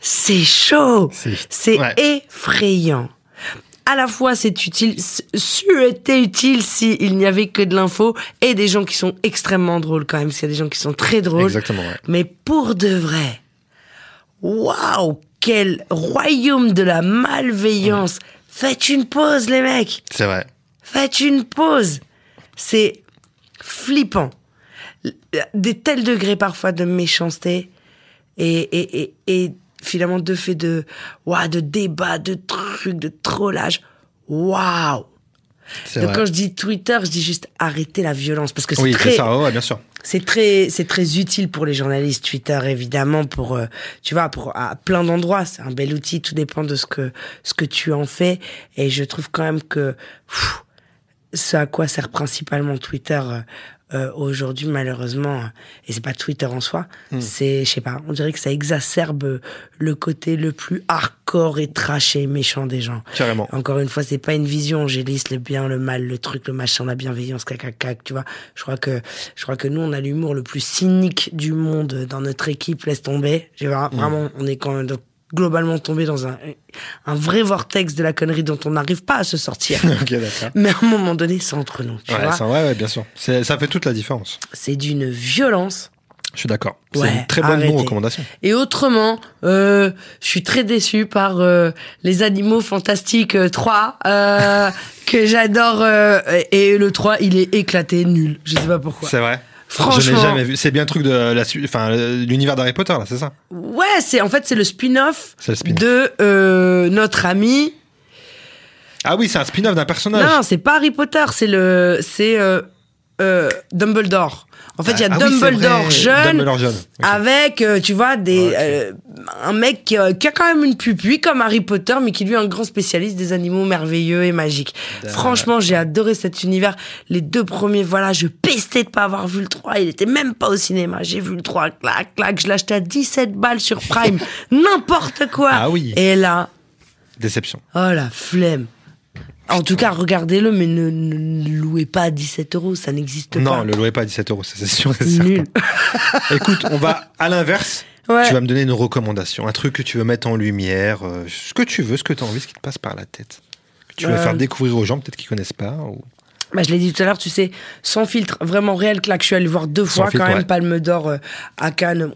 c'est chaud. C'est- ouais. effrayant. À la fois, c'est utile, c'eût été utile s'il n'y avait que de l'info et des gens qui sont extrêmement drôles quand même, parce qu'il y a des gens qui sont très drôles. Exactement, ouais. Mais pour de vrai, waouh, quel royaume de la malveillance. Faites une pause, les mecs. C'est vrai. Faites une pause. C'est flippant. Des tels degrés parfois de méchanceté et, et, et, et finalement de fait de, waouh, de débat, de trucs, de trollage. Waouh. Donc vrai. quand je dis Twitter, je dis juste arrêtez la violence parce que c'est Oui, très, c'est ça, ouais, bien sûr. C'est très, c'est très utile pour les journalistes Twitter évidemment pour, euh, tu vois, pour à plein d'endroits. C'est un bel outil. Tout dépend de ce que ce que tu en fais. Et je trouve quand même que pff, ce à quoi sert principalement Twitter euh, euh, aujourd'hui, malheureusement, et c'est pas Twitter en soi, c'est, je sais pas, on dirait que ça exacerbe le côté le plus hardcore et trash et méchant des gens. Carrément. Encore une fois, c'est pas une vision angéliste, le bien, le mal, le truc, le machin, la bienveillance, cac, cac, tu vois. Je crois que, je crois que nous, on a l'humour le plus cynique du monde dans notre équipe, laisse tomber. Vois, vraiment, on est quand même donc, globalement tombé dans un, un vrai vortex de la connerie dont on n'arrive pas à se sortir. Mais à un moment donné, c'est entre nous, tu Ouais, vois. ça, ouais, ouais, bien sûr. Ça fait toute la différence. C'est d'une violence. Je suis d'accord. C'est Ouais, une très bonne arrêtez. non-recommandation. Et autrement, euh, je suis très déçu par euh, les Animaux Fantastiques euh, 3, euh, que j'adore. euh, et le 3, il est éclaté, nul. Je sais pas pourquoi. C'est vrai. Je Franchement. n'ai jamais vu. C'est bien le truc de la enfin, l'univers d'Harry Potter, là, c'est ça? Ouais, c'est en fait c'est le spin-off spin-off. de euh, notre ami. Ah oui, c'est un spin-off d'un personnage. Non, c'est pas Harry Potter, c'est le c'est euh, euh, Dumbledore. En fait, il y a Ah c'est Dumbledore jeune, Dumbledore jeune. Ok. avec, euh, tu vois, des euh, un mec qui, qui a quand même une pupille comme Harry Potter, mais qui lui est un grand spécialiste des animaux merveilleux et magiques. Franchement, j'ai adoré cet univers. Les deux premiers, voilà, je pestais de pas avoir vu le 3. Il était même pas au cinéma. J'ai vu le 3, clac, clac. Je acheté à 17 balles sur Prime. N'importe quoi. Ah oui. Et là, Déception. oh la flemme. En tout cas, regardez-le, mais ne, ne louez pas à 17 euros, ça n'existe pas. Non, le louez pas à 17 euros, ça c'est sûr. et certain. Nul. Écoute, on va à l'inverse. Ouais. Tu vas me donner une recommandation, un truc que tu veux mettre en lumière, euh, ce que tu veux, ce que tu as envie, ce qui te passe par la tête. Que tu veux Euh. faire découvrir aux gens, peut-être qu'ils connaissent pas. ou- Bah, je l'ai dit tout à l'heure, tu sais, sans filtre, vraiment réel, que là, que je suis allé voir deux Sans fois, filtre, quand même, ouais. Palme d'Or euh, à Cannes,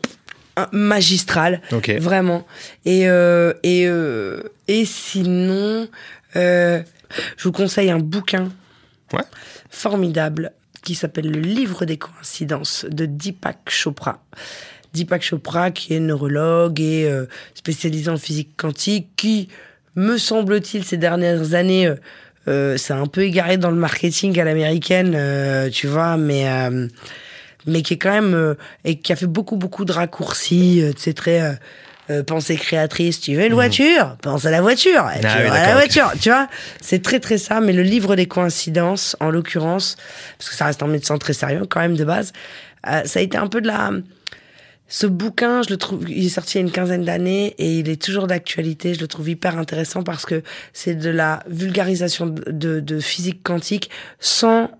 magistral, vraiment. Et, euh, et, euh, et sinon, je vous conseille un bouquin Ouais. formidable qui s'appelle Le livre des coïncidences de Deepak Chopra. Deepak Chopra, qui est neurologue et euh, spécialisé en physique quantique, qui, me semble-t-il, ces dernières années, euh, euh, s'est un peu égaré dans le marketing à l'américaine, tu vois, mais mais qui est quand même et qui a fait beaucoup beaucoup de raccourcis, sais très euh, pensée créatrice. Tu veux une voiture? Pense à la voiture. Tu Mhm. Ah oui, à la voiture. Tu vois, c'est très très ça. Mais le livre des coïncidences, en l'occurrence, parce que ça reste un médecin très sérieux quand même de base, euh, ça a été un peu de la ce bouquin, je le trouve, il est sorti il y a une quinzaine d'années et il est toujours d'actualité. Je le trouve hyper intéressant parce que c'est de la vulgarisation de, de, de physique quantique sans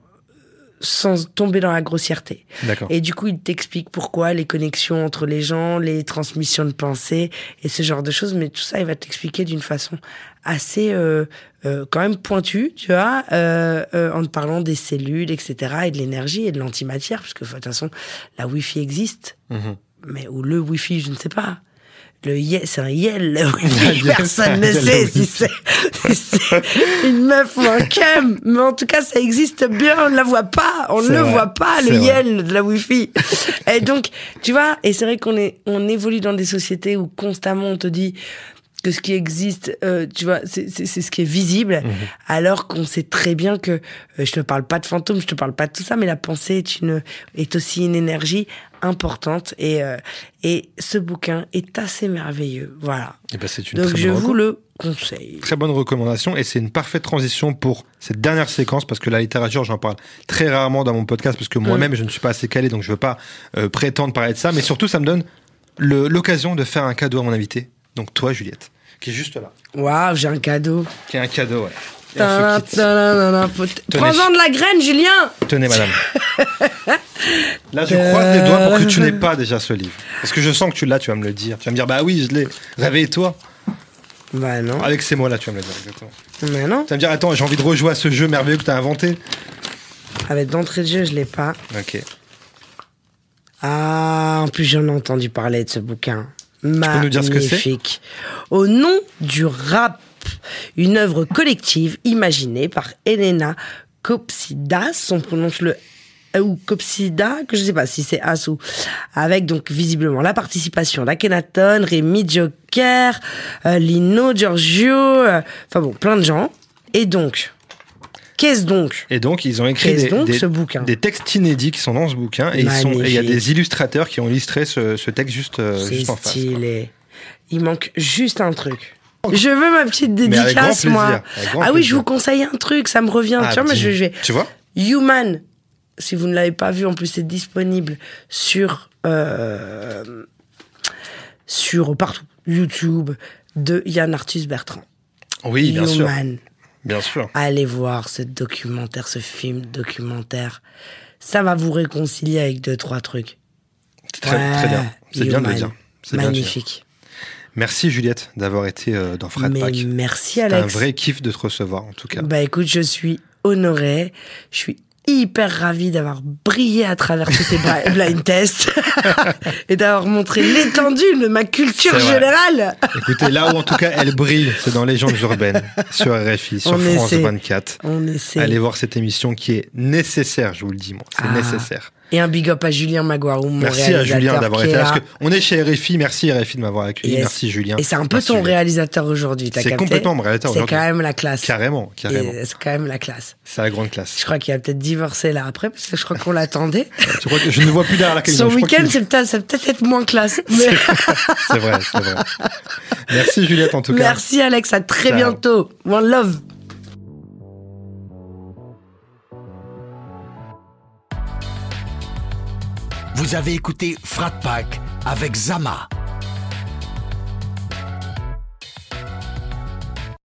sans tomber dans la grossièreté. Et du coup, il t'explique pourquoi les connexions entre les gens, les transmissions de pensée et ce genre de choses. Mais tout ça, il va t'expliquer d'une façon assez euh, euh, quand même pointue, tu vois, euh, euh, en te parlant des cellules, etc., et de l'énergie et de l'antimatière, parce que de toute façon, la Wi-Fi existe, Mhm. mais ou le Wi-Fi, je ne sais pas. Le Ye- c'est un Yel. Yel, Personne ne sait si c'est une meuf ou un cum. Mais en tout cas, ça existe bien. On ne la voit pas. On ne le vrai. voit pas, le. Yel de la Wi-Fi. Et donc, tu vois, et c'est vrai qu'on est, on évolue dans des sociétés où constamment on te dit que ce qui existe, euh, tu vois, c'est c'est- c'est ce qui est visible, Mhm. alors qu'on sait très bien que euh, je te parle pas de fantômes, je te parle pas de tout ça, mais la pensée est une est aussi une énergie importante et euh, et ce bouquin est assez merveilleux, voilà. Eh ben, c'est une Donc je vous le conseille. Très bonne recommandation et c'est une parfaite transition pour cette dernière séquence parce que la littérature, j'en parle très rarement dans mon podcast parce que moi-même, je ne suis pas assez calé donc je veux pas euh, prétendre parler de ça. Mais surtout, ça me donne l'occasion de faire un cadeau à mon invité. Donc toi, Juliette, qui est juste là, Waouh, j'ai un cadeau. qui est un cadeau. Ouais. Prends-en de la graine, Julien. Tenez, madame. Là, je croise les doigts pour que tu n'aies pas déjà ce livre. Parce que je sens que tu l'as, tu vas me le dire. Tu vas me dire, bah oui, je l'ai. Réveille-toi. Bah non, Avec ces mots-là, tu vas me le dire. Exactement. mais non. Tu vas me dire, attends, j'ai envie de rejouer à ce jeu merveilleux que tu as inventé. Avec d'entrée de jeu, je l'ai pas. Ok. Ah, en plus j'en ai entendu parler de ce bouquin. peux nous dire ce que c'est? Magnifique. Au nom du rap, une œuvre collective imaginée par Elena Kopsidas, on prononce le ou Kopsida, que je sais pas si c'est As ou avec donc visiblement la participation d'Akhenaton, Rémi Joker, euh, Lino Giorgio, euh, enfin bon, plein de gens. Et donc, qu'est-ce donc Et donc, ils ont écrit des, donc des- ce bouquin? des textes inédits qui sont dans ce bouquin. Et il y a des illustrateurs qui ont illustré ce, ce texte juste, euh, juste en face. quoi. Il manque juste un truc. Je veux ma petite dédicace, moi. Ah oui, je vous conseille un truc, ça me revient. Ah, tu vois, je, vais. Tu vois Human, si vous ne l'avez pas vu, en plus, c'est disponible sur. euh, sur partout. YouTube, de Yann Arthus Bertrand. Oui, bien sûr. Human. Bien sûr. Allez voir ce documentaire, ce film documentaire. Ça va vous réconcilier avec deux, trois trucs. Très, Ouais, très bien. C'est bien de le dire. C'est bien de le dire. Magnifique. Merci Juliette d'avoir été euh, dans Frat Mais Pack. merci C'est un Alex. vrai kiff de te recevoir en tout cas. Bah écoute, je suis honorée. Je suis hyper ravie d'avoir brillé à travers tous ces blind tests et d'avoir montré l'étendue de ma culture générale. Écoutez, là où en tout cas elle brille, c'est dans Légendes urbaines, sur RFI, sur On France essaie. 24. On essaie. Allez voir cette émission qui est nécessaire, je vous le dis moi. C'est Ah. nécessaire. Et un big up à Julien Maguarou, mon Merci à Julien d'avoir été est là. Parce qu'on est chez RFI. Merci RFI de m'avoir accueilli. Yes. Merci Julien. Et c'est un peu Merci, ton réalisateur aujourd'hui, t'as C'est complètement mon réalisateur C'est aujourd'hui. quand même la classe. Carrément, carrément. C'est quand même la classe. C'est la grande classe. Je crois qu'il a peut-être divorcé là après, parce que je crois qu'on l'attendait. Tu crois que je ne vois plus derrière la caméra. Son je week-end, c'est peut-être ça va peut-être être moins classe. Mais... C'est vrai, c'est vrai. Merci Juliette en tout cas. Merci Alex, à très Ciao. bientôt. One love. Vous avez écouté Frat Pack avec Zama,